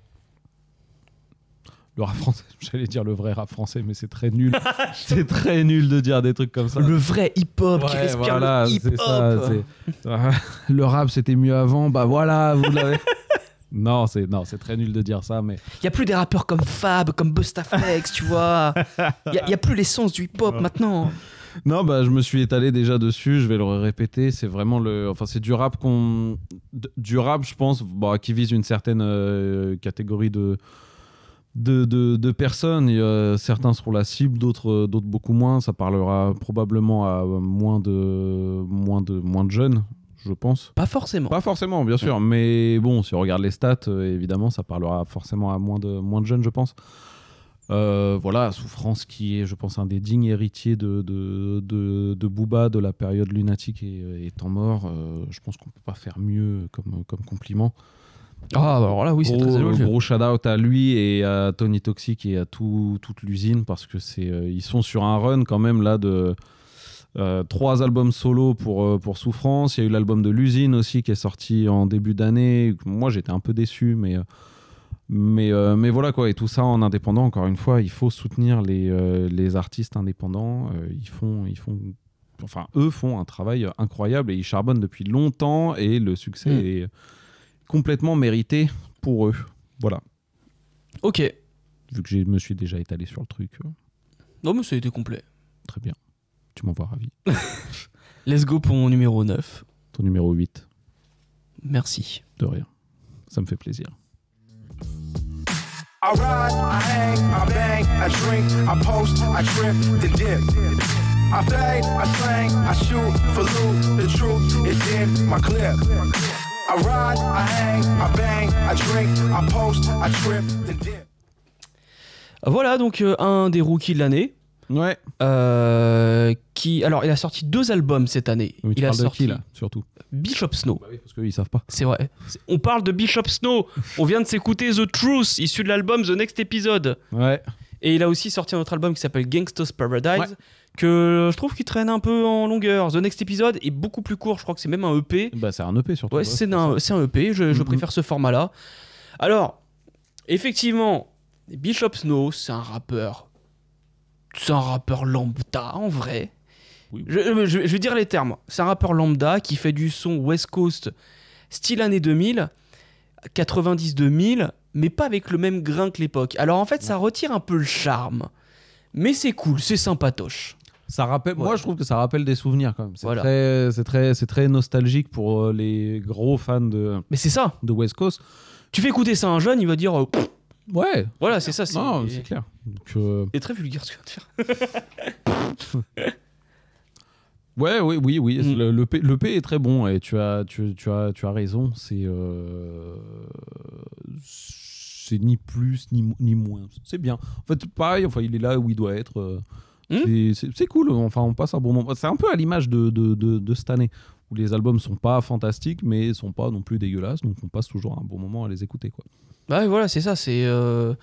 Le rap français, (laughs) j'allais dire le vrai rap français, mais c'est très nul. (laughs) c'est très nul de dire des trucs comme ça. Le vrai hip-hop qui Ouais, respire voilà, le hip-hop. (laughs) le rap c'était mieux avant, bah voilà, vous l'avez. Non, c'est non, c'est très nul de dire ça, mais Il n'y a plus des rappeurs comme Fab, comme Bustaflex, tu vois. Il n'y a, y a plus l'essence du hip-hop maintenant. non, bah je me suis étalé déjà dessus, je vais le répéter, c'est vraiment le, enfin c'est du rap qu'on, du rap, je pense, bah, qui vise une certaine euh, catégorie de de, de, de personnes. Y certains seront la cible, d'autres d'autres beaucoup moins. Ça parlera probablement à moins de moins de moins de jeunes, je pense. Pas forcément. Pas forcément, bien sûr. Mais bon, si on regarde les stats, euh, évidemment, ça parlera forcément à moins de, moins de jeunes, je pense. Euh, voilà, Souffrance qui est, je pense, un des dignes héritiers de, de, de, de Booba, de la période lunatique et, et temps mort. Euh, je pense qu'on peut pas faire mieux comme, comme compliment. Ah, bah alors là, oui, c'est très élogieux. Gros shout-out à lui et à Tony Toxic et à tout, toute l'usine parce que c'est euh, ils sont sur un run quand même là de euh, trois albums solo pour, euh, pour Souffrance. Il y a eu l'album de l'usine aussi qui est sorti en début d'année. Moi j'étais un peu déçu, mais, euh, mais, euh, mais voilà quoi. Et tout ça en indépendant, encore une fois, il faut soutenir les, les artistes indépendants. Ils font. Ils font Enfin, eux font un travail incroyable et ils charbonnent depuis longtemps et le succès Mm. est complètement mérité pour eux. Voilà. Ok. Vu que je me suis déjà étalé sur le truc. Non, mais ça a été complet. Très bien. Tu m'envoies ravi. (laughs) Let's go pour mon numéro 9. Ton numéro 8. Merci. De rien. Ça me fait plaisir. I ride, I hang, I bang, I drink, I post, I trip, then dip. I fade, I slang, I shoot for loot. The truth is in my clip. I ride, I hang, I bang, I drink, I post, I trip, then dip. Voilà donc euh, un des rookies de l'année. Ouais. Euh, qui alors il a sorti deux albums cette année. Oui, tu il a de sorti qui, là, surtout Bishop Snow. Parce qu'ils savent pas. C'est vrai. On parle de Bishop Snow. On vient de s'écouter The Truth, issu de l'album The Next Episode. Ouais. Et il a aussi sorti un autre album qui s'appelle Gangsta's Paradise, que je trouve qu'il traîne un peu en longueur. The Next Episode est beaucoup plus court, je crois que c'est même un EP. Bah, c'est un EP surtout. Ouais, c'est un, EP, je, je Mhm. préfère ce format-là. Alors, effectivement, Bishop Snow, c'est un rappeur. C'est un rappeur lambda, en vrai. Je, je- je vais dire les termes. C'est un rappeur lambda qui fait du son West Coast, style année 2000, 90-2000, mais pas avec le même grain que l'époque. Alors en fait, ça retire un peu le charme. Mais c'est cool, c'est sympatoche. Ça rappelle, Moi, je trouve que ça rappelle des souvenirs quand même. C'est Voilà. très, très, c'est très nostalgique pour euh, les gros fans de. Mais c'est ça. De West Coast. Tu fais écouter ça à un jeune, il va dire. euh, pff. Ouais. Voilà, c'est ça. Non, c'est clair. Donc, euh, C'est très vulgaire ce que tu viens de faire. (laughs) Ouais, oui, oui, oui. Mm. Le, le P, le P est très bon et tu as, tu, tu as, tu as raison. C'est, euh, c'est ni plus ni, ni moins. C'est bien. En fait, pareil. Enfin, il est là où il doit être. euh, C'est- C'est c'est cool, enfin on passe un bon moment. C'est un peu à l'image de, de, de- de cette année, où les albums sont pas fantastiques, mais sont pas non plus dégueulasses, donc on passe toujours un bon moment à les écouter. Quoi. Ouais, voilà, c'est ça. C'est. euh,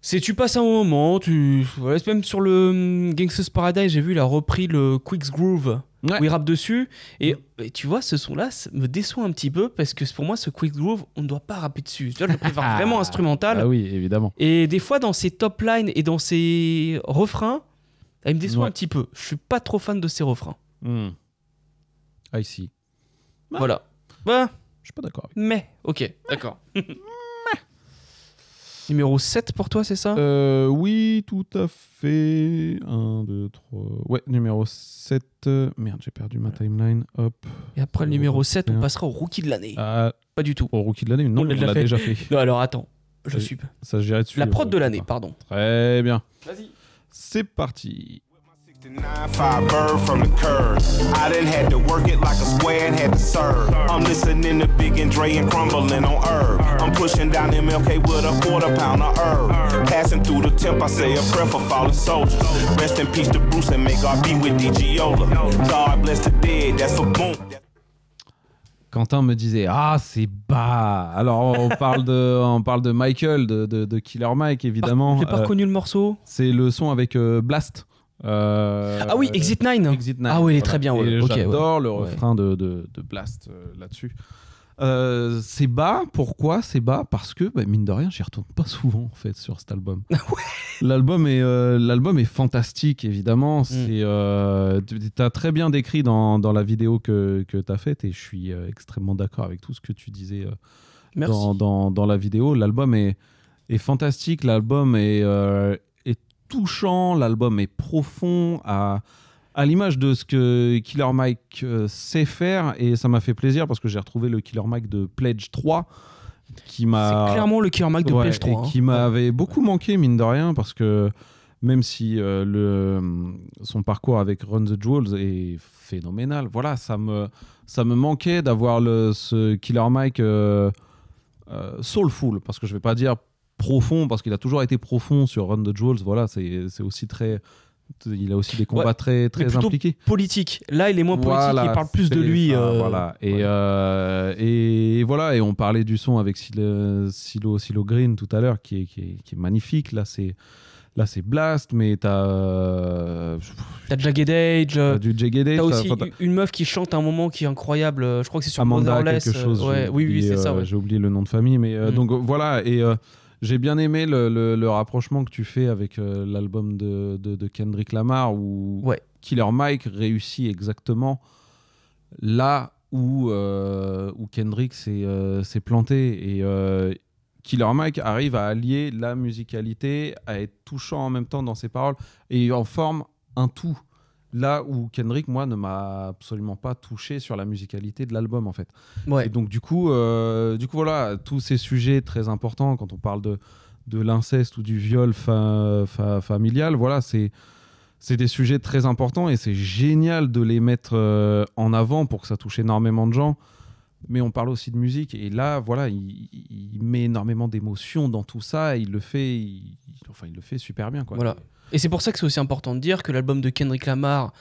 C'est tu passes un moment, tu voilà, même sur le hum, Gangsta's Paradise, j'ai vu il a repris le Quicks Groove où il rappe dessus et, et tu vois ce son là me déçoit un petit peu parce que pour moi ce Quicks Groove on ne doit pas rapper dessus. Tu vois, je préfère (laughs) vraiment instrumental. Ah oui, évidemment. Et des fois dans ses top lines et dans ses refrains, il me déçoit Ouais. un petit peu. Je suis pas trop fan de ses refrains. Hmm. I see. Voilà. Bah, je suis pas d'accord. Mais ok, d'accord. (laughs) Numéro 7 pour toi, c'est ça? Euh, oui, tout à fait. 1, 2, 3. Ouais, numéro 7. Merde, j'ai perdu ma timeline. Hop. Et après le numéro 7, on passera au rookie de l'année. Ah, pas du tout. Au rookie de l'année Non, on l'a déjà fait. Non, alors attends, je suis. Ça, dessus. La prod euh, de l'année, pardon. Très bien. Vas-y. C'est parti. Five bird from the curb. I done had to work it like a square and had to serve. I'm listening to Big and Dre and crumbling on herb. I'm pushing down MLK with a quarter pound of herb. Passing through the temp, I say a prayer for fallen soldiers. Rest in peace to Bruce and make our be with DGola. God bless the dead, that's for boom. Quentin me disait Ah, c'est bas. Alors, on (laughs) parle de, on parle de Michael, de, de, de Killer Mike, évidemment. J'ai pas Euh, reconnu le morceau. C'est le son avec euh, Blast. Euh, Ah oui, Exit 9. Exit 9. Ah oui, il est très bien, ouais. J'adore ouais. le Ouais. refrain de, de, de Blast euh, là-dessus. Euh, c'est bas, pourquoi c'est bas? Parce que, bah, mine de rien, j'y retourne pas souvent en fait sur cet album. L'album est, euh, l'album est fantastique, Mm. évidemment. C'est, euh, tu as très bien décrit dans, dans la vidéo que, que tu as faite et je suis euh, extrêmement d'accord avec tout ce que tu disais euh, Merci. dans, dans, dans la vidéo. L'album est, est fantastique, l'album est, euh, est touchant, l'album est profond, à, à l'image de ce que Killer Mike euh, sait faire. Et ça m'a fait plaisir parce que j'ai retrouvé le Killer Mike de Pledge 3 qui m'a. C'est clairement le Killer Mike de Pledge 3, Et hein. qui m'avait beaucoup manqué, mine de rien, parce que même si euh, le, son parcours avec Run the Jewels est phénoménal, voilà, ça me, ça me manquait d'avoir ce Killer Mike euh, euh, soulful, parce que je vais pas dire profond, parce qu'il a toujours été profond sur Run the Jewels, voilà, c'est aussi très. Il a aussi des combats Ouais, très, très impliqués. Politique. Là, il est moins politique, Voilà, il parle plus de lui. ça, euh, Voilà. Et, euh, et voilà, et on parlait du son avec Silo, Silo, Silo Green tout à l'heure, qui est, qui, est, qui est magnifique. Là, c'est là c'est Blast, mais t'as euh, T'as Jagged euh, T'as du Jagged Edge, T'as aussi une meuf qui chante un moment qui est incroyable. Je crois que c'est sur Amanda quelque chose. ouais, oui, oui, c'est ça. ouais. J'ai oublié le nom de famille, mais Mm. donc voilà. Et j'ai bien aimé le, le- le rapprochement que tu fais avec euh, l'album de, de- de Kendrick Lamar où Killer Mike réussit exactement là où, euh, où Kendrick s'est euh, planté. Et euh, Killer Mike arrive à allier la musicalité, à être touchant en même temps dans ses paroles et en forme un tout. Là où Kendrick, moi, ne m'a absolument pas touché sur la musicalité de l'album, en fait. Ouais. Et donc, du coup, euh, du coup, voilà, tous ces sujets très importants, quand on parle de, de l'inceste ou du viol fa- fa- familial, voilà, c'est c'est des sujets très importants et c'est génial de les mettre euh, en avant pour que ça touche énormément de gens. Mais on parle aussi de musique et là, voilà, il, il met énormément d'émotions dans tout ça et il le fait, il- enfin, il le fait super bien, quoi. Voilà. Et c'est pour ça que c'est aussi important de dire que l'album de Kendrick Lamar,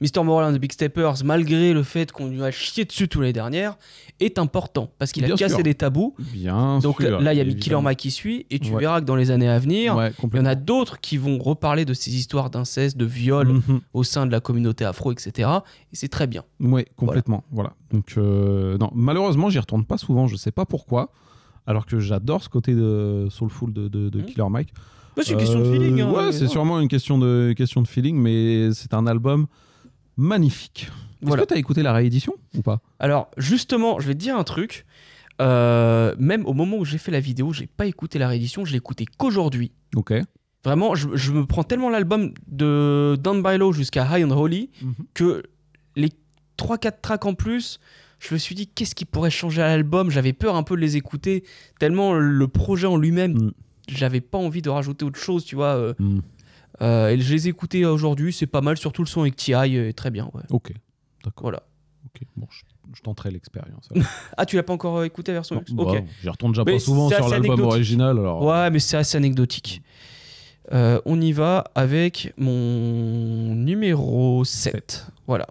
Mr. Moral and the Big Steppers, malgré le fait qu'on lui a chié dessus tous les dernières, est important parce qu'il a cassé sûr. des tabous. Bien Donc sûr, là, il y a Killer. Mike qui suit et tu Ouais. verras que dans les années à venir, Ouais, il y en a d'autres qui vont reparler de ces histoires d'inceste, de viol Mhm. au sein de la communauté afro, etc. Et c'est très bien. Oui, complètement. Voilà. Donc, euh, non, malheureusement, j'y retourne pas souvent. Je sais pas pourquoi. Alors que j'adore ce côté de soulful de, de, de Killer Mike. Bah, c'est une question de feeling, hein, ouais, mais c'est sûrement une question de, question de feeling, mais c'est un album magnifique. Est-ce Voilà. que tu as écouté la réédition ou pas? Alors, justement, je vais te dire un truc. Euh, même au moment où j'ai fait la vidéo, j'ai pas écouté la réédition, je l'ai écouté qu'aujourd'hui. Ok. Vraiment, je, je me prends tellement l'album de Down by Low jusqu'à High and Holy Mhm. que les 3-4 tracks en plus, je me suis dit qu'est-ce qui pourrait changer à l'album? J'avais peur un peu de les écouter, tellement le projet en lui-même, Mm. J'avais pas envie de rajouter autre chose, tu vois. euh. Euh, et je les ai écoutés aujourd'hui, c'est pas mal, surtout le son avec T.I. est très bien. Ouais. Ok. D'accord. Voilà. Ok. Bon, je, je tenterai l'expérience. (laughs) Ah, tu l'as pas encore euh, écouté version Non, luxe bah, Ok. j'y retourne déjà Mais pas souvent c'est sur assez l'album anecdotique. original, alors. Ouais, mais c'est assez anecdotique. Euh, on y va avec mon numéro 7. Voilà.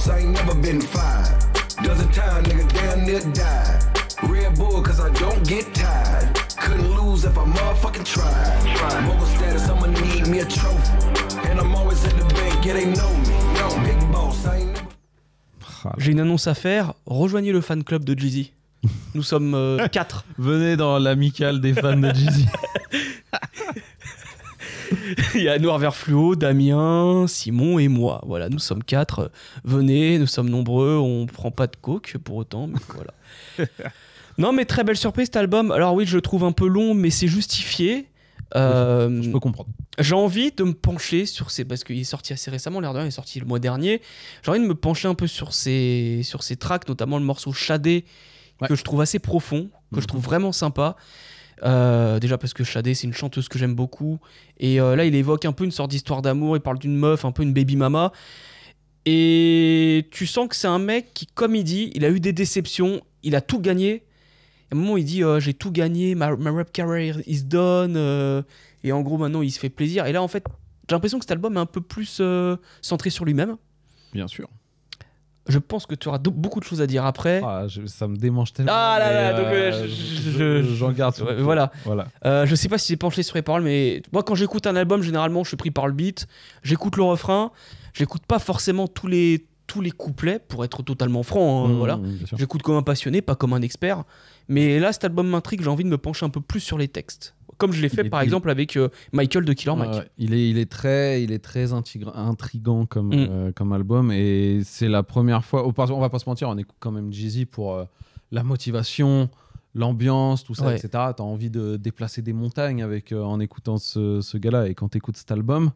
Boss, I ain't never been fired. Does a time, nigga, damn near died. Red Bull, cause I don't get tired. Couldn't lose if I motherfucking tried. Mogul status, I'ma need me a trophy. And I'm always in the bank, yeah, they know me. Yo, big boss, I ain't never. J'ai une annonce à faire. Rejoignez le fan club de Jeezy. Nous sommes (laughs) 4. Venez dans l'amicale des fans de Jeezy. (laughs) (laughs) Il y a Noir Vert Fluo, Damien, Simon et moi. Voilà, nous sommes 4. Venez, nous sommes nombreux. On prend pas de coke pour autant, mais voilà. (laughs) non, mais très belle surprise cet album. Alors oui, je le trouve un peu long, mais c'est justifié. Euh, Je peux comprendre. J'ai envie de me pencher sur ces. Parce qu'il est sorti assez récemment, l'air de rien, il est sorti le mois dernier. J'ai envie de me pencher un peu sur ces, sur ces tracks, notamment le morceau Shadé, que je trouve assez profond, que je trouve vraiment sympa. Euh, déjà parce que Shadé, c'est une chanteuse que j'aime beaucoup. Et euh, là, il évoque un peu une sorte d'histoire d'amour. Il parle d'une meuf, un peu une baby mama. Et tu sens que c'est un mec qui, comme il dit, il a eu des déceptions, il a tout gagné. À un moment, il dit euh, J'ai tout gagné, ma, ma rap career is done. et en gros, maintenant, il se fait plaisir. Et là, en fait, j'ai l'impression que cet album est un peu plus centré sur lui-même. Bien sûr. Je pense que tu auras beaucoup de choses à dire après. Ah, je- ça me démange tellement. Ah là là, donc, euh, euh, je- je- je- j'en garde. voilà. Voilà. Euh, je sais pas si j'ai penché sur les paroles, mais moi, quand j'écoute un album, généralement, je suis pris par le beat. J'écoute le refrain. J'écoute pas forcément tous les, tous les couplets, pour être totalement franc. hein, Mmh, voilà. J'écoute comme un passionné, pas comme un expert. Mais là, cet album m'intrigue. J'ai envie de me pencher un peu plus sur les textes. Comme je l'ai fait, est- par il- exemple, avec euh, Michael de Killer Mike. Il, est, il est très, il est très intrigant comme, Mm. euh, comme album et c'est la première fois. au- On va pas se mentir, on écoute quand même Jeezy pour euh, la motivation, l'ambiance, tout ça, Ouais. etc. T'as envie de déplacer des montagnes avec, en écoutant ce, ce gars-là et quand t'écoutes cet album.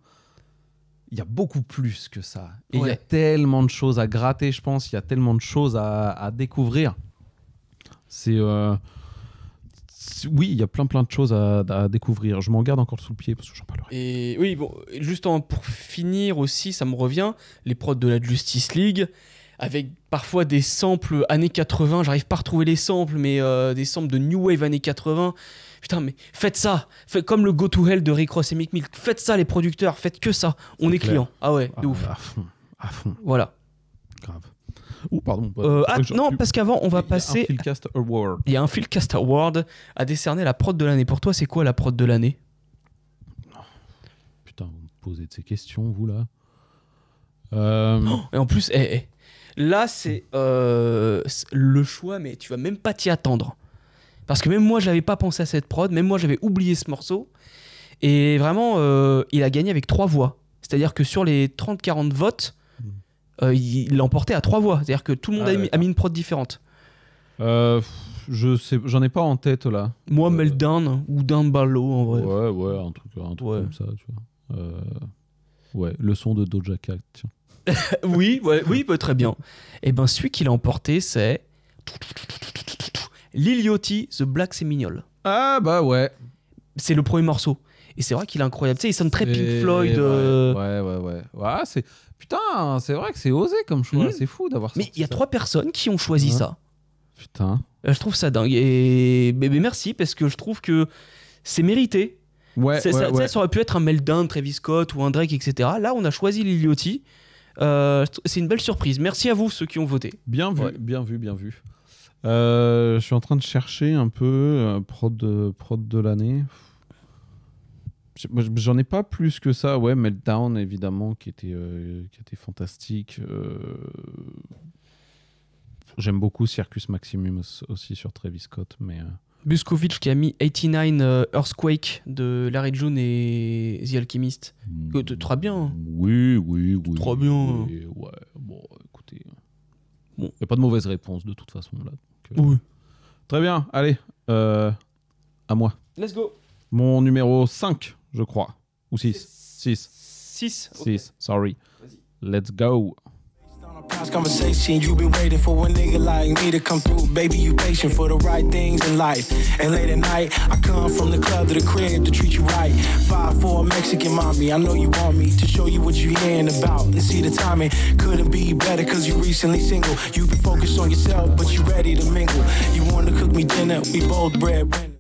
Il y a beaucoup plus que ça. Et il y a tellement de choses à gratter, je pense. Il y a tellement de choses à, à découvrir. C'est. euh, c'est- oui, il y a plein plein de choses à, à découvrir. Je m'en garde encore sous le pied parce que j'en parlerai. Et oui, bon, juste en- pour finir aussi, ça me revient, les prods de la Justice League, avec parfois des samples années 80, j'arrive pas à retrouver les samples, mais euh, des samples de New Wave années 80. Putain, mais faites ça, faites comme le Go to Hell de Rick Ross et Mick Mill, faites ça les producteurs, faites que ça, on est, clients. Ah ouais, de Ah, ouf. À fond, à fond. Voilà. Grave. Pardon. Euh, ah, j'aurais non, pu- parce qu'avant, on va Il y a un passer. Award. Il y a un Philcast Award à décerner la prod de l'année. Pour toi, c'est quoi la prod de l'année? Putain, vous me posez de ces questions, vous là. Euh, Et en plus, eh, eh, là, c'est euh, c'est le choix, mais tu vas même pas t'y attendre. Parce que même moi, j'avais pas pensé à cette prod, même moi, j'avais oublié ce morceau. Et vraiment, euh, il a gagné avec trois voix. C'est-à-dire que sur les 30-40 votes, euh, il emporté à trois voix. C'est-à-dire que tout le monde Ah, a, mis, a mis une prod différente. euh, je sais, j'en ai pas en tête là. Moi, Meltdown ou Down Barlow, en vrai. Ouais, ouais, un truc, un truc comme ça, tu vois. Euh, ouais, le son de Doja Cat, tiens. (laughs) oui, ouais, oui, bah, très bien. Et ben, celui qui l'a emporté, c'est Lil Yachty, The Black Seminole. Ah bah ouais. C'est le premier morceau. Et c'est vrai qu'il est incroyable. Tu sais, il sonne très Pink Floyd. ouais, euh, Ouais, ouais, ouais. Ouais, c'est putain, c'est vrai que c'est osé comme choix. Mhm. C'est fou d'avoir. Mais il y a trois personnes qui ont choisi Ouais. ça. Putain. Euh, Je trouve ça dingue. Et mais, mais merci parce que je trouve que c'est mérité. Ouais, ouais, ça, ouais. ça aurait pu être un Meltdown, Travis Scott ou un Drake, etc. Là, on a choisi Lil Yachty. Euh, c'est une belle surprise. Merci à vous ceux qui ont voté. Bien vu, bien vu, bien vu. Euh, je suis en train de chercher un peu euh, prod, de, prod de l'année. J'en ai pas plus que ça. Ouais, Meltdown, évidemment, qui était, euh, qui était fantastique. Euh, J'aime beaucoup Circus Maximum aussi sur Travis Scott. Mais, euh, qui a mis 89 euh, Earthquake de Larry June et The Alchemist. T- Très bien. hein. Oui, oui, oui. Très bien. oui, ouais, bon, écoutez. Il n'y a pas de mauvaise réponse de toute façon. Là, donc, Oui. Très bien, allez, à moi. Let's go. Mon numéro 5, je crois. Ou 6 6. 6. 6, sorry. Let's go. Past conversation, you been waiting for a nigga like me to come through. Baby, you patient for the right things in life. And late at night, I come from the club to the crib to treat you right. Five for a Mexican mommy, I know you want me to show you what you hearing about. And see the timing couldn't be better cause you recently single. You been focused on yourself, but you ready to mingle. You wanna cook me dinner, we both breadwinners.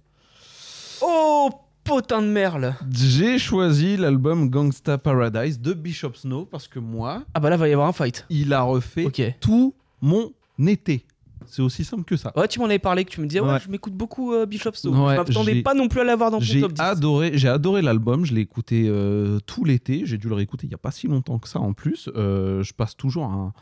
Oh, potin de merle J'ai choisi l'album Gangsta Paradise de Bishop Snow parce que moi, Ah bah là, va y avoir un fight. il a refait Ok. tout mon été. C'est aussi simple que ça. Ouais, tu m'en avais parlé, que tu me disais, ouais, Ouais. je m'écoute beaucoup euh, Bishop Snow. Ouais, je m'attendais j'ai- pas non plus à l'avoir dans ton J'ai top 10. adoré, j'ai adoré l'album. Je l'ai écouté euh, tout l'été. J'ai dû le réécouter il y a pas si longtemps que ça en plus. Euh, je passe toujours un,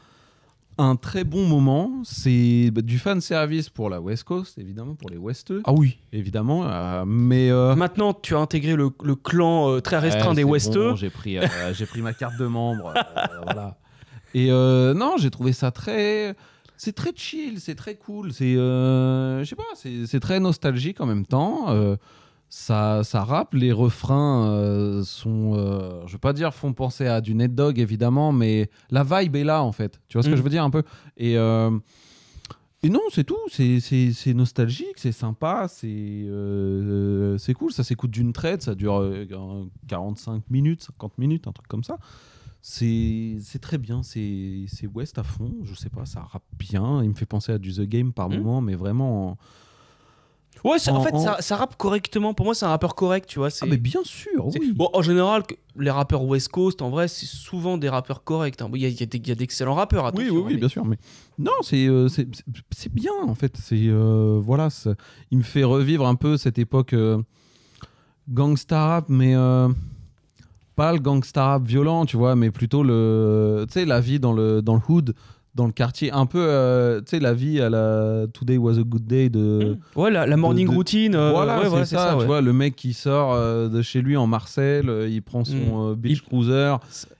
un très bon moment. C'est bah, du fan service pour la West Coast, évidemment, pour les Westeux. Ah oui. Évidemment. euh, mais euh, Maintenant, tu as intégré le, le clan euh, très restreint Ouais, des Westeux. bon, j'ai pris, (laughs) j'ai pris ma carte de membre. voilà. Et non, j'ai trouvé ça très. C'est très chill, c'est très cool. C'est, je sais pas, c'est c'est très nostalgique en même temps. Ça, ça rappe, les refrains euh, sont, euh, je veux pas dire font penser à du Net Dog évidemment, mais la vibe est là en fait. Tu vois ce que Mm. je veux dire un peu? Et euh, et non, c'est tout. C'est- nostalgique, c'est sympa, c'est euh, c'est cool. Ça s'écoute d'une traite, ça dure euh, 45 minutes, 50 minutes, un truc comme ça. C'est très bien, c'est c'est West à fond. Je sais pas, ça rappe bien. Il me fait penser à du The Game par Mhm. moment, mais vraiment. en- Ouais, en, En- fait, en- Ça, ça rappe correctement. Pour moi, c'est un rappeur correct, tu vois. Ah, mais bien sûr, c'est- oui. Bon, en général, les rappeurs West Coast, en vrai, c'est souvent des rappeurs corrects. hein. Bon, Il y a, a d'excellents rappeurs, Oui, oui, oui, mais- bien sûr. Mais non, c'est euh, c'est bien en fait. C'est euh, voilà, il me fait revivre un peu cette époque euh, gangsta rap, mais pas le gangsta rap violent, tu vois, mais plutôt le, tu sais, la vie dans le dans le hood, dans le quartier, un peu, euh, tu sais, la vie à la Today was a good day de. Ouais, la, la morning de- de- routine. euh, voilà, ouais, c'est ça, tu ouais. vois, le mec qui sort euh, de chez lui en Marseille, euh, il prend son Mm. beach cruiser,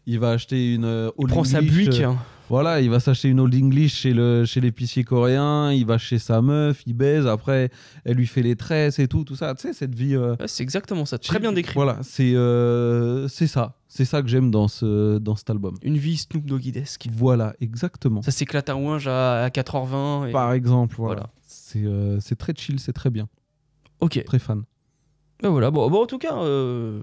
il va acheter une Il prend sa Buick. euh, voilà, il va s'acheter une Old English chez le chez l'épicier coréen, il va chez sa meuf, il baise, après elle lui fait les tresses et tout, tout ça, tu sais cette vie. euh, Ouais, c'est exactement ça. Très bien décrit. Voilà, c'est euh, c'est ça, c'est ça que j'aime dans ce dans cet album. Une vie Snoop Doggidesque. Voilà, exactement. Ça s'éclate à Ouinge à, à 4h20. et- Par exemple, voilà, Voilà. c'est euh, c'est très chill, c'est très bien, Ok. très fan. Ben voilà. Bon, bon, en tout cas, euh,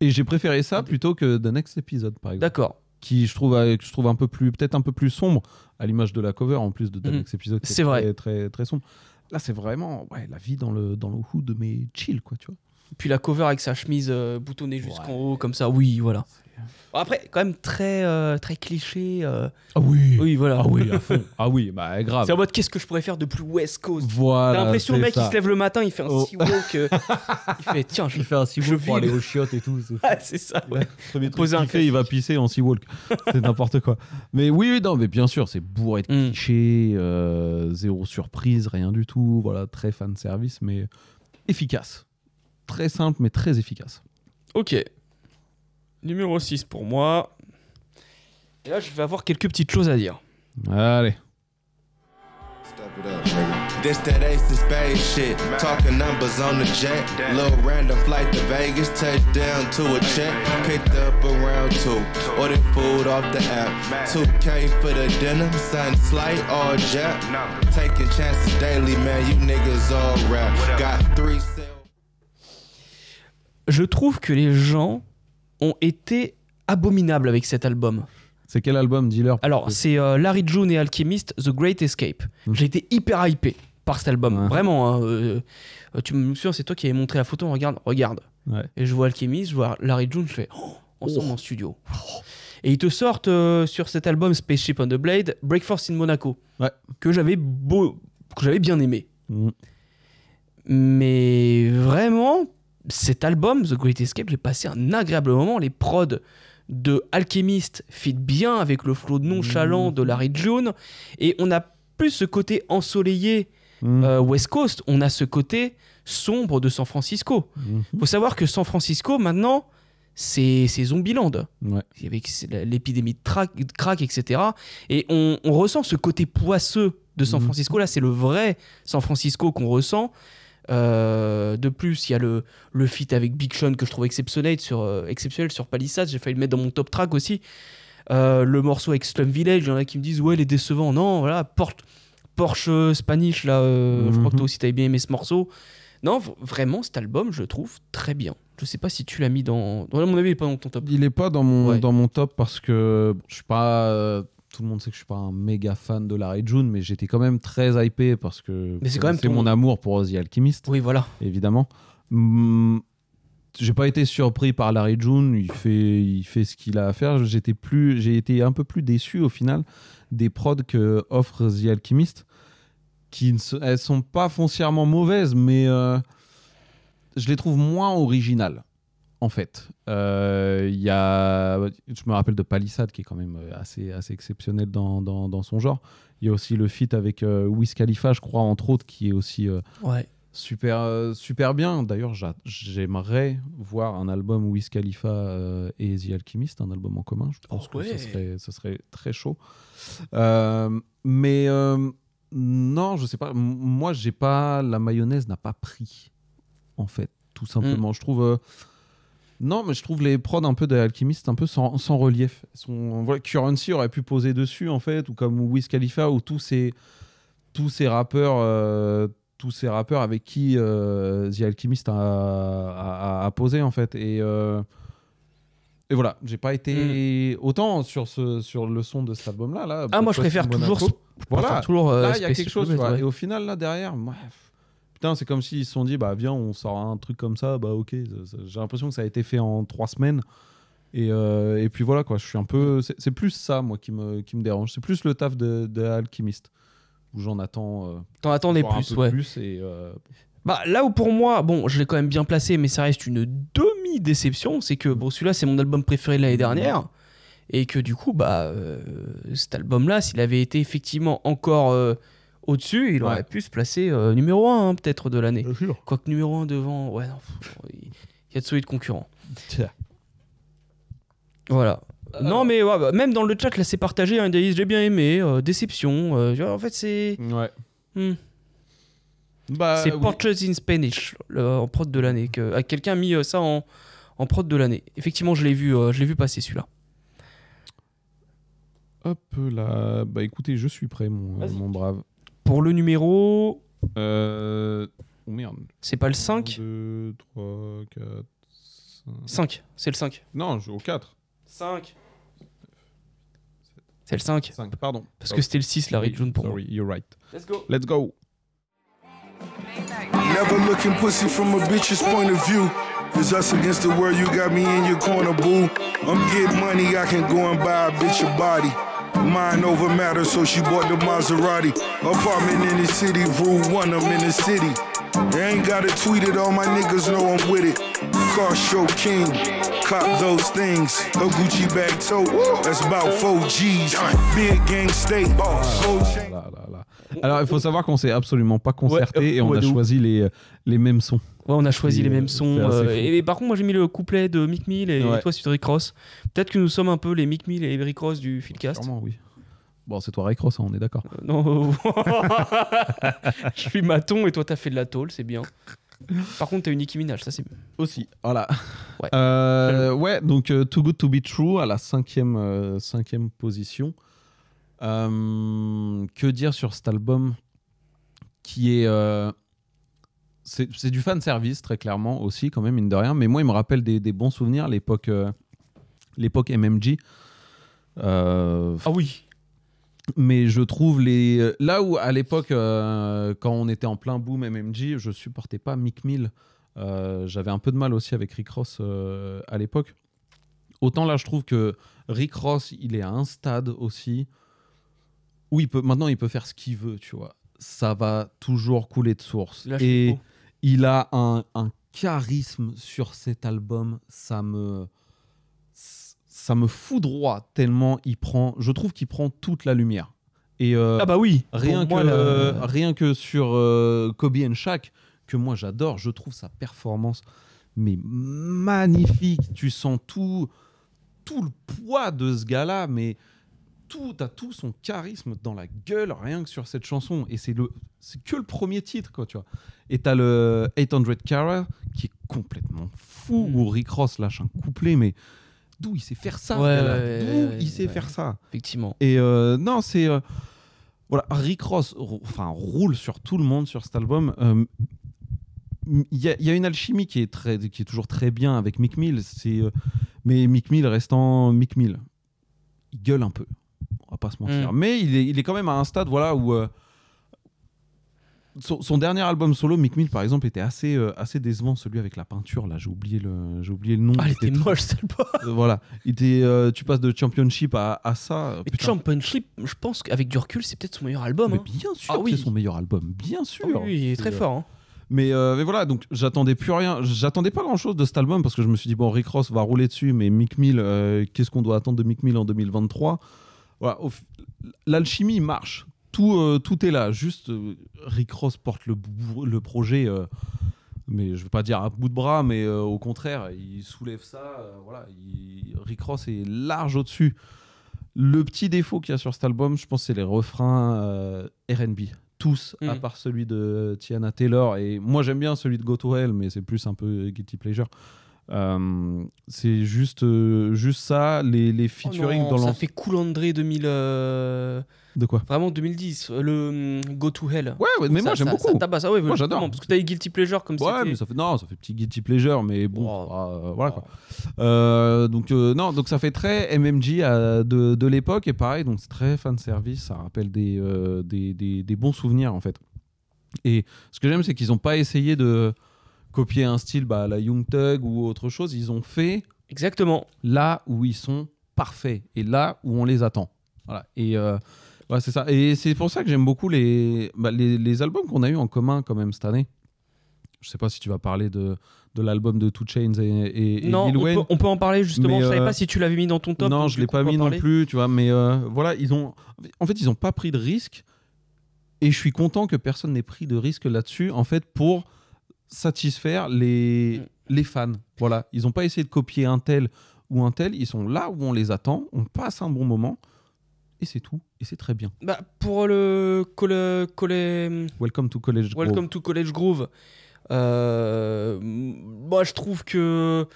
Et j'ai préféré ça plutôt que The Next Episode, par exemple. d'accord. Qui je trouve, que je trouve un peu plus, peut-être un peu plus sombre, à l'image de la cover en plus de The Mhm. Next Episode. qui est C'est vrai. Très, très, très sombre. Là, c'est vraiment ouais, la vie dans le, dans le hood, mais chill, quoi, tu vois. Puis la cover avec sa chemise euh, boutonnée jusqu'en haut, comme ça. Oui, voilà. Après, quand même très, euh, très cliché. euh, Ah oui Oui, voilà. Ah oui, à fond. Ah oui, bah grave. C'est en mode qu'est-ce que je pourrais faire de plus West Coast? Voilà. T'as l'impression, le c'est mec, ça. il se lève le matin, il fait un Oh. sea walk. euh, il fait tiens, je Il fait un je pour aller aux chiottes et tout. c'est (laughs) fou. Ah, c'est ça. ouais. Premier truc Poser un qu'il fait, il va pisser en sea walk. c'est n'importe quoi. Mais oui, oui, non, mais bien sûr, c'est bourré de Mm. clichés, euh, zéro surprise, rien du tout. Voilà, très fan service, mais efficace. Très simple, mais très efficace. Ok. Numéro 6 pour moi. Et là, je vais avoir quelques petites choses à dire. Allez. This that ace and spade shit. Talking numbers on the jet. Little random flight to Vegas. Touchdown to a check. Picked up around two. Ordered food off the app. 2K for the dinner. Sun slight all jet. Taking chances daily, man. You niggas all rap. Got three. Je trouve que les gens ont été abominables avec cet album. C'est quel album, dealer Alors, c'est euh, Larry June et Alchemist, The Great Escape. J'ai été hyper hypé par cet album. Ouais. Vraiment. hein, euh, euh, tu me souviens, c'est toi qui avais montré la photo. Regarde, regarde. Ouais. Et je vois Alchemist, je vois Larry June, je fais oh, ensemble en studio. Et ils te sortent euh, sur cet album Spaceship on the Blade, Breakfast in Monaco, Ouais. que j'avais beau, que j'avais bien aimé. Mm. Mais vraiment, cet album, The Great Escape, j'ai passé un agréable moment. Les prods de Alchemist fit bien avec le flow nonchalant de Larry June. Et on a plus ce côté ensoleillé Mm. euh, West Coast, on a ce côté sombre de San Francisco. Mhm. faut savoir que San Francisco, maintenant, c'est Zombieland. Ouais. Avec l'épidémie de crack, etc. Et on, on ressent ce côté poisseux de San Mhm. Francisco. Là, c'est le vrai San Francisco qu'on ressent. Euh, de plus, il y a le, le feat avec Big Sean que je trouve exceptionnel sur, euh, exceptionnel sur Palisade. J'ai failli le mettre dans mon top track aussi. Euh, le morceau avec Slum Village, il y en a qui me disent ouais, il est décevant. Non, voilà, Porte- Porsche euh, Spanish, là, je crois que toi aussi t'avais bien aimé ce morceau. Non, vraiment, cet album, je le trouve très bien. Je sais pas si tu l'as mis dans. dans- À mon avis, il est pas dans ton top. Il est pas dans mon, Ouais. dans mon top parce que je suis pas. Tout le monde sait que je suis pas un méga fan de Larry June, mais j'étais quand même très hypé parce que c'est quand même ton- mon amour pour The Alchemist. Oui, voilà. Évidemment. Hum, j'ai pas été surpris par Larry June. Il fait, il fait ce qu'il a à faire. J'étais plus, j'ai été un peu plus déçu au final des prods que offre The Alchemist, qui ne elles sont pas foncièrement mauvaises, mais euh, je les trouve moins originales. En fait, Euh, il y a, je me rappelle de Palisade qui est quand même euh, assez, assez exceptionnel dans, dans, dans son genre. Il y a aussi le feat avec euh, Wiz Khalifa, je crois, entre autres, qui est aussi euh, Ouais. super, euh, super bien. D'ailleurs, j'a- j'aimerais voir un album Wiz Khalifa euh, et The Alchemist, un album en commun. Je pense Oh, que ça ouais. serait, ça serait très chaud. Euh, mais euh, non, je sais pas. Moi, j'ai pas. La mayonnaise n'a pas pris, en fait, tout simplement. Je trouve. Non, mais je trouve les prods un peu de Alchemist un peu sans, sans relief. Sont, voilà, Currency aurait pu poser dessus, en fait, ou comme Wiz Khalifa, ou tous ces, tous ces rappeurs, euh, tous ces rappeurs avec qui euh, The Alchemist a, a, a- a posé, en fait. Et, euh, et voilà, j'ai pas été autant sur, ce, sur le son de cet album-là. Là, Mm. Ah, moi, je préfère toujours- Voilà, toujours, euh, là, il y a quelque chose, ouais. Et au final, là, derrière, ouais, Putain, c'est comme s'ils se sont dit, bah viens, on sort un truc comme ça, bah ok. J'ai l'impression que ça a été fait en trois semaines. Et, euh, et puis voilà, quoi. Je suis un peu. C'est plus ça, moi, qui me, qui me dérange. C'est plus le taf de, de Alchemist, où j'en attends. euh, T'en attendais encore un plus, ouais. plus et, euh, Bah là où pour moi, bon, je l'ai quand même bien placé, mais ça reste une demi-déception, c'est que bon, celui-là c'est mon album préféré de l'année dernière, et que du coup, bah, euh, cet album-là, s'il avait été effectivement encore au-dessus, il aurait pu se placer euh, numéro 1 peut-être de l'année. Quoique numéro 1 devant, ouais, non, pff, il y a de solides concurrents. Voilà. Non, mais ouais, bah, même dans le chat, là, c'est partagé. Hein, j'ai bien aimé, euh, déception. euh, en fait, c'est. Ouais. Hmm. Bah, c'est oui. Portraits in Spanish, le- en prod de l'année. Que, ah, Quelqu'un a mis euh, ça en, en prod de l'année. Effectivement, je l'ai vu, euh, je l'ai vu passer celui-là. Hop là. Bah écoutez, je suis prêt, mon brave. Pour le numéro. Euh... Oh merde. C'est pas le 5 2, 3, 4, 5. 5, c'est le 5. Non, je joue au 4. 5. C'est le 5. 5, pardon. Parce que c'était le 6, Larry Oui, June pour moi. Sorry, you're right. Let's go. Let's go. Never looking pussy from a bitch's point of view. It's us against the world, you got me in your corner, boo. I'm getting money, I can go and buy a bitch a body. Mind over matter, so she bought the Maserati. Apartment in the city, rule one, I'm in the city. I ain't gotta tweet it, all my niggas know I'm with it. Car show king, cop those things. A Gucci bag tote, that's about 4 G's. Big gang state, gold Alors, il faut savoir qu'on s'est absolument pas concerté Ouais, et on ouais, a choisi les, les mêmes sons. Ouais, on a choisi les mêmes sons. euh, et, et par contre, moi j'ai mis le couplet de Mick Mill et toi, c'est Rick Ross. Peut-être que nous sommes un peu les Mick Mill et Rick Ross du Philcast. Sûrement, oui. Bon, c'est toi, Ray Cross, hein, on est d'accord. Euh, non. (laughs) je suis maton et toi, t'as fait de la tôle, c'est bien. Par contre, t'as une Nicki Minaj, ça c'est. Aussi, voilà. Ouais. Euh, ouais, donc Too Good To Be True à la cinquième, euh, cinquième position. Euh, que dire sur cet album qui est... euh, c'est du fan service très clairement aussi quand même mine de rien. Mais moi il me rappelle des, des bons souvenirs l'époque euh, l'époque MMG Euh, Ah oui. mais je trouve les là où à l'époque euh, quand on était en plein boom MMG je supportais pas Mick Mill. J'avais un peu de mal aussi avec Rick Ross à l'époque. Autant là je trouve que Rick Ross il est à un stade aussi où il peut maintenant il peut faire ce qu'il veut tu vois. Ça va toujours couler de source. Là, et il a un, un charisme sur cet album. Ça me ça me foudroie tellement il prend je trouve qu'il prend toute la lumière. Et euh, Ah bah oui, rien que euh, rien que sur euh, Kobe and Shaq que moi j'adore je trouve sa performance mais magnifique. Tu sens tout tout le poids de ce gars là mais tout t'as tout son charisme dans la gueule rien que sur cette chanson et c'est le c'est que le premier titre quoi tu vois et t'as le 800 Cara qui est complètement fou Mm. où Rick Ross lâche un couplet mais d'où il sait faire ça Ouais, ouais, D'où ouais, il sait faire ça Effectivement. Et euh, non, c'est. euh, voilà, Rick Ross enfin, roule sur tout le monde sur cet album. Euh, Il y, a- il y a une alchimie qui est, très, qui est toujours très bien avec Mick Mill. c'est, euh, mais Mick Mill restant Mick Mill. Il gueule un peu. On va pas se mentir. Mm. Mais il est, il est quand même à un stade voilà, où. euh, son, son dernier album solo, Mick Mill, par exemple, était assez, euh, assez décevant. Celui avec la peinture, là, j'ai oublié le, j'ai oublié le nom. Ah, il était moche, cet album. Euh, voilà. Il était, euh, tu passes de Championship à, à ça. Mais. Championship, je pense qu'avec du recul, c'est peut-être son meilleur album. Mais hein. bien sûr Ah oui. c'est son meilleur album, bien sûr. Ah oui, il est très euh, fort. hein. Mais, euh, mais voilà, donc j'attendais plus rien. J'attendais pas grand chose de cet album parce que je me suis dit, bon, Rick Ross va rouler dessus, mais Mick Mill, euh, qu'est-ce qu'on doit attendre de Mick Mill en 2023 Voilà, l'alchimie marche. Tout, euh, tout est là. Juste, euh, Rick Ross porte le, le projet, euh, mais je veux pas dire à bout de bras, mais euh, au contraire, il soulève ça. voilà, il- Rick Ross est large au-dessus. Le petit défaut qu'il y a sur cet album, je pense, c'est les refrains RB. Tous, à Mm. part celui de Tiana Taylor. Et moi, j'aime bien celui de Go to Hell, mais c'est plus un peu guilty pleasure. Euh, c'est juste, euh, juste ça, les, les Oh featuring non, dans ça fait Cool André 2000. euh, De quoi? Vraiment 2010. euh, Le hum, Go to Hell. Ouais, ouais, mais Ça- moi j'aime ça- beaucoup. Ça tabasse. Ah ouais, Moi, j'adore. Parce que t'as eu Guilty Pleasure comme Ouais, c'était. mais ça fait non, ça fait petit guilty pleasure, mais bon, voilà quoi. Donc non, donc ça fait très MMG à- de, de l'époque et pareil, donc c'est très fan service, ça rappelle des, des, des- des bons souvenirs en fait. Et ce que j'aime, c'est qu'ils n'ont pas essayé de copier un style bah, à la Young Thug ou autre chose, ils ont fait exactement là où ils sont parfaits et là où on les attend. Voilà. Et euh, c'est ça. Et c'est pour ça que j'aime beaucoup les, bah, les, les albums qu'on a eu en commun quand même cette année. Je sais pas si tu vas parler de, de l'album de Two Chainz et, et, et Non, Lil on Wayne. peut, on peut en parler justement. Mais, je savais euh, pas si tu l'avais mis dans ton top. Non, je l'ai pas mis non plus, tu vois. Mais euh, voilà, ils ont. En fait, ils ont pas pris de risque. Et je suis content que personne n'ait pris de risque là-dessus, en fait, pour satisfaire les, Mm. les fans. Voilà, ils n'ont pas essayé de copier un tel ou un tel. Ils sont là où on les attend. On passe un bon moment. Et c'est tout. Et c'est très bien. Bah, pour le col- col- Welcome to College Grove. Welcome to College Groove. Euh, moi, je trouve que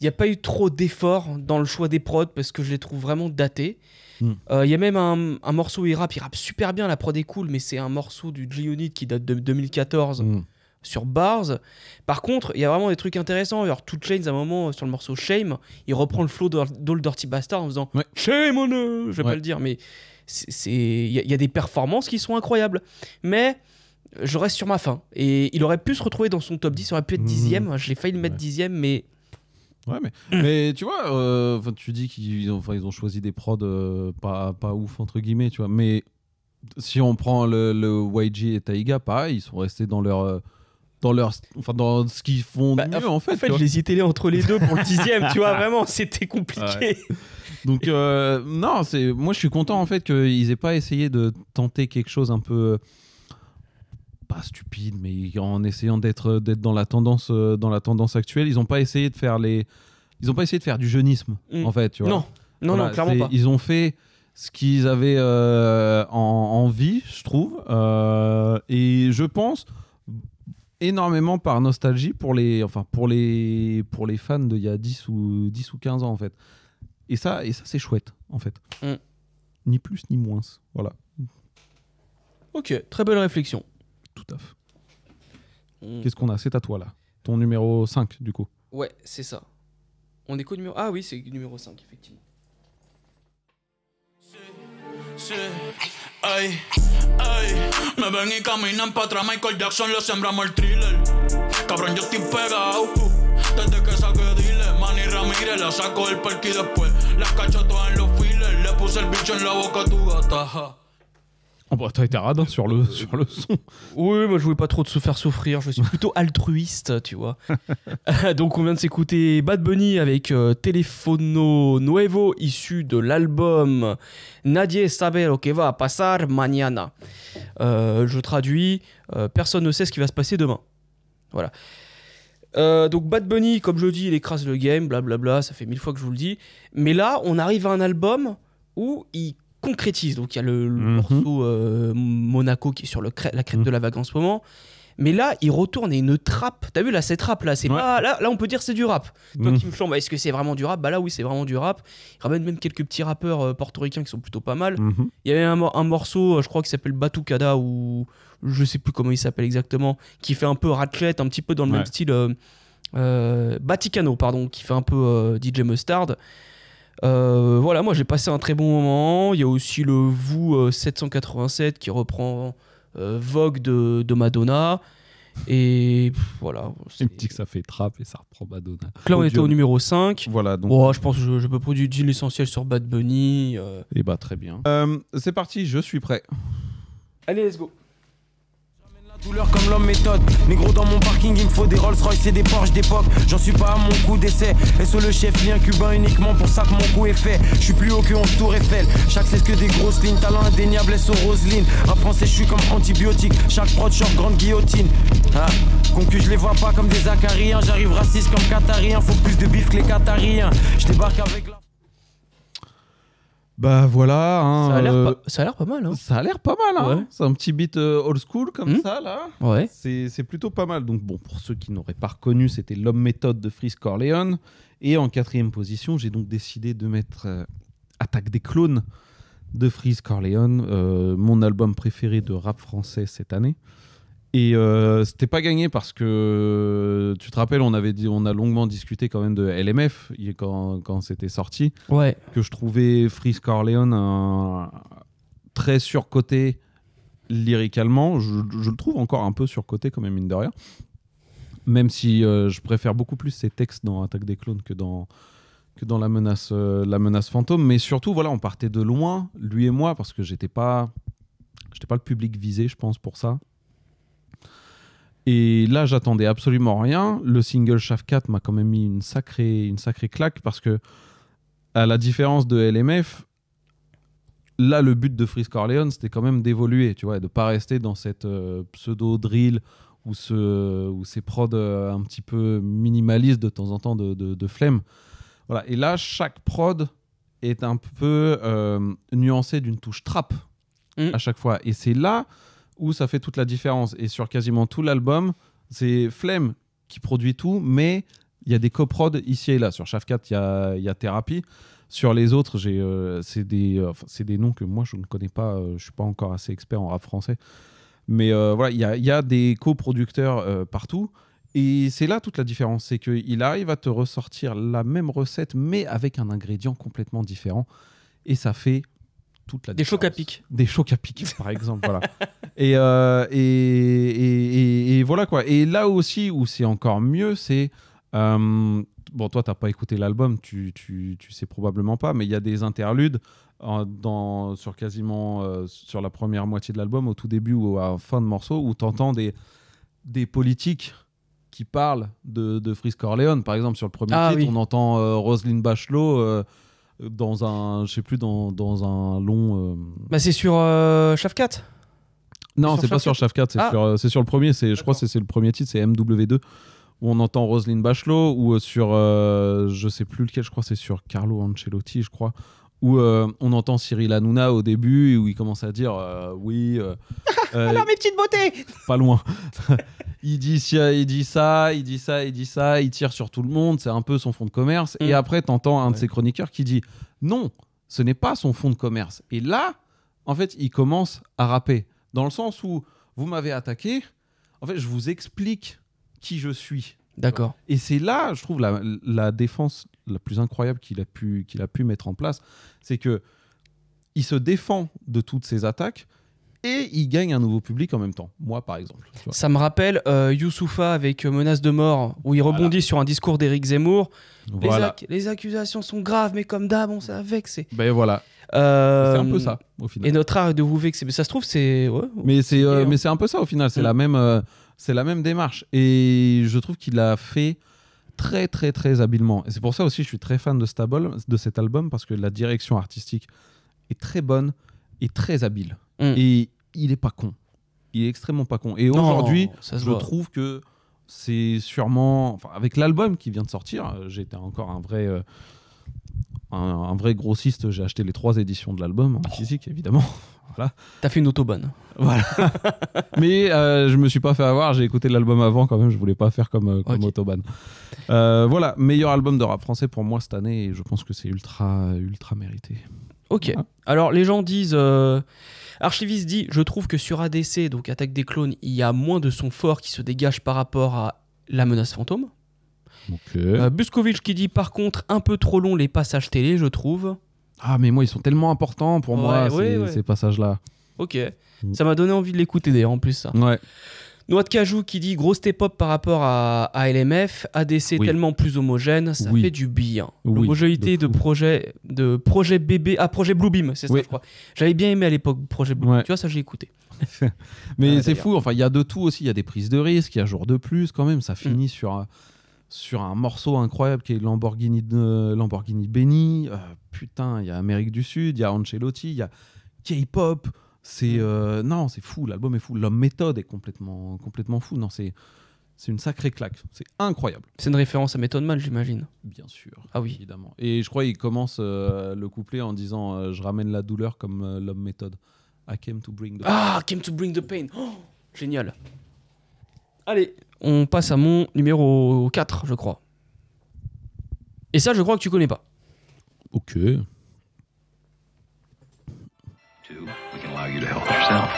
il n'y a pas eu trop d'efforts dans le choix des prods parce que je les trouve vraiment datés. Mm. Euh, Il y a même un, un morceau où il rappe, il rappe super bien, la prod est cool, mais c'est un morceau du G-Unit qui date de 2014 Mm. Sur Bars. Par contre, il y a vraiment des trucs intéressants. Alors, Two Chainz, à un moment, sur le morceau Shame, il reprend le flow d'Old Dirty Bastard en faisant Shame on eux Je vais Ouais. pas le dire, mais il y, a- il y a des performances qui sont incroyables. Mais je reste sur ma fin. Et il aurait pu se retrouver dans son top 10, il aurait pu être dixième. Je l'ai failli le mettre dixième, mais Ouais, mais, (clears throat) mais tu vois, euh, tu dis qu'ils ont, enfin, ils ont choisi des prods euh, pas, pas ouf, entre guillemets, tu vois. Mais si on prend le, le YG et Taiga, pareil, ils sont restés dans leur. euh, dans leur enfin dans ce qu'ils font de mieux en fait en fait, j'hésitais entre les deux pour le dixième, tu vois, (laughs) vraiment, c'était compliqué. Ouais. Donc euh, non, c'est moi je suis content en fait qu'ils aient pas essayé de tenter quelque chose un peu pas stupide, mais en essayant d'être d'être dans la tendance euh, dans la tendance actuelle, ils ont pas essayé de faire les ils ont pas essayé de faire du jeunisme Mm. en fait, tu vois. Non. Non, non, clairement pas. Ils ont fait ce qu'ils avaient euh, en, envie, je trouve, euh, et je pense énormément par nostalgie pour les enfin pour les pour les fans d'il y a 10 ou 10 ou 15 ans en fait. Et ça et ça c'est chouette en fait. Mm. Ni plus ni moins. Voilà. Ok, très belle réflexion. Tout à fait. Mm. Qu'est-ce qu'on a? C'est à toi là. Ton numéro 5 du coup. Ouais, c'est ça. On est qu'au numéro. Ah oui, c'est numéro 5, effectivement. Sí, ay, ay, me ven y caminan para atrás. Michael Jackson le sembramos el thriller. Cabrón, yo estoy pegado. desde que saqué dile, Manny Ramírez la saco del parque y después las cacho todas en los fillers. Le puse el bicho en la boca a tu gata. Oh bah t'as été radin sur le sur le son. Oui, moi je voulais pas trop de se faire souffrir, je suis (laughs) plutôt altruiste, tu vois. (laughs) Donc on vient de s'écouter Bad Bunny avec euh, Telefono Nuevo, issu de l'album Nadie sabe lo que va pasar mañana. Euh, je traduis, euh, personne ne sait ce qui va se passer demain. Voilà. Euh, donc Bad Bunny, comme je dis, il écrase le game, blablabla, ça fait mille fois que je vous le dis. Mais là, on arrive à un album où il concrétise. Donc il y a le, le Mhm. morceau euh, Monaco qui est sur le la crête de la vague en ce moment. Mais là, il retourne et une trappe. T'as vu là, cette trappe là, c'est pas là, là on peut dire c'est du rap. Toi Mm. qui me chambres, est-ce que c'est vraiment du rap? Bah là oui, c'est vraiment du rap. Il ramène même quelques petits rappeurs euh, portoricains qui sont plutôt pas mal. Mhm. Il y avait un, mor- un morceau, euh, je crois qui s'appelle Batucada ou je sais plus comment il s'appelle exactement, qui fait un peu raclette, un petit peu dans le Ouais. même style. euh, Baticano, pardon, qui fait un peu DJ Mustard. Euh, voilà, moi j'ai passé un très bon moment. Il y a aussi le Vous euh, 787 qui reprend euh, Vogue de, de Madonna. Et pff, voilà. Il me dit que ça fait trap et ça reprend Madonna. Donc là on était au numéro 5. Voilà, donc. Oh, je pense que je, je peux dire l'essentiel sur Bad Bunny. euh. Et bah très bien. Euh, c'est parti, je suis prêt. Allez, let's go. Douleur comme l'homme méthode. Négro dans mon parking, il me faut des Rolls Royce et des Porsche d'époque. J'en suis pas à mon coup d'essai. SO le chef, lien cubain uniquement pour ça que mon coup est fait? Je suis plus haut que 11 tour Eiffel. Chaque c'est que des grosses lignes. Talent indéniable, SO Roseline. En français, je suis comme antibiotique. Chaque prod, short, grande guillotine. Ah, concu, je les vois pas comme des acariens. J'arrive raciste comme qatarien. Faut plus de bif que les qatariens. Je débarque avec la. Bah voilà. hein, Ça a l'air euh, pas, ça a l'air pas mal. Hein. Ça a l'air pas mal, hein. Ouais. C'est un petit beat euh, old school comme Hmm. ça, là. Ouais. C'est c'est plutôt pas mal. Donc, bon, pour ceux qui n'auraient pas reconnu, c'était l'homme méthode de Freeze Corleone. Et en quatrième position, j'ai donc décidé de mettre euh, Attaque des clones de Freeze Corleone, mon album préféré de rap français cette année. Et euh, c'était pas gagné parce que tu te rappelles, on avait dit, on a longuement discuté quand même de LMF quand, quand c'était sorti. Ouais. Que je trouvais Freeze Corleone un- très surcoté lyricalement. Je, je le trouve encore un peu surcoté quand même, mine de rien. Même si euh, je préfère beaucoup plus ses textes dans Attaque des clones que dans, que dans la, menace, euh, la menace fantôme. Mais surtout, voilà, on partait de loin, lui et moi, parce que j'étais pas, j'étais pas le public visé, je pense, pour ça. Et là, j'attendais absolument rien. Le single Shaft 4 m'a quand même mis une sacrée, une sacrée claque parce que, à la différence de LMF, là, le but de Freeze Corleone, c'était quand même d'évoluer, tu vois, et de pas rester dans cette euh, pseudo-drill ou, ce, ou ces prods euh, un petit peu minimalistes de temps en temps de, de, de flemme. Voilà. Et là, chaque prod est un peu euh, nuancé d'une touche trap à chaque fois. Et c'est là où ça fait toute la différence. Et sur quasiment tout l'album, c'est Flemme qui produit tout, mais il y a des coprods ici et là. Sur Shaft 4, il y a, y a Thérapie. Sur les autres, euh, c'est des, euh, c'est des noms que moi je ne connais pas. euh, je suis pas encore assez expert en rap français. Mais voilà, il y a, y a des coproducteurs partout. Et c'est là toute la différence. C'est qu'il arrive à te ressortir la même recette, mais avec un ingrédient complètement différent. Et ça fait toute la Des chocs à pic. Des chocs à pic, par exemple. voilà. (laughs) Et, euh, et, et- et- voilà quoi. Et là aussi où c'est encore mieux, c'est. euh, bon, toi, t'as pas écouté l'album, tu, tu, tu sais probablement pas, mais il y a des interludes euh, dans, sur quasiment euh, sur la première moitié de l'album, au tout début ou à la fin de morceau, où tu entends des, des politiques qui parlent de, de Freeze Corleone. Par exemple, sur le premier Ah titre, oui. on entend Roselyne Bachelot dans un, je sais plus, dans, dans un long. euh, Bah, c'est sur euh, Shaft 4 non, c'est pas sur 4? Shaft 4, c'est Ah. sur, euh, c'est sur le premier. C'est, je crois que c'est, c'est le premier titre, c'est MW2, où on entend Roselyne Bachelot, ou euh, sur, euh, je sais plus lequel, je crois c'est sur Carlo Ancelotti, je crois, où euh, on entend Cyril Hanouna au début, où il commence à dire euh, oui. euh, (laughs) euh, Alors, mes petites beautés (laughs) pas loin. (laughs) il, dit, il dit ça, il dit ça, il dit ça, il tire sur tout le monde, c'est un peu son fonds de commerce. Et après, t'entends un de ses chroniqueurs qui dit non, ce n'est pas son fonds de commerce. Et là, en fait, il commence à rapper. Dans le sens où vous m'avez attaqué, en fait, je vous explique qui je suis. D'accord. Et c'est là, je trouve, la, la défense la plus incroyable qu'il a, pu, qu'il a pu mettre en place. C'est que il se défend de toutes ces attaques et il gagne un nouveau public en même temps. Moi, par exemple. Ça me rappelle euh, Youssoufa avec euh, Menace de mort, où il rebondit sur un discours d'Éric Zemmour. Les, Voilà. ac- les accusations sont graves, mais comme d'hab, on s'est vexé. Ben voilà. Euh, C'est un peu ça, au final. Et notre art de vous vexer. Mais ça se trouve, c'est. ouais, Mais c'est euh, c'est un peu ça au final, c'est Mm. la même c'est la même démarche et je trouve qu'il a fait très très très habilement. Et c'est pour ça aussi je suis très fan de cet album, de cet album parce que la direction artistique est très bonne et très habile. Mm. Et il est pas con. Il est extrêmement pas con. Et aujourd'hui, je voit. trouve que c'est sûrement enfin avec l'album qui vient de sortir, euh, j'étais encore un vrai euh, un, un vrai grossiste, j'ai acheté les trois éditions de l'album en physique, évidemment. (laughs) Voilà. T'as fait une autobahn. Voilà. (laughs) Mais euh, je me suis pas fait avoir, j'ai écouté l'album avant quand même, je voulais pas faire comme, euh, comme Autobahn. Euh, voilà, meilleur album de rap français pour moi cette année et je pense que c'est ultra, ultra mérité. Ok. Alors les gens disent. euh, Archiviste dit Je trouve que sur ADC, donc Attaque des clones, il y a moins de son fort qui se dégage par rapport à la menace fantôme. Euh, Buskovich qui dit Par contre, un peu trop long les passages télé, je trouve. Ah, mais moi, ils sont tellement importants pour moi, Ouais, ces, ouais, ouais. ces passages-là. Ok. Ça m'a donné envie de l'écouter d'ailleurs en plus ça. Ouais. Noix de cajou qui dit gros step-up par rapport à, à LMF, ADC Oui. tellement plus homogène, ça Oui. fait du bien. Oui, L'homogénéité de, projet de projet bébé, ah projet Bluebeam, c'est ça je crois. J'avais bien aimé à l'époque projet Bluebeam. Tu vois ça j'ai écouté. (laughs) Mais Ouais, c'est fou, enfin, il y a de tout aussi. Il y a des prises de risque, il y a jour de plus quand même. Ça Mm. finit sur, un- sur un morceau incroyable qui est Lamborghini, de, Lamborghini Benny. Euh, putain, il y a Amérique du Sud, il y a Ancelotti, il y a K-pop. Mm. C'est euh, non, c'est fou. L'album est fou. L'homme méthode est complètement, complètement fou. Non, c'est c'est une sacrée claque. C'est incroyable. C'est une référence à Method Man j'imagine. Bien sûr. Ah oui. Évidemment. Et je crois qu'il commence euh, le couplet en disant euh, Je ramène la douleur comme euh, l'homme méthode. I came to bring the Ah, Came to Bring the Pain. Oh, génial. Allez, on passe à mon numéro 4, je crois. Et ça, je crois que tu connais pas. Ok. You to help yourself.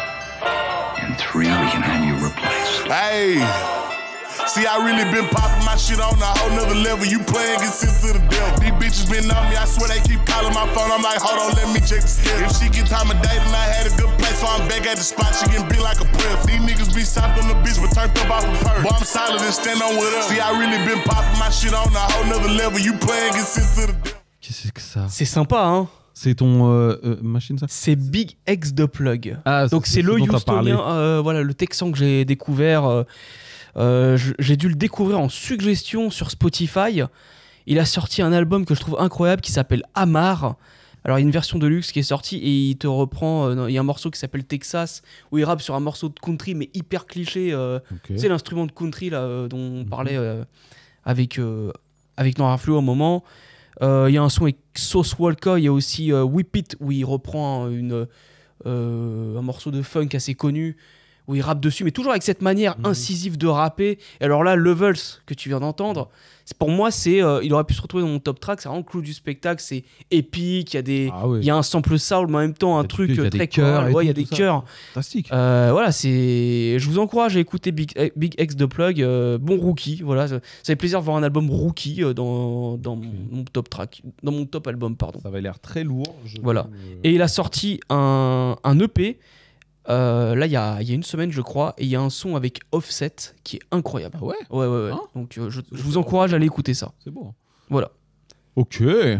And three, we can have you replaced. Hey, see, I really been popping my shit on a whole nother level. You playing get sent to the devil. These bitches been on me, I swear they keep calling my phone. I'm like, hold on, let me check the schedule. If she get time of day, then I had a good place, so I'm back at the spot. She getting beat like a press. These niggas be soft on the bitch, but turned up off a purse. Boy, I'm solid and stand on with us. See, I really been popping my shit on a whole nother level. You playing get sent to the devil. Qu'est-ce que ça C'est sympa, hein C'est ton euh, euh, machine, ça C'est Big X de Plug. Ah, Donc c'est le. Houstonien, euh, voilà, le Texan que j'ai découvert. euh, j'ai dû le découvrir en suggestion sur Spotify. Il a sorti un album que je trouve incroyable qui s'appelle Amar. Alors il y a une version de luxe qui est sortie et il te reprend. euh, il y a un morceau qui s'appelle Texas où il rappe sur un morceau de country mais hyper cliché. euh, l'instrument de country là euh, dont on parlait euh, avec avec Nora Flo au moment. Euh, Il y a un son avec Sauce Walker. Il y a aussi euh, Whip It où il reprend une euh, un morceau de funk assez connu où il rappe dessus, mais toujours avec cette manière incisive de rapper. Et alors là, Levels que tu viens d'entendre, c'est pour moi, c'est euh, il aurait pu se retrouver dans mon top track. C'est vraiment le clou du spectacle. C'est épique. Il y a des, il y a un sample soul, mais en même temps un truc euh, très Ouais, il y a tout, des chœurs. Fantastique. Euh, voilà, c'est. Je vous encourage à écouter Big, Big X de Plug. euh, bon rookie. Voilà, ça ça fait plaisir de voir un album rookie euh, dans, dans mon, mon top track, dans mon top album, pardon. Ça avait l'air très lourd. je- Voilà. euh, Et il a sorti un, un EP. Euh, là, il y a, il y a une semaine, je crois, et il y a un son avec Offset qui est incroyable. ouais Ouais, ouais, ouais. Donc, euh, je, je vous encourage à aller écouter ça. C'est bon. Voilà. Ok. Euh,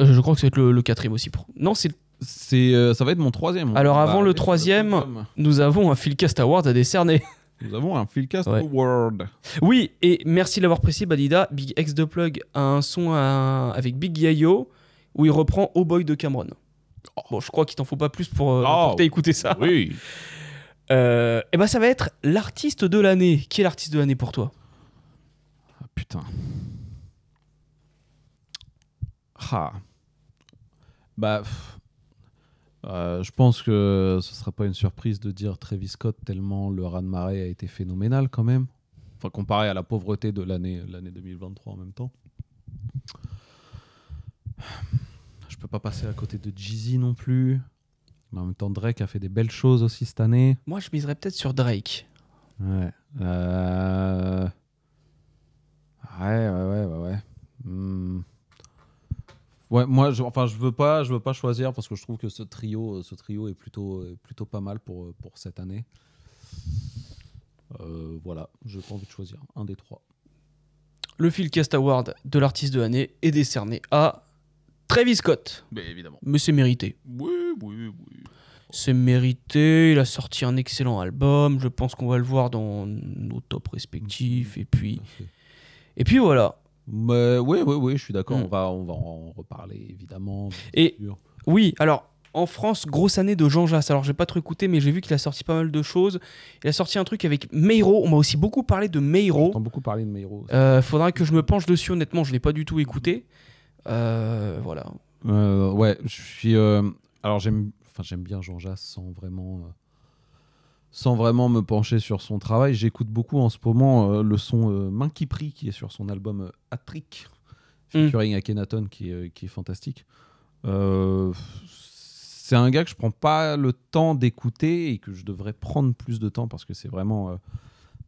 je crois que ça va être le, le quatrième aussi. Pour... Non, c'est. C'est, euh, ça va être mon troisième. Alors, On va avant le troisième, nous avons un Philcast Award à décerner. (laughs) Nous avons un Philcast Ouais. Award. Oui, et merci de l'avoir précisé, Badida. Big X de Plug a un son à- avec Big Yayo où il reprend Oh Boy de Cameron. Bon, je crois qu'il t'en faut pas plus pour, euh, Oh, pour ça. Oui. (laughs) Euh, et ben ça va être l'artiste de l'année. Qui est l'artiste de l'année pour toi? Ah, putain. Ah. Bah. euh, je pense que ce sera pas une surprise de dire Travis Scott tellement le raz-de-marée a été phénoménal quand même. Enfin, comparé à la pauvreté de l'année l'année 2023 en même temps. Peux pas passer à côté de Jeezy non plus. Mais en même temps, Drake a fait des belles choses aussi cette année. Moi, je miserais peut-être sur Drake. Ouais. Euh... Ouais, ouais, ouais, ouais. ouais. Hmm. Ouais, moi, je, enfin, je veux pas, je veux pas choisir parce que je trouve que ce trio, ce trio est plutôt, plutôt pas mal pour, pour cette année. Euh, voilà, je pas envie de choisir un des trois. Le Philcast Award de l'artiste de l'année est décerné à Travis Scott. Mais évidemment. Mais c'est mérité. Oui, oui, oui. C'est mérité. Il a sorti un excellent album. Je pense qu'on va le voir dans nos tops respectifs. Et puis, (laughs) et puis voilà. Mais oui, oui, oui, je suis d'accord. Mm. On va, on va en reparler évidemment. bien Et sûr. oui, alors En France, grosse année de Jean Jass. Alors, j'ai pas trop écouté, mais j'ai vu qu'il a sorti pas mal de choses. Il a sorti un truc avec Meiro. On m'a aussi beaucoup parlé de Meiro. J'entends beaucoup parler de Meiro. Euh, faudra que je me penche dessus, honnêtement, je l'ai pas du tout écouté. Euh, voilà. Euh, ouais, je suis. euh, alors j'aime, enfin j'aime bien Jean Jass sans vraiment, sans vraiment me pencher sur son travail. J'écoute beaucoup en ce moment euh, le son euh, Main qui prie qui est sur son album euh, Hat-Trick, featuring Akhenaton qui est, qui est fantastique. C'est un gars que je prends pas le temps d'écouter et que je devrais prendre plus de temps parce que c'est vraiment.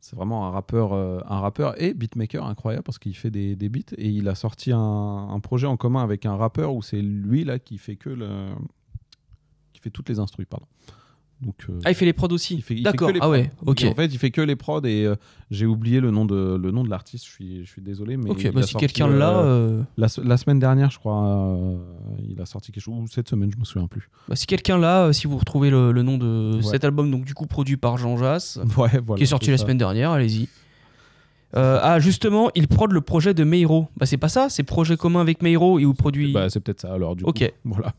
C'est vraiment un rappeur, euh, un rappeur et beatmaker incroyable parce qu'il fait des, beats et il a sorti un, projet en commun avec un rappeur où c'est lui là qui fait que le, qui fait toutes les instrus, pardon. Donc, euh, Ah, il fait les prods aussi. D'accord. Ah ouais, ok. En fait, il fait que les prods et euh, j'ai oublié le nom de le nom de l'artiste. Je suis, je suis désolé, mais Ok, bah, si quelqu'un l'a, euh, la, se- la semaine dernière, je crois, il a sorti quelque chose ou cette semaine, je me souviens plus. Bah, si quelqu'un euh, si vous retrouvez le, le nom de Ouais. cet album, donc du coup produit par Jean Jass, (laughs) Ouais, voilà, qui est sorti la semaine dernière, allez-y. Ah, justement, il prod le projet de Meiro. Bah, c'est pas ça, c'est projet commun avec Meiro et où produit. Bah, c'est peut-être ça alors du Ok. coup. (laughs) Voilà.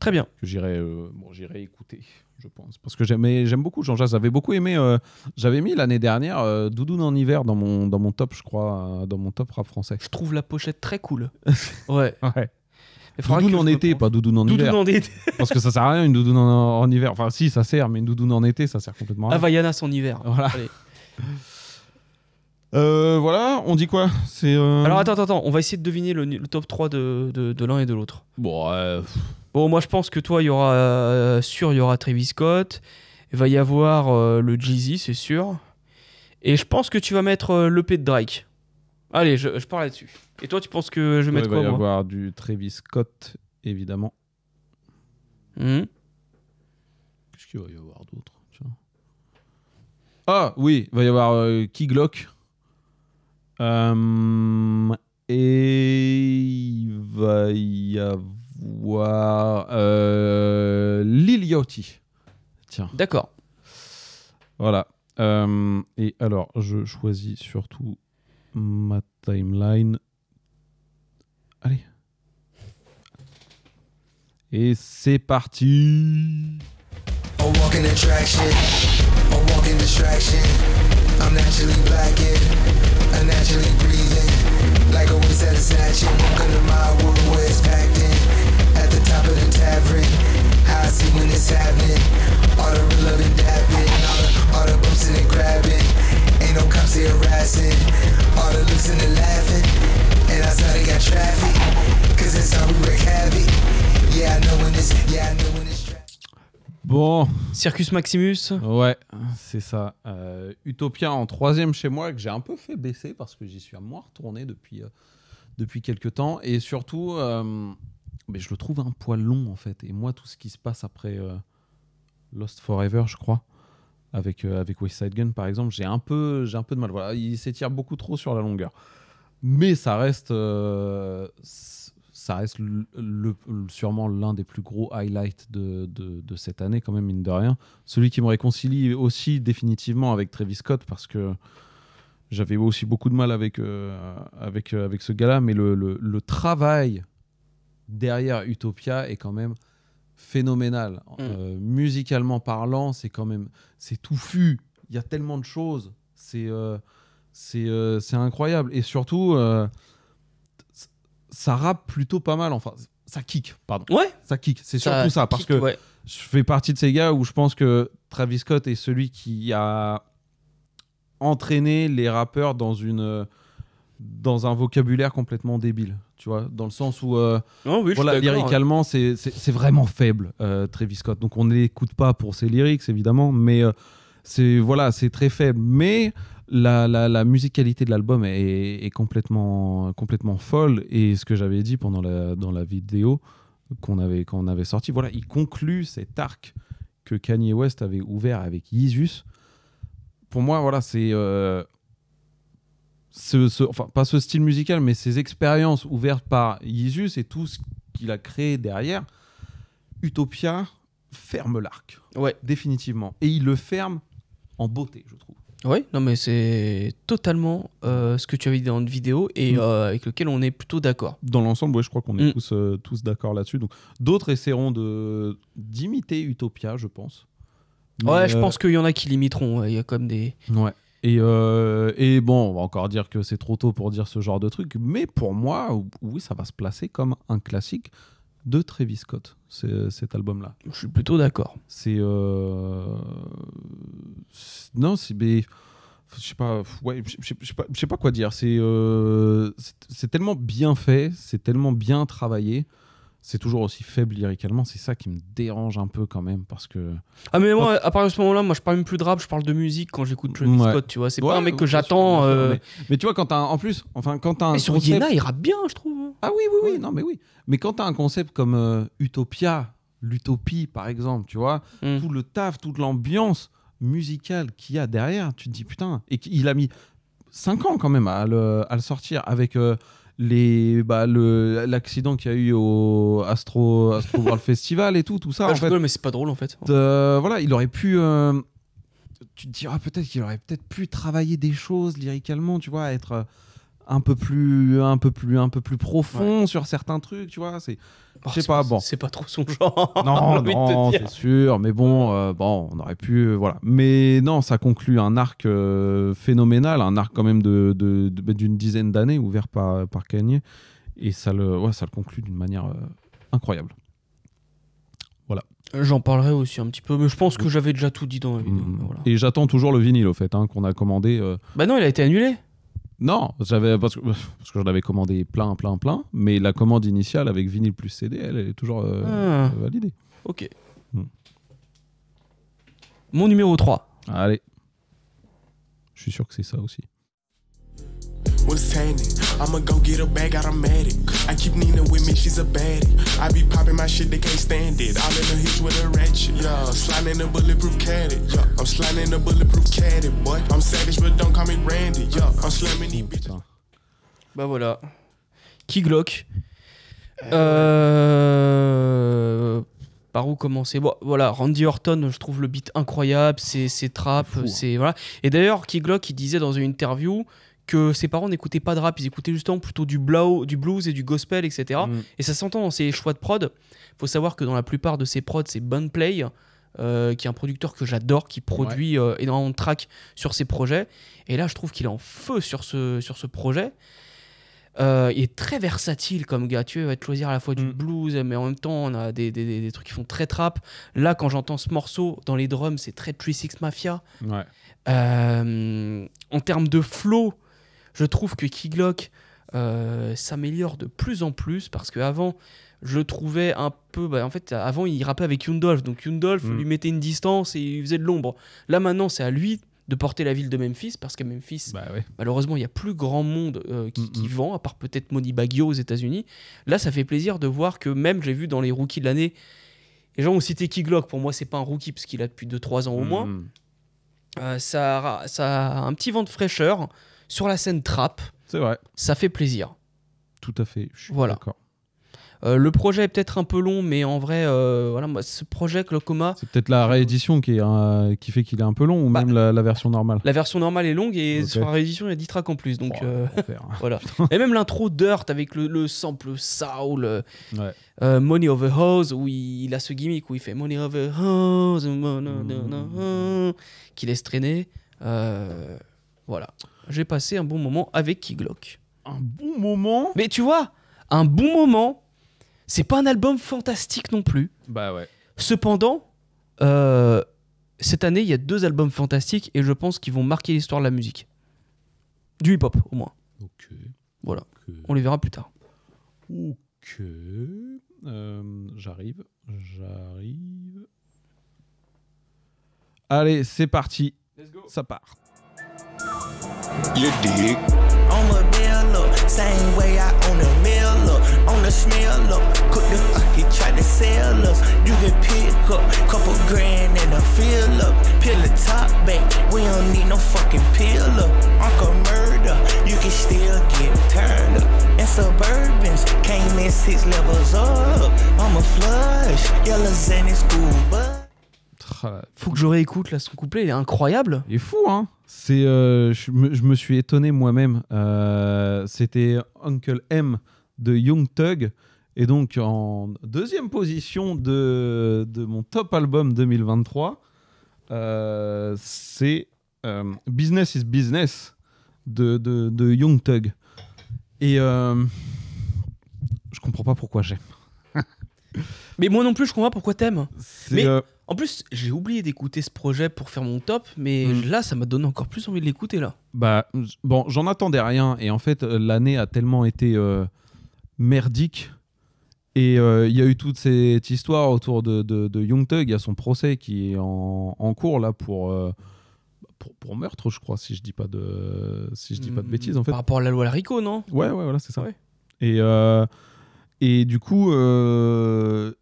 Très bien. Que j'irai euh, bon, écouter, je pense. Parce que j'aime beaucoup Jean Jazz. J'avais beaucoup aimé. euh, J'avais mis l'année dernière euh, Doudoune en hiver dans mon, dans mon top, je crois, euh, dans mon top rap français. Je trouve la pochette très cool. (laughs) Ouais. Ouais. Doudoune en été, pas doudoune en Doudoune hiver. en été. (laughs) Parce que ça sert à rien une doudoune en, en hiver. Enfin, si, ça sert, mais une doudoune en été, ça sert complètement à rien. Havaianas en hiver. Voilà. Allez. Euh, voilà, on dit quoi? C'est. euh, Alors attends, attends, attends, on va essayer de deviner le, le top 3 de, de, de l'un et de l'autre. Bon, euh, Bon, moi je pense que toi, il y aura. euh, sûr, il y aura Travis Scott. Il va y avoir euh, le Jeezy, c'est sûr. Et je pense que tu vas mettre euh, l'EP de Drake. Allez, je, je pars là-dessus. Et toi, tu penses que je vais ouais, mettre il va quoi y moi? avoir du Travis Scott, évidemment. Mhm. Qu'est-ce qu'il va y avoir d'autre Ah oui, il va y avoir euh, Key Glock. Euh, et il va y avoir euh, Lil Yachty. Tiens. D'accord. Voilà. Euh, et alors, je choisis surtout ma timeline. Allez. Et c'est parti. A walking attraction, a walking distraction. I'm naturally blackened, unnaturally breathing. Like a waste at a snatching. Welcome to my world where it's packed in. At the top of the tavern, I see when it's happening. All the real love dapping, all the, all the bumps and the grabbing. Ain't no cops here harassing. All the looks and the laughing. And outside they got traffic. Cause it's how we wreak havoc. Yeah, I know when it's, yeah, I know when Bon. Circus Maximus. Ouais, c'est ça. Euh, Utopia en troisième chez moi, que j'ai un peu fait baisser parce que j'y suis à moins retourné depuis, euh, depuis quelques temps. Et surtout, euh, mais je le trouve un poil long en fait. Et moi, tout ce qui se passe après Lost Forever, je crois, avec, avec West Side Gun par exemple, j'ai un, peu- un peu de mal. Voilà, il s'étire beaucoup trop sur la longueur. Mais ça reste, ça reste le, sûrement l'un des plus gros highlights de, de- de cette année, quand même, mine de rien. Celui qui me réconcilie aussi définitivement avec Travis Scott, parce que j'avais aussi beaucoup de mal avec, euh, avec, euh, avec ce gars-là, mais le, le- le travail derrière Utopia est quand même phénoménal. Euh, musicalement parlant, c'est quand même c'est touffu. Il y a tellement de choses. C'est euh, c'est incroyable. Et surtout, ça rappe plutôt pas mal. Enfin, ça kick, pardon. Ouais. Ça kick. C'est surtout ça. Parce kick, que ouais. je fais partie de ces gars où je pense que Travis Scott est celui qui a entraîné les rappeurs dans une dans un vocabulaire complètement débile, tu vois, dans le sens où euh, Oh oui, voilà, lyricalement c'est c'est- c'est vraiment faible euh, Travis Scott. Donc on ne l'écoute pas pour ses lyrics évidemment, mais euh, c'est voilà, c'est très faible. Mais la, la, la musicalité de l'album est, est complètement complètement folle et ce que j'avais dit pendant la dans la vidéo qu'on avait qu'on avait sorti, voilà, il conclut cet arc que Kanye West avait ouvert avec Yeezus. Pour moi, voilà, c'est euh, ce, ce- enfin pas ce style musical, mais ces expériences ouvertes par Yeezus et tout ce qu'il a créé derrière. Utopia ferme l'arc, ouais, définitivement, et il le ferme en beauté, je trouve. Ouais, non mais c'est totalement euh, ce que tu avais dit dans une vidéo et Mm. euh, avec lequel on est plutôt d'accord. Dans l'ensemble, ouais, je crois qu'on est Mm. tous, euh, tous d'accord là-dessus. Donc, d'autres essaieront de d'imiter Utopia, je pense. Mais, ouais, je pense qu'il y en a qui limiteront. ouais, Il y a comme des. Ouais. Et, et bon, on va encore dire que c'est trop tôt pour dire ce genre de truc, mais pour moi, oui, ça va se placer comme un classique de Travis Scott, cet album-là. Je suis plutôt d'accord. C'est. euh, Non, c'est. mais- Je sais pas, ouais, je sais pas, quoi dire. C'est euh, c'est tellement bien fait, c'est tellement bien travaillé. C'est toujours aussi faible lyricalement. C'est ça qui me dérange un peu quand même parce que. Ah mais moi, à partir de ce moment-là, moi je parle même plus de rap, je parle de musique quand j'écoute Travis Ouais. Scott, tu vois. C'est Ouais, pas un mec que j'attends. euh, Mais, mais tu vois, quand t'as un- en plus, enfin, quand t'as un Mais sur concept- il rappe bien, je trouve. hein. Ah oui, oui, oui, non, mais oui. Mais quand t'as un concept comme euh, Utopia, l'utopie, par exemple, tu vois, Mm. tout le taf, toute l'ambiance musicale qu'il y a derrière, tu te dis putain, et qu'il a mis 5 ans quand même à le, à le sortir avec euh, les bah, le- l'accident qu'il y a eu au Astro, Astro World (laughs) Festival et tout, tout ça. En je fait. rigole, mais c'est pas drôle en fait. Euh, voilà, il aurait pu. euh, tu te diras peut-être qu'il aurait peut-être pu travailler des choses lyricalement, tu vois, être euh, un peu plus, un peu plus, un peu plus profond sur certains trucs, tu vois. C'est, je sais pas, bon. c'est pas trop son genre, (laughs) Non, non, c'est sûr, mais bon, euh, bon, on aurait pu, euh, voilà. Mais non, ça conclut un arc euh, phénoménal, un arc quand même de, de- de- d'une dizaine d'années ouvert par par Kanye, et ça le, ouais, ça le conclut d'une manière incroyable. Voilà. J'en parlerai aussi un petit peu, mais je pense que j'avais déjà tout dit dans la vidéo. voilà. Et j'attends toujours le vinyle, au fait, hein, qu'on a commandé. Bah non, il a été annulé. Non, j'avais parce que, parce que j'en avais commandé plein, plein, plein. Mais la commande initiale avec vinyle plus CD, elle, elle est toujours euh, Ah. validée. Ok. Hmm. Mon numéro 3. Allez. Je suis sûr que c'est ça aussi. What's happening? I'ma go get a bag automatic. I keep Nina with me, she's a baddie. I be popping my shit, they can't stand it. All in the hits with a ratchet. Yeah, sliding in a bulletproof caddy. Yeah, I'm sliding in a bulletproof caddy, boy. I'm savage, but don't call me Randy. Yeah, I'm slamming these bitches. Bah voilà. Key Glock. Euh, Par où commencer? Bon, voilà, Randy Orton, je trouve le beat incroyable, c'est c'est trap, c'est voilà. Et d'ailleurs, Key Glock, il disait dans une interview que ses parents n'écoutaient pas de rap, ils écoutaient justement plutôt du, blau, du blues et du gospel, etc. Et ça s'entend dans ses choix de prod. Faut savoir que dans la plupart de ses prods, c'est Bunplay, euh, qui est un producteur que j'adore, qui produit euh, énormément de tracks sur ses projets. Et là, je trouve qu'il est en feu sur ce, sur ce projet. Euh, il est très versatile comme gars. Tu vois, il va te choisir à la fois du blues, mais en même temps, on a des, des- des- trucs qui font très trap. Là, quand j'entends ce morceau dans les drums, c'est très 36 Mafia. Ouais. Euh, en termes de flow, je trouve que Keylock euh, s'améliore de plus en plus parce qu'avant, je le trouvais un peu. bah, en fait, avant, il rappait avec Yundolf. Donc, Yundolf Mm. lui mettait une distance et il faisait de l'ombre. Là, maintenant, c'est à lui de porter la ville de Memphis parce qu'à Memphis, Bah malheureusement, il y a plus grand monde euh, qui, qui vend, à part peut-être Money Baggio aux États-Unis. Là, ça fait plaisir de voir que même, j'ai vu dans les rookies de l'année, les gens ont cité Keylock. Pour moi, c'est pas un rookie parce qu'il a depuis 2-3 ans au moins. Mm. Euh, ça, ça a un petit vent de fraîcheur sur la scène trap. C'est vrai. Ça fait plaisir. Tout à fait. Je suis Voilà. d'accord. Euh, le projet est peut-être un peu long, mais en vrai, euh, voilà, moi, ce projet Clocoma, C'est peut-être la réédition qui, est qui fait qu'il est un peu long ou même la, la version normale. la version normale est longue et sur la réédition, il y a 10 tracks en plus. Donc, euh, enfer. (laughs) voilà. et même l'intro Dirt avec le, le sample soul, euh, Ouais. Money Over Hose, où il, il a ce gimmick où il fait Money Over Hose, money, Mm. qui laisse traîner. Voilà. J'ai passé un bon moment avec Keylock. Un bon moment Mais tu vois, un bon moment, c'est pas un album fantastique non plus. Bah ouais. Cependant, euh, cette année, il y a deux albums fantastiques et je pense qu'ils vont marquer l'histoire de la musique. Du hip-hop, au moins. Ok. Voilà. On les verra plus tard. Ok. Euh, j'arrive. J'arrive. Allez, c'est parti. Ça part. You dig? On the bill up, same way I own a mill up, on the smell up. Cook the uh, he tried to sell us. You can pick up couple grand and a fill up. Peel the top back, we don't need no fucking pill up. Uncle murder, you can still get turned up. And Suburbans came in six levels up. I'm a flush, yellow Zen school bus. Ah, Faut que je réécoute là son couplet, il est incroyable. Il est fou, hein C'est, euh, je, me, je me suis étonné moi-même. Euh, C'était Uncle M de Young Thug. Et donc, en deuxième position de, de mon top album 2023, euh, c'est euh, Business is Business de, de, de Young Thug. Et euh, je comprends pas pourquoi j'aime. Mais moi non plus, je comprends pas pourquoi t'aimes. Mais euh, en plus, j'ai oublié d'écouter ce projet pour faire mon top, mais Mm. là, ça m'a donné encore plus envie de l'écouter là. Bah, bon, j'en attendais rien. Et en fait, euh, l'année a tellement été euh, merdique. Et euh, il y a eu toute cette histoire autour de, de, de Young Thug. Il y a son procès qui est en, en cours là pour, euh, pour, pour meurtre, je crois, si je dis pas de, si je dis pas de bêtises en fait. Par rapport à la loi Rico, non? Ouais, ouais, voilà, c'est ça. Et, et du coup, euh,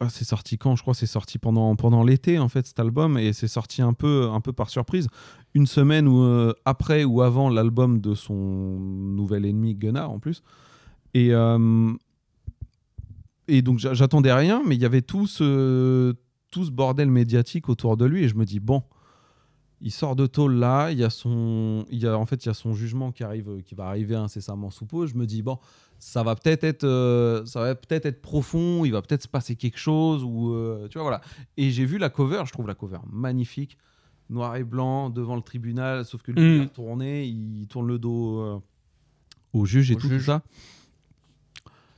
ah, c'est sorti quand? Je crois c'est sorti pendant, pendant l'été, en fait, cet album. Et c'est sorti un peu, un peu par surprise. Une semaine euh, après ou avant l'album de son nouvel ennemi, Gunnar, en plus. Et, euh, et donc, j'a- j'attendais rien, mais il y avait tout ce, tout ce bordel médiatique autour de lui. Et je me dis, bon, il sort de tôle là, il y a son, il y a en fait il y a son jugement qui arrive, qui va arriver incessamment sous peu. Je me dis bon, ça va peut-être être, euh, ça va peut-être être profond, il va peut-être se passer quelque chose ou euh, tu vois voilà. Et j'ai vu la cover, je trouve la cover magnifique, noir et blanc devant le tribunal, sauf que lui Mm. il a tourné, il tourne le dos euh, au juge et Au tout, juge. tout ça.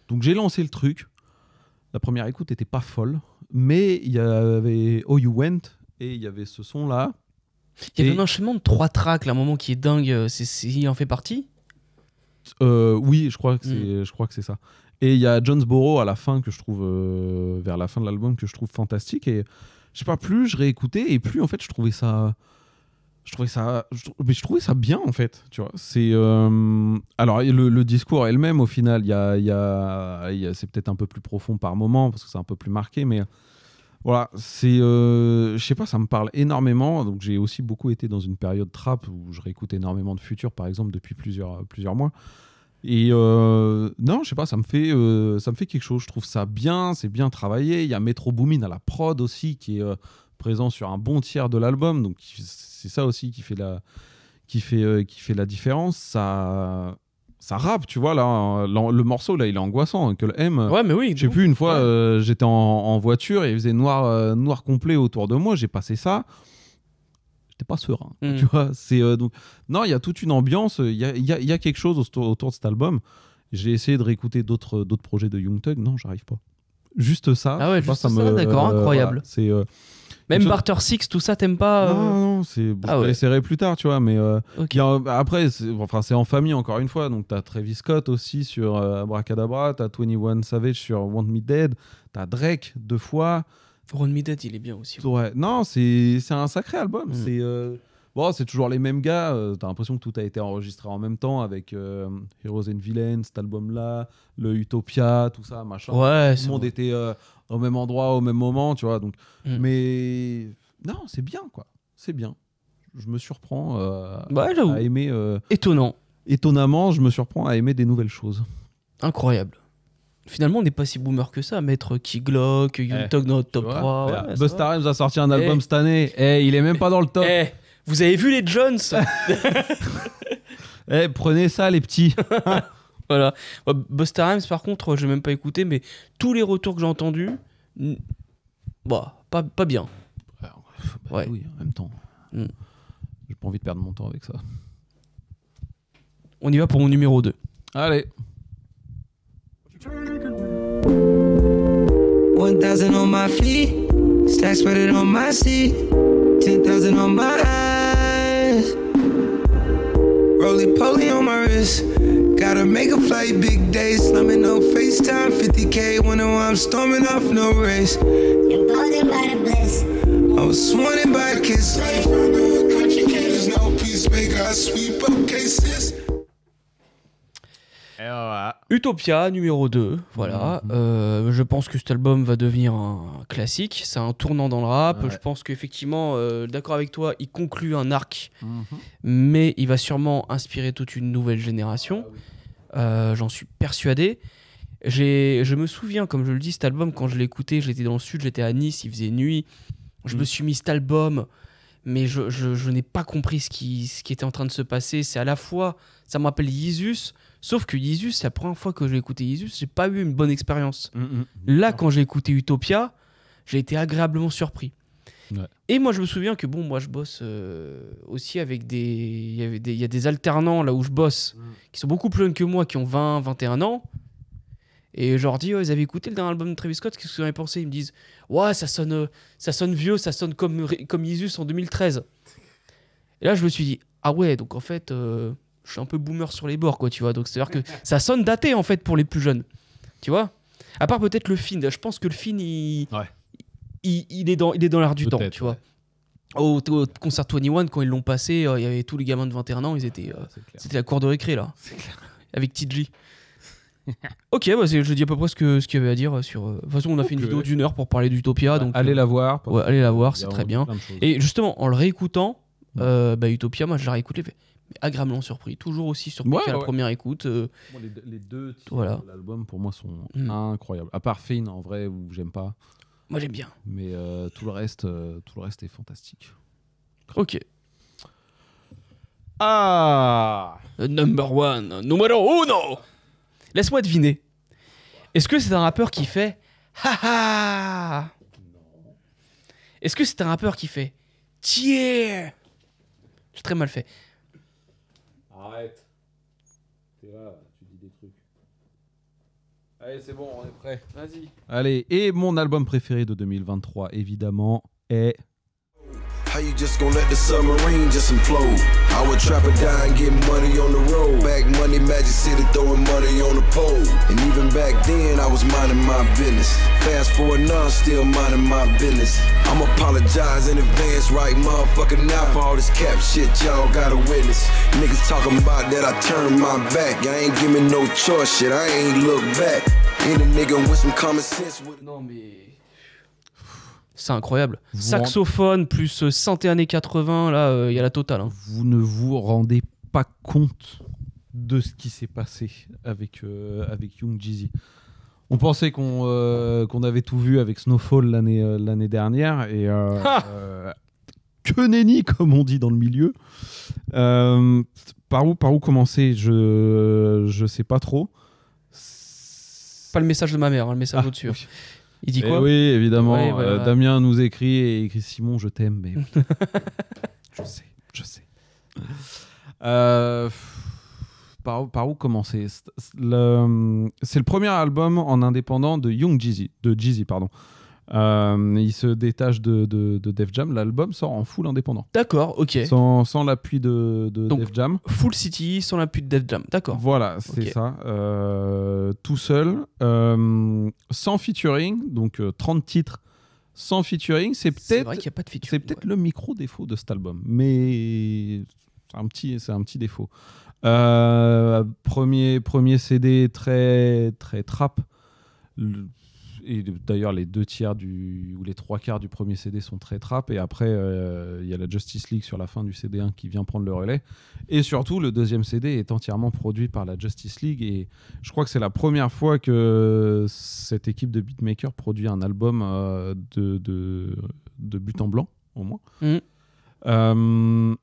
Donc j'ai lancé le truc. La première écoute était pas folle, mais il y avait Oh You Went et il y avait ce son là. Il y avait Et- un enchaînement de trois tracks là, un moment qui est dingue. C'est, c'est- il en fait partie? Euh, oui, je crois que Mm. c'est, je crois que c'est ça. Et il y a Jonesboro à la fin que je trouve, euh, vers la fin de l'album que je trouve fantastique. Et je sais pas, plus je réécoutais et plus en fait je trouvais ça, je trouvais ça, je, mais je trouvais ça bien en fait. Tu vois, c'est euh, alors le, le discours elle-même au final, il y a, il y a, y a- c'est peut-être un peu plus profond par moment parce que c'est un peu plus marqué, mais voilà, c'est, euh, je sais pas, ça me parle énormément. Donc j'ai aussi beaucoup été dans une période trap où je réécoute énormément de Future, par exemple, depuis plusieurs, plusieurs mois. Et euh, non, je sais pas, ça me fait, euh, ça me fait quelque chose. Je trouve ça bien, c'est bien travaillé. Il y a Metro Boomin à la prod aussi qui est euh, présent sur un bon tiers de l'album, donc c'est ça aussi qui fait la, qui fait, euh, qui fait la différence. Ça, ça rappe, tu vois là, le morceau là, il est angoissant. Que le M. Ouais, mais oui. Je sais plus, une fois, euh, j'étais en, en voiture et il faisait noir, euh, noir complet autour de moi. J'ai passé ça. J'étais pas serein. Mm. Tu vois, c'est euh, donc non, il y a toute une ambiance. Il y a, il y a- il y a quelque chose autour, autour de cet album. J'ai essayé de réécouter d'autres d'autres projets de Young Thug. Non, j'arrive pas. Juste ça. Ah ouais, sais pas, juste ça, d'accord, incroyable. voilà, c'est Même Barter Six, tout ça, t'aimes pas euh, non, non, c'est. bon, Ah je ouais. l'essaierai plus tard, tu vois, mais. euh, Ok. il y a- après, c'est enfin, c'est en famille, encore une fois. Donc, t'as Travis Scott aussi sur euh, Abracadabra, t'as 21 Savage sur Want Me Dead, t'as Drake deux fois. Run Me Dead, il est bien aussi. Ouais, non, c'est c'est un sacré album. Mm. C'est. euh, Bon, c'est toujours les mêmes gars. euh, T'as l'impression que tout a été enregistré en même temps avec euh, Heroes and Villains, cet album-là, le Utopia, tout ça, machin. Ouais, tout c'est le monde vrai. était euh, au même endroit, au même moment, tu vois. Donc, Mm. mais non, c'est bien, quoi. C'est bien. Je me surprends euh, Ouais, j'avoue. à aimer. euh, Étonnant. Étonnamment, je me surprends à aimer des nouvelles choses. Incroyable. Finalement, on n'est pas si boomer que ça. Mettre Key Glock, Eh, dans notre top Tu vois, 3. ouais, va. Rhymes a sorti un album Eh. cette année. Eh, il est même pas dans le top. Eh, vous avez vu les Jones (laughs) Eh, prenez ça, les petits. (laughs) Voilà. Bah, Busta Rhymes, par contre, je n'ai même pas écouté, mais tous les retours que j'ai entendus, bah, pas, pas bien. Ouais. Oui, en même temps. Mm. J'ai pas envie de perdre mon temps avec ça. On y va pour mon numéro 2. Allez. 1,000 on my feet, stacks spread on my seat, 10,000 on my eyes. Roly poly on my wrist, gotta make a flight, big days, slumming no FaceTime, 50k when I'm storming off no race. Emboldened by the bliss, I was sworn in by a kiss. Right from the country kid, there's no peacemaker, I sweep up cases. Utopia, numéro 2. Voilà. Mhm. Euh, je pense que cet album va devenir un classique. C'est un tournant dans le rap. Ouais. Je pense qu'effectivement, euh, d'accord avec toi, il conclut un arc, Mhm. mais il va sûrement inspirer toute une nouvelle génération. Ah Euh, J'en suis persuadé. Je me souviens, comme je le dis, cet album, quand je l'ai écouté, j'étais dans le sud, j'étais à Nice, il faisait nuit. Je Mm. me suis mis cet album, mais je, je- je n'ai pas compris ce qui, ce qui était en train de se passer. C'est à la fois, ça me rappelle sauf que Yeezus, c'est la première fois que j'ai écouté Yeezus, j'ai pas eu une bonne expérience. Mm, Là, quand j'ai écouté Utopia, j'ai été agréablement surpris. Ouais. Et moi, je me souviens que bon, moi, je bosse euh, aussi avec des. Il y, avait des- il y a des alternants là où je bosse qui sont beaucoup plus jeunes que moi, qui ont 20, 21 ans. Et je leur dis, oh, ils avaient écouté le dernier album de Travis Scott, qu'est-ce que vous en avez pensé? Ils me disent, ouais, ça sonne, ça sonne vieux, ça sonne comme, comme Yeezus en 2013. Et là, je me suis dit, ah ouais, donc en fait, euh, je suis un peu boomer sur les bords, quoi, tu vois. Donc c'est-à-dire que ça sonne daté, en fait, pour les plus jeunes. Tu vois? À part peut-être le fin. Je pense que le fin, il, il, il est dans, il est dans l'air du temps, tu vois. Au, au concert 21, quand ils l'ont passé, euh, il y avait tous les gamins de 21 ans, ils étaient. euh, C'était la cour de récré, là. Avec TJ. (laughs) ok, bah je dis à peu près ce que- ce qu'il y avait à dire sur. euh, De toute façon, on a fait une vidéo d'une heure pour parler d'Utopia. donc allez euh, la voir, Ouais, allez la voir, qu'il c'est très bien. Et justement, en le réécoutant, euh, bah, Utopia, moi je fait, mais agréablement surpris. Toujours aussi surpris Ouais, qu'à la première écoute. euh, les, deux- les deux titres Voilà. de l'album pour moi sont Mm. incroyables. À part Finn en vrai où j'aime pas. Moi, j'aime bien. Mais euh, tout le reste, euh, tout le reste est fantastique. Ok. Ah Number one, numéro uno Laisse-moi deviner. Est-ce que c'est un rappeur qui fait Ha ha Est-ce que c'est un rappeur qui fait Tiens J'ai très mal fait. Arrête. T'es là, tu dis des trucs. Allez, c'est bon, on est prêt. Vas-y. Allez, et mon album préféré de 2023, évidemment, est. How you just gonna let the submarine just implode? I would trap or die and get money on the road. Back money, Magic City throwing money on the pole. And even back then, I was minding my business. Fast forward now, still minding my business. I'm apologize in advance right motherfucker now for all this cap shit y'all gotta witness. Niggas talking about that I turned my back. I ain't give me no choice shit, I ain't look back. Any nigga with some common sense would Non mais. C'est incroyable. Vous Saxophone plus euh, synthé années 80, là, euh, il y a la totale. hein. Vous ne vous rendez pas compte de ce qui s'est passé avec, euh, avec Young Jeezy. On pensait qu'on euh, avait tout vu avec Snowfall l'année euh, dernière et euh, (laughs) euh, que nenni (laughs) comme on dit dans le milieu. Euh, par où par où commencer? Je je sais pas trop. Pas le message de ma mère, hein, le message au-dessus. Il dit Eh quoi Oui, évidemment. Ouais, ouais, Euh, ouais. Damien nous écrit et écrit Simon, je t'aime, mais (laughs) je sais, je sais. Euh, par, où- par où commencer? C'est le, c'est le premier album en indépendant de Young Jeezy, de Jeezy, pardon. Euh, il se détache de, de, de Def Jam. L'album sort en full indépendant. D'accord, ok. Sans, sans l'appui de, de Donc, Def Jam. Full City sans l'appui de Def Jam, d'accord. Voilà, c'est ça. Euh, tout seul, euh, sans featuring, donc euh, 30 titres sans featuring. C'est peut-être vrai qu'il y a pas de featuring, C'est peut-être le micro défaut de cet album, mais c'est un petit, c'est un petit défaut. Euh, premier, premier CD très très trap. Le- et d'ailleurs, les deux tiers du ou les trois quarts du premier CD sont très trap. Et après, euh, il y a la Justice League sur la fin du CD1 qui vient prendre le relais. Et surtout, le deuxième CD est entièrement produit par la Justice League. Et je crois que c'est la première fois que cette équipe de beatmakers produit un album euh, de, de, de but en blanc, au moins. Mhm. Euh,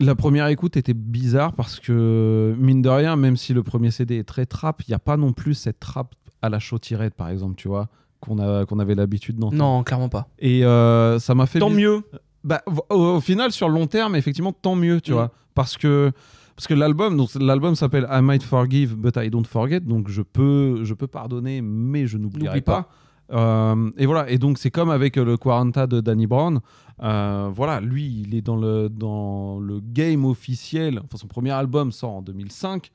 la première écoute était bizarre parce que, mine de rien, même si le premier CD est très trap, il n'y a pas non plus cette trap à la Shotirette, par exemple, tu vois, qu'on a- qu'on avait l'habitude d'entendre. Non, clairement pas. Et euh, ça m'a fait. Tant mieux. Bah, au, au final, sur le long terme, effectivement, tant mieux, tu vois. Parce que, parce que l'album, donc l'album s'appelle I Might Forgive, but I Don't Forget. Donc je peux, je peux pardonner, mais je n'oublierai N'oublie pas. Euh, et voilà. Et donc c'est comme avec le Quaranta de Danny Brown. Euh, voilà, lui, il est dans le dans le game officiel. Enfin, son premier album sort en 2005.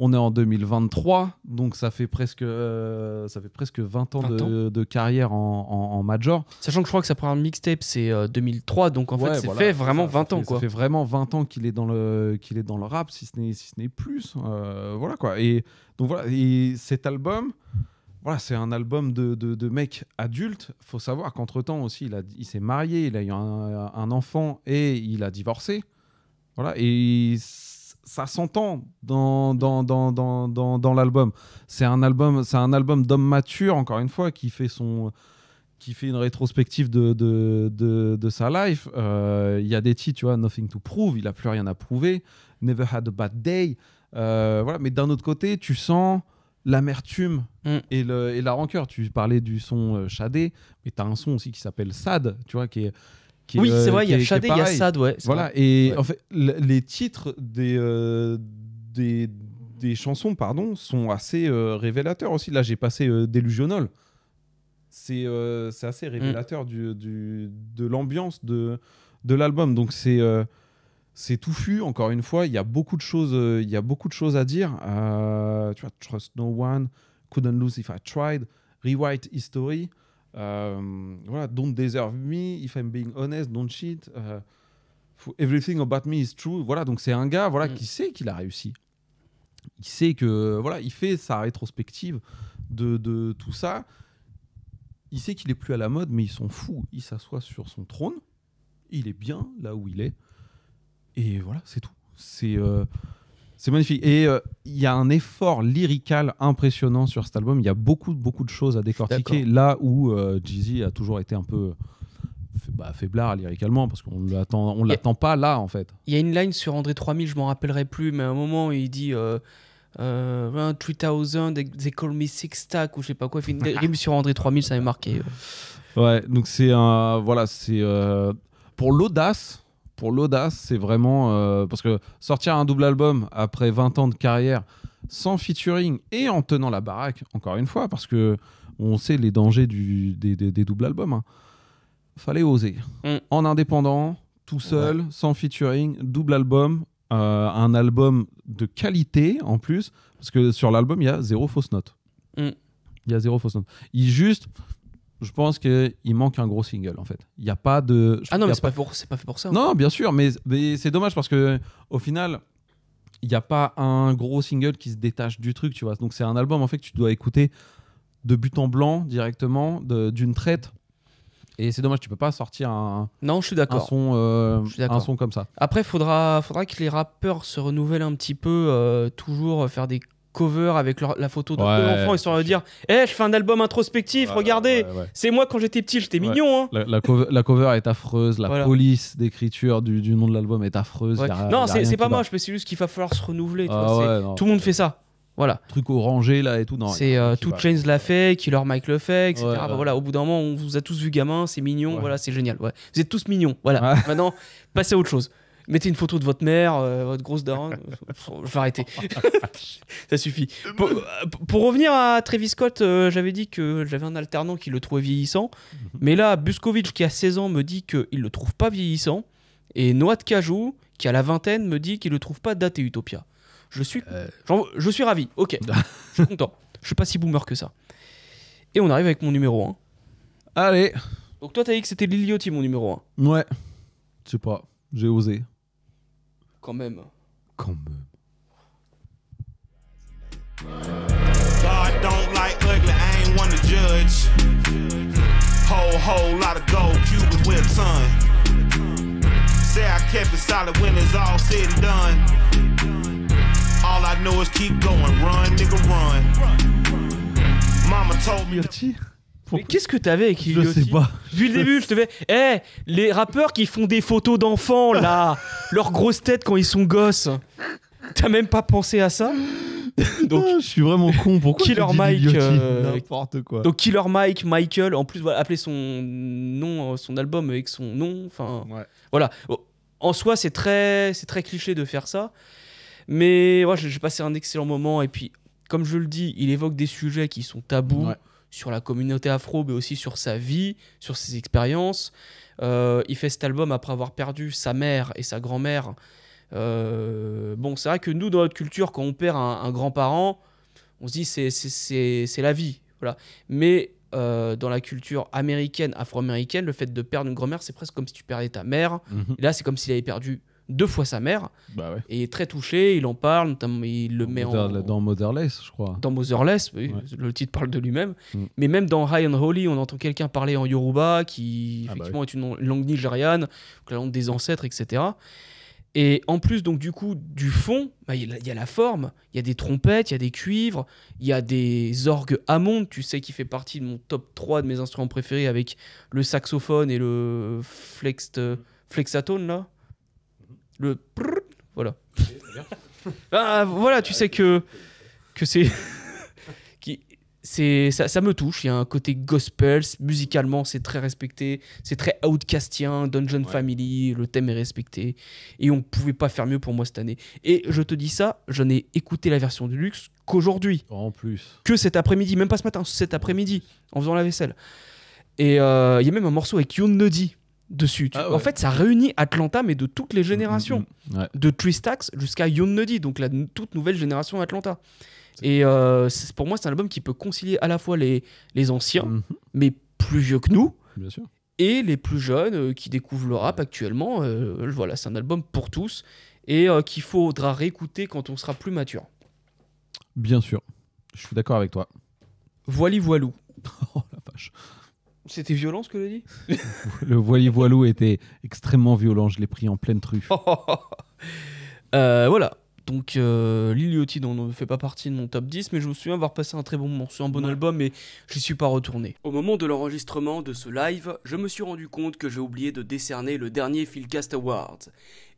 On est en 2023, donc ça fait presque, euh, ça fait presque 20 ans, 20 de, de carrière en, en- en major. Sachant que je crois que sa première mixtape c'est euh, 2003, donc en Ouais, fait c'est voilà, fait vraiment ça, ça 20 ans fait- quoi. Ça fait vraiment 20 ans qu'il est dans le qu'il est dans le rap, si ce n'est si ce n'est plus. Euh, voilà quoi. Et donc voilà. Et cet album, voilà, c'est un album de, de, de mec adulte. Faut savoir qu'entre temps aussi, il a il s'est marié, il a eu un, un enfant et il a divorcé. Voilà. Et ça s'entend dans, dans, dans, dans, dans, dans l'album. C'est un album, c'est un album d'homme mature, encore une fois, qui fait son, qui fait une rétrospective de, de, de, de sa life. Euh, Il y a des titres, tu vois, Nothing to Prove, il a plus rien à prouver. Never Had a Bad Day. Euh, voilà. Mais d'un autre côté, tu sens l'amertume Mm. et, le, et la rancœur. Tu parlais du son euh, Shadé, mais tu as un son aussi qui s'appelle Sad, tu vois, qui est. Oui, euh, c'est vrai, il y a Shadé, il y a. Sad, ouais, Voilà, vrai. et Ouais. en fait, les titres des, euh, des, des chansons pardon, sont assez euh, révélateurs aussi. Là, j'ai passé euh, Delusional. C'est euh, assez révélateur du, du- de l'ambiance de, de l'album. Donc, c'est euh, c'est touffu, encore une fois. Il y a beaucoup de choses, euh, il y a beaucoup de choses à dire. Euh, tu vois, Trust No One, Couldn't Lose If I Tried, Rewrite History. Euh, voilà, Don't Deserve Me, If I'm Being Honest, Don't Cheat. euh, Everything About Me is True. Voilà, donc c'est un gars voilà, qui sait qu'il a réussi. Il sait que voilà, il fait sa rétrospective de, de tout ça. Il sait qu'il est plus à la mode, mais il s'en fout. Il s'assoit sur son trône. Il est bien là où il est. Et voilà, c'est tout. C'est euh, c'est magnifique. Et euh, il y a un effort lyrical impressionnant sur cet album. Il y a beaucoup, beaucoup de choses à décortiquer. Là où euh, Jeezy a toujours été un peu bah, faiblard lyricalement, parce qu'on l'attend, on l'attend pas là, en fait. Il y a une line sur André 3000, je m'en rappellerai plus, mais à un moment, il dit euh, euh, Around 3000, they, they call me Six Stack, ou je sais pas quoi. Il fait une (laughs) rime sur André 3000, ça m'a marqué. Ouais, donc c'est un. Voilà, c'est. euh, pour l'audace, pour l'audace, c'est vraiment. euh, parce que sortir un double album après 20 ans de carrière, sans featuring et en tenant la baraque, encore une fois, parce que on sait les dangers du, des, des- des doubles albums. hein. Fallait oser. Mm. En indépendant, tout seul, sans featuring, double album, euh, un album de qualité en plus, parce que sur l'album, il y a zéro fausse note. Mm. Il y a zéro fausse note. Il juste, je pense qu'il manque un gros single en fait. Il n'y a pas de. je Ah non, mais c'est pas, pour- pas fait pour ça. Non, bien sûr, mais, mais c'est dommage parce que au final, il n'y a pas un gros single qui se détache du truc, tu vois. Donc c'est un album en fait que tu dois écouter de but en blanc directement, d'une traite. Et c'est dommage, tu peux pas sortir un. Non, je suis Un son, euh, un son comme ça. Après, faudra, faudra que les rappeurs se renouvellent un petit peu, euh, toujours faire des covers avec leur- la photo de Ouais, l'enfant, histoire de dire Eh, je fais un album introspectif, regardez, ouais, ouais. c'est moi quand j'étais petit, j'étais mignon. Hein. La, la cover, la cover est affreuse, la Voilà. police d'écriture du, du nom de l'album est affreuse. A- non, c'est pas moche, mais c'est juste qu'il va falloir se renouveler. Ah non. tout le monde fait ça. Voilà. Truc orangé là et tout. C'est euh, va. Chains l'a fait, Killer Mike le fait, etc. Ouais, Bah ouais. voilà, au bout d'un moment, on vous a tous vu gamin, c'est mignon, voilà, c'est génial. Vous êtes tous mignons. Voilà. Maintenant, passez à autre chose. Mettez une photo de votre mère, euh, votre grosse daronne. Je vais arrêter. (laughs) Ça suffit. Pour, euh, pour revenir à Travis Scott, euh, j'avais dit que j'avais un alternant qui le trouvait vieillissant. Mais là, Buskovic, qui a 16 ans, me dit qu'il le trouve pas vieillissant. Et Noah de Cajou, qui a la vingtaine, me dit qu'il le trouve pas daté Utopia. Je suis, je suis ravi. Ok. (laughs) je suis content. Je suis pas si boomer que ça. Et on arrive avec mon numéro 1. Allez. Donc toi, t'as dit que c'était Lil Yachty, mon numéro 1. Ouais. Je sais pas, j'ai osé. Quand même. Quand même. God don't like ugly, I ain't one to judge. Whole, whole lot of gold Cubans with a ton. Say I kept it solid when it's all said and done. All I know is keep going, run, nigga, run. Mama told me. Mais qu'est-ce que t'avais avec Lil Je sais pas. Depuis le début, je te fais. Eh, les rappeurs qui font des photos d'enfants, là, (laughs) leur grosse tête quand ils sont gosses. T'as même pas pensé à ça (laughs) Donc, je suis vraiment con. Pourquoi Killer Mike. Euh, N'importe quoi. Donc Killer Mike, Michael, en plus voilà, appeler son nom, euh, son album avec son nom. Enfin, voilà. En soi, c'est très, c'est très cliché de faire ça, mais ouais, j'ai j'ai passé un excellent moment. Et puis, comme je le dis, il évoque des sujets qui sont tabous Ouais. Sur la communauté afro, mais aussi sur sa vie, sur ses expériences. Euh, il fait cet album après avoir perdu sa mère et sa grand-mère. Euh, bon, c'est vrai que nous, dans notre culture, quand on perd un, un grand-parent, on se dit c'est la vie. Voilà. Mais euh, dans la culture américaine, afro-américaine, le fait de perdre une grand-mère, c'est presque comme si tu perdais ta mère. Mhm. Et là, c'est comme s'il avait perdu deux fois sa mère. Bah ouais. Et il est très touché, il en parle, notamment il le met en, Mother- Dans Motherless, je crois. dans Motherless, oui, le titre parle de lui-même. Mm. Mais même dans High and Holy, on entend quelqu'un parler en Yoruba, qui Ah bah effectivement est une, langue nigériane, donc la langue des ancêtres, etc. Et en plus, donc du coup, du fond, bah, il y, a- il y a la forme, il y a des trompettes, il y a des cuivres, il y a des orgues Hammond, tu sais, qui fait partie de mon top 3 de mes instruments préférés avec le saxophone et le flex, flexatone, là. Le prrr, voilà. Ah, voilà, tu sais que, que c'est. (laughs) qui- c'est ça, ça me touche. Il y a un côté gospel. Musicalement, c'est très respecté. C'est très outcastien, Dungeon Family. Le thème est respecté. Et on pouvait pas faire mieux pour moi cette année. Et je te dis ça, je n'ai écouté la version de luxe qu'aujourd'hui. En plus. Que cet après-midi. Même pas ce matin, cet après-midi. En faisant la vaisselle. Et euh, il y a même un morceau avec Yoon Nuddy dessus. Tu- Ah ouais. En fait, ça réunit Atlanta, mais de toutes les générations. Mm, Ouais. De Tristax jusqu'à Yoon Nuddy, donc la toute nouvelle génération Atlanta. Et euh, pour moi, c'est un album qui peut concilier à la fois les, les anciens, mais plus vieux que nous, Bien sûr. et les plus jeunes euh, qui découvrent le rap actuellement. Euh, voilà, c'est un album pour tous et euh, qu'il faudra réécouter quand on sera plus mature. Bien sûr. Je suis d'accord avec toi. Voili voilou. (laughs) Oh la vache. C'était violent ce que je dis (laughs) Le voilier voilou était extrêmement violent. Je l'ai pris en pleine truffe. (laughs) Euh, voilà. Donc, euh, n'en fait pas partie de mon top 10, mais je me souviens avoir passé un très bon morceau, un bon album, mais j'y suis pas retourné. Au moment de l'enregistrement de ce live, je me suis rendu compte que j'ai oublié de décerner le dernier Philcast Awards.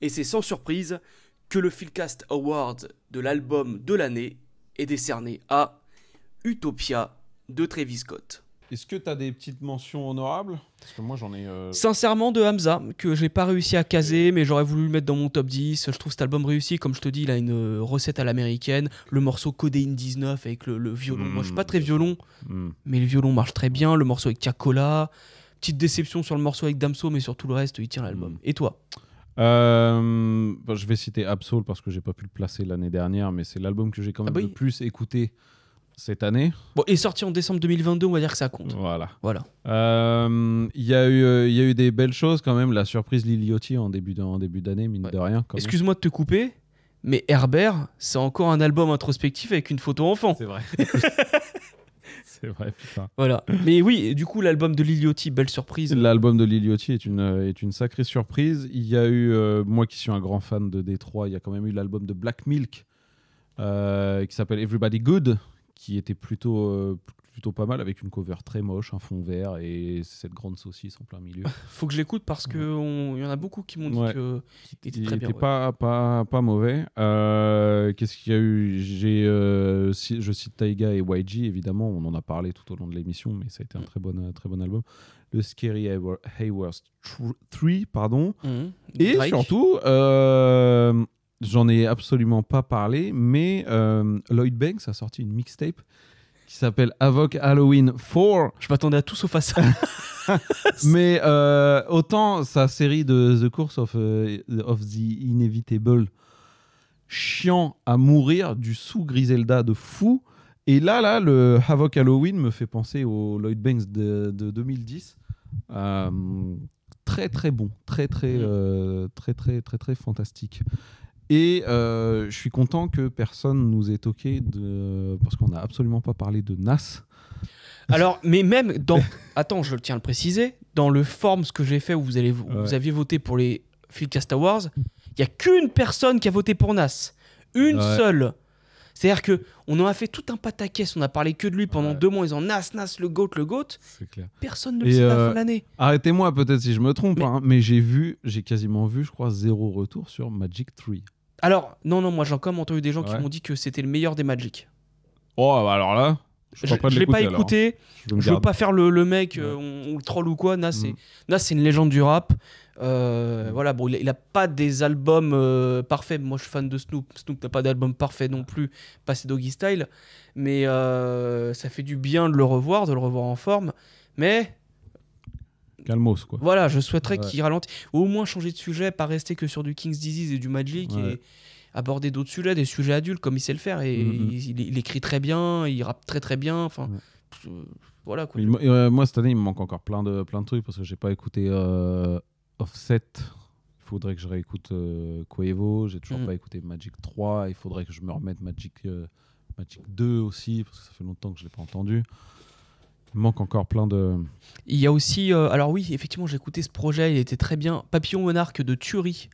Et c'est sans surprise que le Philcast Award de l'album de l'année est décerné à Utopia de Travis Scott. Est-ce que tu as des petites mentions honorables? Parce que moi, j'en ai. euh, Sincèrement, de Hamza, que j'ai pas réussi à caser, mais j'aurais voulu le mettre dans mon top 10. Je trouve cet album réussi. Comme je te dis, il a une euh, recette à l'américaine. Le morceau Codeine 19 avec le, le violon. Moi, je suis pas très violon, Mm. mais le violon marche très bien. Le morceau avec Tiakola. Petite déception sur le morceau avec Damso, mais sur tout le reste, il tient l'album. Et toi? Euh, bah, je vais citer Absol parce que j'ai pas pu le placer l'année dernière, mais c'est l'album que j'ai quand même bah le plus écouté cette année. Bon, et sorti en décembre 2022, on va dire que ça compte. Voilà. Voilà. Euh, Il y, a eu, euh, il y a eu des belles choses quand même. La surprise Lil Yachty en début de- en début d'année, mine de rien. Excuse-moi de te couper, mais Herbert, c'est encore un album introspectif avec une photo enfant. C'est vrai. (laughs) c'est vrai, putain. Voilà. Mais oui, du coup, l'album de Lil Yachty, belle surprise. L'album de Lil Yachty est une, euh, est une sacrée surprise. Il y a eu, euh, moi qui suis un grand fan de Détroit, il y a quand même eu l'album de Black Milk euh, qui s'appelle Everybody Good, qui était plutôt, euh, plutôt pas mal avec une cover très moche, un fond vert et cette grande saucisse en plein milieu. (laughs) Faut que je l'écoute parce qu'il y en a beaucoup qui m'ont dit Ouais. que il était très bien. était pas, pas, pas mauvais. Euh, Qu'est-ce qu'il y a eu? J'ai, euh, si- Je cite Taiga et YG, évidemment. On en a parlé tout au long de l'émission, mais ça a été un très bon, très bon album. Le Scary Hayworth 3, pardon. Mhm. Et Drake. surtout, j'en ai absolument pas parlé, mais euh, Lloyd Banks a sorti une mixtape qui s'appelle Avoc Halloween 4. Je m'attendais à tout sauf à ça. (laughs) mais euh, autant sa série de The Course of, euh, of the Inevitable, chiant à mourir, du sous Griselda de fou. Et là, là, le Havoc Halloween me fait penser au Lloyd Banks de, de 2010. Euh, très très bon, très très euh, très très très très fantastique. Et euh, je suis content que personne nous ait toqué de parce qu'on n'a absolument pas parlé de Nas. (laughs) Alors, mais même dans. Attends, je tiens à le préciser. Dans le form, ce que j'ai fait où vous, allez, où vous aviez voté pour les Philcast Awards, il n'y a qu'une personne qui a voté pour Nas. Une Ouais. seule. C'est-à-dire que on en a fait tout un pataquès. On a parlé que de lui pendant deux mois. Ils ont Nas, Nas, le GOAT, le GOAT. Clair. Personne ne le sait à la euh, fin de l'année. Arrêtez-moi peut-être si je me trompe, hein, mais j'ai vu, j'ai quasiment vu, je crois, zéro retour sur Magic 3. Alors, non, non, moi j'ai quand même entendu des gens qui Ouais. m'ont dit que c'était le meilleur des Magic. Oh, bah alors là, Je, je l'ai pas l'écouter, alors. écouté. Je veux pas faire le, le mec, euh, on, on le troll ou quoi. Nas, c'est c'est une légende du rap. Euh, Voilà, bon, il a, il a pas des albums euh, parfaits. Moi, je suis fan de Snoop. Snoop n'a pas d'album parfait non plus, pas ses Doggy Style. Mais ça fait du bien de le revoir, de le revoir en forme. Mais Calmos, quoi. voilà, je souhaiterais Ouais. qu'il ralentisse. Ou au moins changer de sujet, pas rester que sur du King's Disease et du Magic Ouais. et aborder d'autres sujets, des sujets adultes comme il sait le faire. Et Mhm. il, il- il écrit très bien, il rappe très très bien. Enfin, euh, voilà quoi. Il euh, moi, cette année, il me manque encore plein de, plein de trucs parce que j'ai pas écouté euh, Offset. Il faudrait que je réécoute euh, Quavo. J'ai toujours Mhm. pas écouté Magic 3. Il faudrait que je me remette Magic, euh, Magic 2 aussi parce que ça fait longtemps que je l'ai pas entendu. Il manque encore plein de. Il y a aussi, euh, alors oui, effectivement, j'ai écouté ce projet, il était très bien. Papillon Monarque de Thury.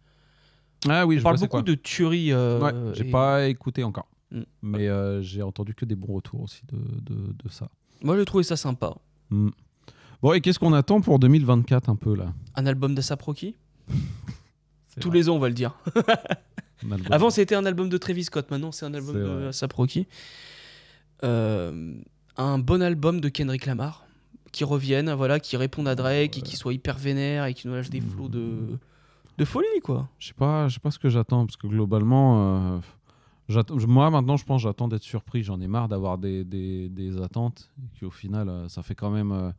Ah oui, On je parle vois beaucoup quoi. de tuerie. euh, Ouais, j'ai et- pas écouté encore. Mm. Mais euh, j'ai entendu que des bons retours aussi de, de, de ça. Moi, j'ai trouvé ça sympa. Mm. Bon, et qu'est-ce qu'on attend pour 2024 un peu là? Un album d'Asap Rocky? (laughs) C'est Tous vrai. les ans, on va le dire. Avant, c'était un album de Travis Scott. Maintenant, c'est un album de Rocky. Euh, un bon album de Kendrick Lamar qui revienne, voilà, qui répondent à Drake et qui soit hyper vénère et qui nous lâche des flots de, de folie, quoi. Je sais pas, je sais pas ce que j'attends parce que globalement, euh, moi maintenant, je pense j'attends d'être surpris. J'en ai marre d'avoir des, des, des attentes et qu'au final, euh, ça fait quand même euh,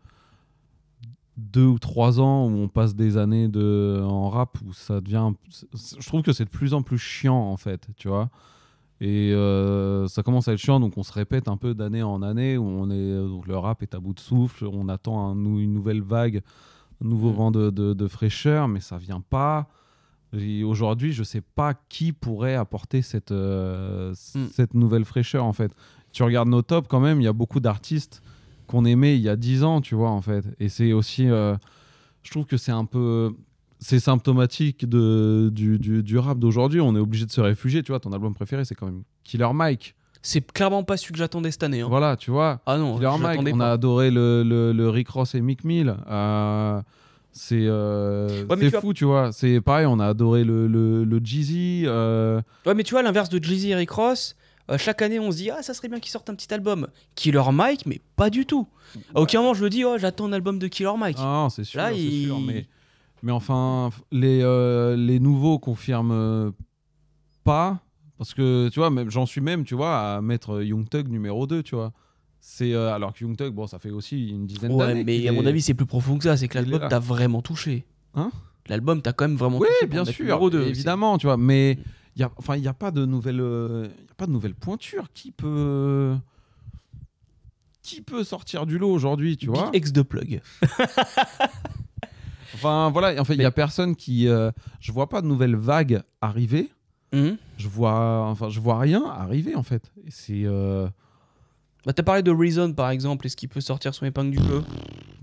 deux ou trois ans où on passe des années de en rap où ça devient. Je trouve que c'est de plus en plus chiant en fait, tu vois. Et euh, ça commence à être chiant, donc on se répète un peu d'année en année où on est donc le rap est à bout de souffle, on attend un une nouvelle vague, un nouveau vent de, de- de fraîcheur, mais ça vient pas. Aujourd'hui, je sais pas qui pourrait apporter cette, euh, cette nouvelle fraîcheur en fait. Tu regardes nos tops quand même, il y a beaucoup d'artistes qu'on aimait il y a 10 ans, tu vois en fait. Et c'est aussi, euh, je trouve que c'est un peu, c'est symptomatique de, du, du, du rap d'aujourd'hui. On est obligé de se réfugier, tu vois. Ton album préféré, c'est quand même Killer Mike. C'est clairement pas celui que j'attendais cette année. hein. Voilà, tu vois. Ah non, Killer Mike, on pas. a adoré le, le, le Rick Ross et Mick Mill. Euh, c'est euh, Ouais, vois- fou, tu vois. C'est pareil, on a adoré le, le, le Jeezy. euh, Ouais, mais tu vois, l'inverse de Jeezy et Rick Ross, euh, chaque année, on se dit, ah, ça serait bien qu'ils sortent un petit album. Killer Mike, mais pas du tout. À aucun moment, je me dis, oh, j'attends un album de Killer Mike. Ah, c'est sûr, Là, c'est il- sûr, mais, mais enfin, les, euh, les nouveaux confirment euh, pas, parce que, tu vois, j'en suis même, tu vois, à mettre Young Thug numéro 2, tu vois. C'est, euh, alors que Young Thug, bon, ça fait aussi une dizaine Ouais, d'années. mais à mon avis, c'est plus profond que ça. C'est que l'album t'a vraiment touché. Hein? L'album t'a quand même vraiment Oui, touché. pour bien sûr, numéro deux. évidemment, tu vois, mais il y a, enfin, il y a pas de nouvelle, euh, y a pas de nouvelle pointure qui peut, qui peut sortir du lot aujourd'hui, tu vois. Big X de plug. (laughs) Enfin voilà, en fait, il y a personne qui, euh, je vois pas de nouvelle vague arriver. Mhm. Je vois, enfin, je vois rien arriver en fait. C'est euh, Bah, t'as parlé de Reason par exemple. Est-ce qu'il peut sortir son épingle du jeu?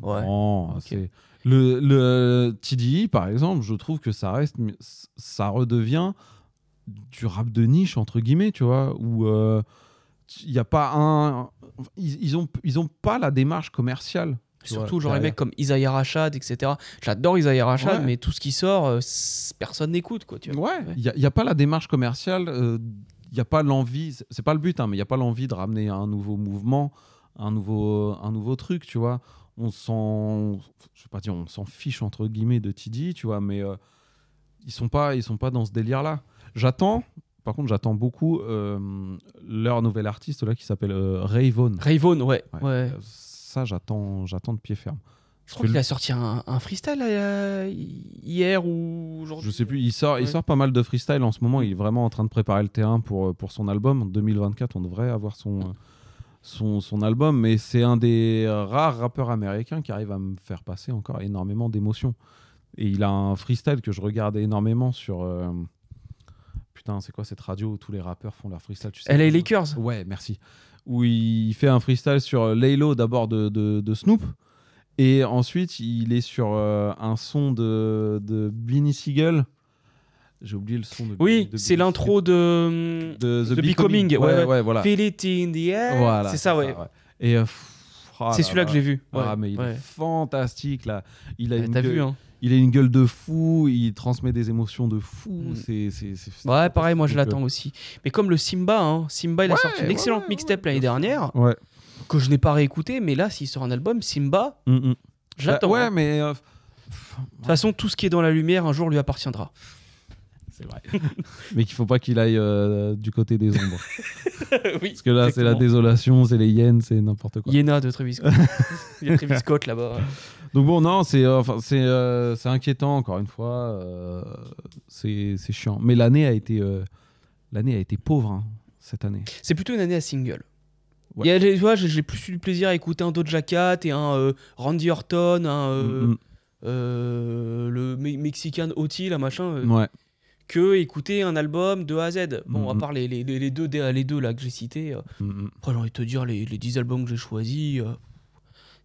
Ouais. non, c'est le, le TDI par exemple. Je trouve que ça reste, ça redevient du rap de niche entre guillemets, tu vois, où euh, il y a pas un, ils, ils ont, ils ont pas la démarche commerciale. Surtout genre les mecs comme Isaiah Rashad, etc. J'adore Isaiah Rashad, Ouais. mais tout ce qui sort, euh, personne n'écoute quoi. Tu vois. Ouais, il n'y a, pas la démarche commerciale, il n'y a pas l'envie, c'est- pas le but, hein, mais il n'y a pas l'envie de ramener un nouveau mouvement, un nouveau, un nouveau truc, tu vois. On s'en, je pas dire on s'en fiche entre guillemets de TD, tu vois, mais euh, ils sont pas, ils sont pas dans ce délire-là. J'attends, par contre, j'attends beaucoup euh, leur nouvel artiste là qui s'appelle euh, Rayvon. Rayvon, ouais, ouais. Ça, j'attends, j'attends de pied ferme. Je crois qu'il a sorti un, un freestyle euh, hier ou aujourd'hui. Je sais plus, il sort, il sort pas mal de freestyle en ce moment. Il est vraiment en train de préparer le terrain pour, euh, pour son album. En 2024, on devrait avoir son, euh, son, son album. Mais c'est un des rares rappeurs américains qui arrive à me faire passer encore énormément d'émotions. Et il a un freestyle que je regarde énormément sur. euh, Putain, c'est quoi cette radio où tous les rappeurs font leur freestyle tu sais LA Lakers Ouais, merci. Où il fait un freestyle sur euh, Laylo d'abord de, de, de Snoop. Et ensuite, il est sur euh, un son de, de Beanie Siegel. J'ai oublié le son de Oui, c'est l'intro de, De The The Becoming. Becoming. Ouais, Ouais, ouais, voilà. Feel it in the air. Voilà, c'est ça, ouais. Et euh, ah C'est là celui-là là. que j'ai vu. Ah, Ouais, mais il ouais. est fantastique là. Il a une gueule, vu, hein. Il a une gueule de fou. Il transmet des émotions de fou. C'est, c'est, c'est- c'est Ouais, pareil, moi je l'attends aussi. Mais comme le Simba, hein, Simba il a Ouais, sorti une ouais, excellente mixtape l'année dernière, Ouais. que je n'ai pas réécouté, mais là s'il sort un album, Simba, Mm, mm. j'attends. Bah, ouais, hein. mais. euh, De toute façon, tout ce qui est dans la lumière un jour lui appartiendra. (laughs) C'est vrai. (laughs) mais qu'il faut pas qu'il aille euh, du côté des ombres. (laughs) oui, Parce que là, c'est la désolation, c'est les yens, c'est n'importe quoi. Yéna de Travis Scott. Il y a Travis Scott là-bas. Donc bon, non, c'est euh, enfin, c'est euh, c'est inquiétant encore une fois. euh, c'est chiant. Mais l'année a été l'année a été pauvre hein, cette année. C'est plutôt une année à single. Ouais. Il y a, les- tu vois, j'ai plus eu du plaisir à écouter un Doja Cat et un euh, Randy Orton, un euh, Mm, mm. euh, le Me- Mexican Oti, là machin, Ouais. que écouter un album de A à Z. Bon, Mm, à mm. part les, les, deux, les deux là que j'ai cités. Mm. Après, j'ai envie de te dire, les, les 10 albums que j'ai choisis,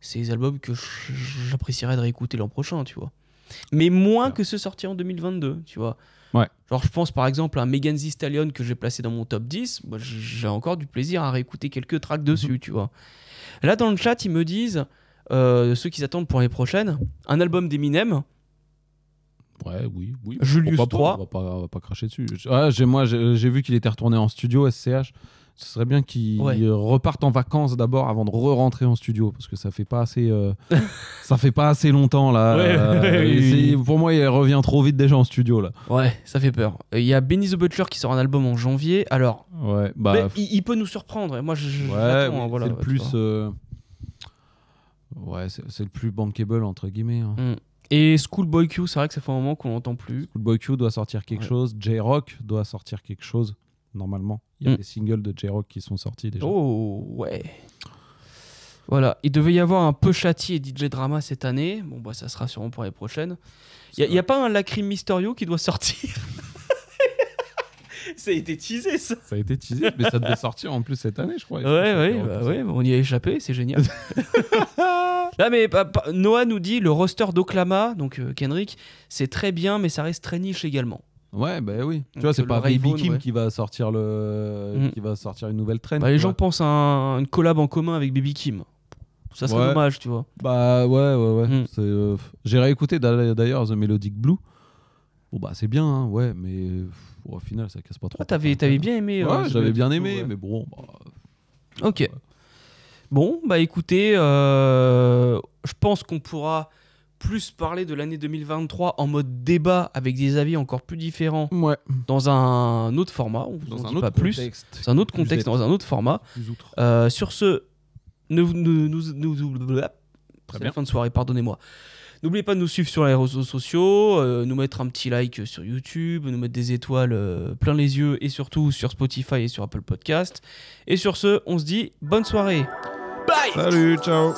c'est des albums que j'apprécierais de réécouter l'an prochain, tu vois. Mais moins que ceux sortis en 2022, tu vois. Ouais. Genre, je pense par exemple à Megan Thee Stallion que j'ai placé dans mon top 10. Moi, j- j'ai encore du plaisir à réécouter quelques tracks dessus, tu vois. Là, dans le chat, ils me disent, euh, ceux qui s'attendent pour les prochaines, un album d'Eminem. Ouais, oui, oui. Julius Pourquoi pas, 3. On va pas, on va pas cracher dessus. J'ai, moi, j'ai vu qu'il était retourné en studio, SCH. Ce serait bien qu'il Ouais. euh, reparte en vacances d'abord avant de re-rentrer en studio parce que ça fait pas assez, euh, (laughs) ça fait pas assez longtemps là. Ouais, Euh, ouais, Pour moi, il revient trop vite déjà en studio là. Ouais, ça fait peur. Il y a Benny the Butcher qui sort un album en janvier. Alors, Ouais, bah. mais il, il peut nous surprendre. Moi, je, je- hein, voilà, c'est le plus. euh, Ouais, c'est, le plus bankable entre guillemets. hein. Mm. Et Schoolboy Q, c'est vrai que ça fait un moment qu'on l'entend plus. Schoolboy Q doit sortir quelque chose. J-Rock doit sortir quelque chose. Normalement, il y a Mm. des singles de J-Rock qui sont sortis déjà. Oh, ouais. Voilà, il devait y avoir un peu Chati et DJ Drama cette année. Bon, bah, ça sera sûrement pour l'année prochaine. Il n'y a, pas un Lacrim Mysterio qui doit sortir (laughs) Ça a été teasé, ça. Ça a été teasé, mais ça devait sortir en plus cette année, je crois. (laughs) Ouais, ouais, bah ouais, on y a échappé, c'est génial. (laughs) Là, mais pa- pa- Noah nous dit le roster d'Oklama, donc euh, Kendrick, c'est très bien, mais ça reste très niche également. Ouais, bah oui. Tu vois, c'est pas Baby Kim ouais. qui va sortir le, Mm. qui va sortir une nouvelle traîne. Bah, les gens pensent à un- une collab en commun avec Baby Kim. Ça serait Ouais. dommage, tu vois. Bah ouais, ouais, ouais. Mm. Euh, J'ai réécouté d'a- d'ailleurs The Melodic Blue. Bon bah c'est bien, hein, ouais, mais au final ça casse pas trop. Ah, t'avais, t'avais bien aimé. Ouais, euh, j'avais bien aimé, mais bon. bah, Ok. Bon, bah écoutez, euh, je pense qu'on pourra plus parler de l'année 2023 en mode débat avec des avis encore plus différents ouais. dans un autre format. On vous Dans en un dit autre pas plus. contexte. C'est un autre contexte, dans un autre format. Euh, sur ce, nous, nous, nous, nous- nous- c'est bien. la fin de soirée, pardonnez-moi. N'oubliez pas de nous suivre sur les réseaux sociaux, euh, nous mettre un petit like sur YouTube, nous mettre des étoiles euh, plein les yeux et surtout sur Spotify et sur Apple Podcast. Et sur ce, on se dit bonne soirée. Bye Salut, ciao.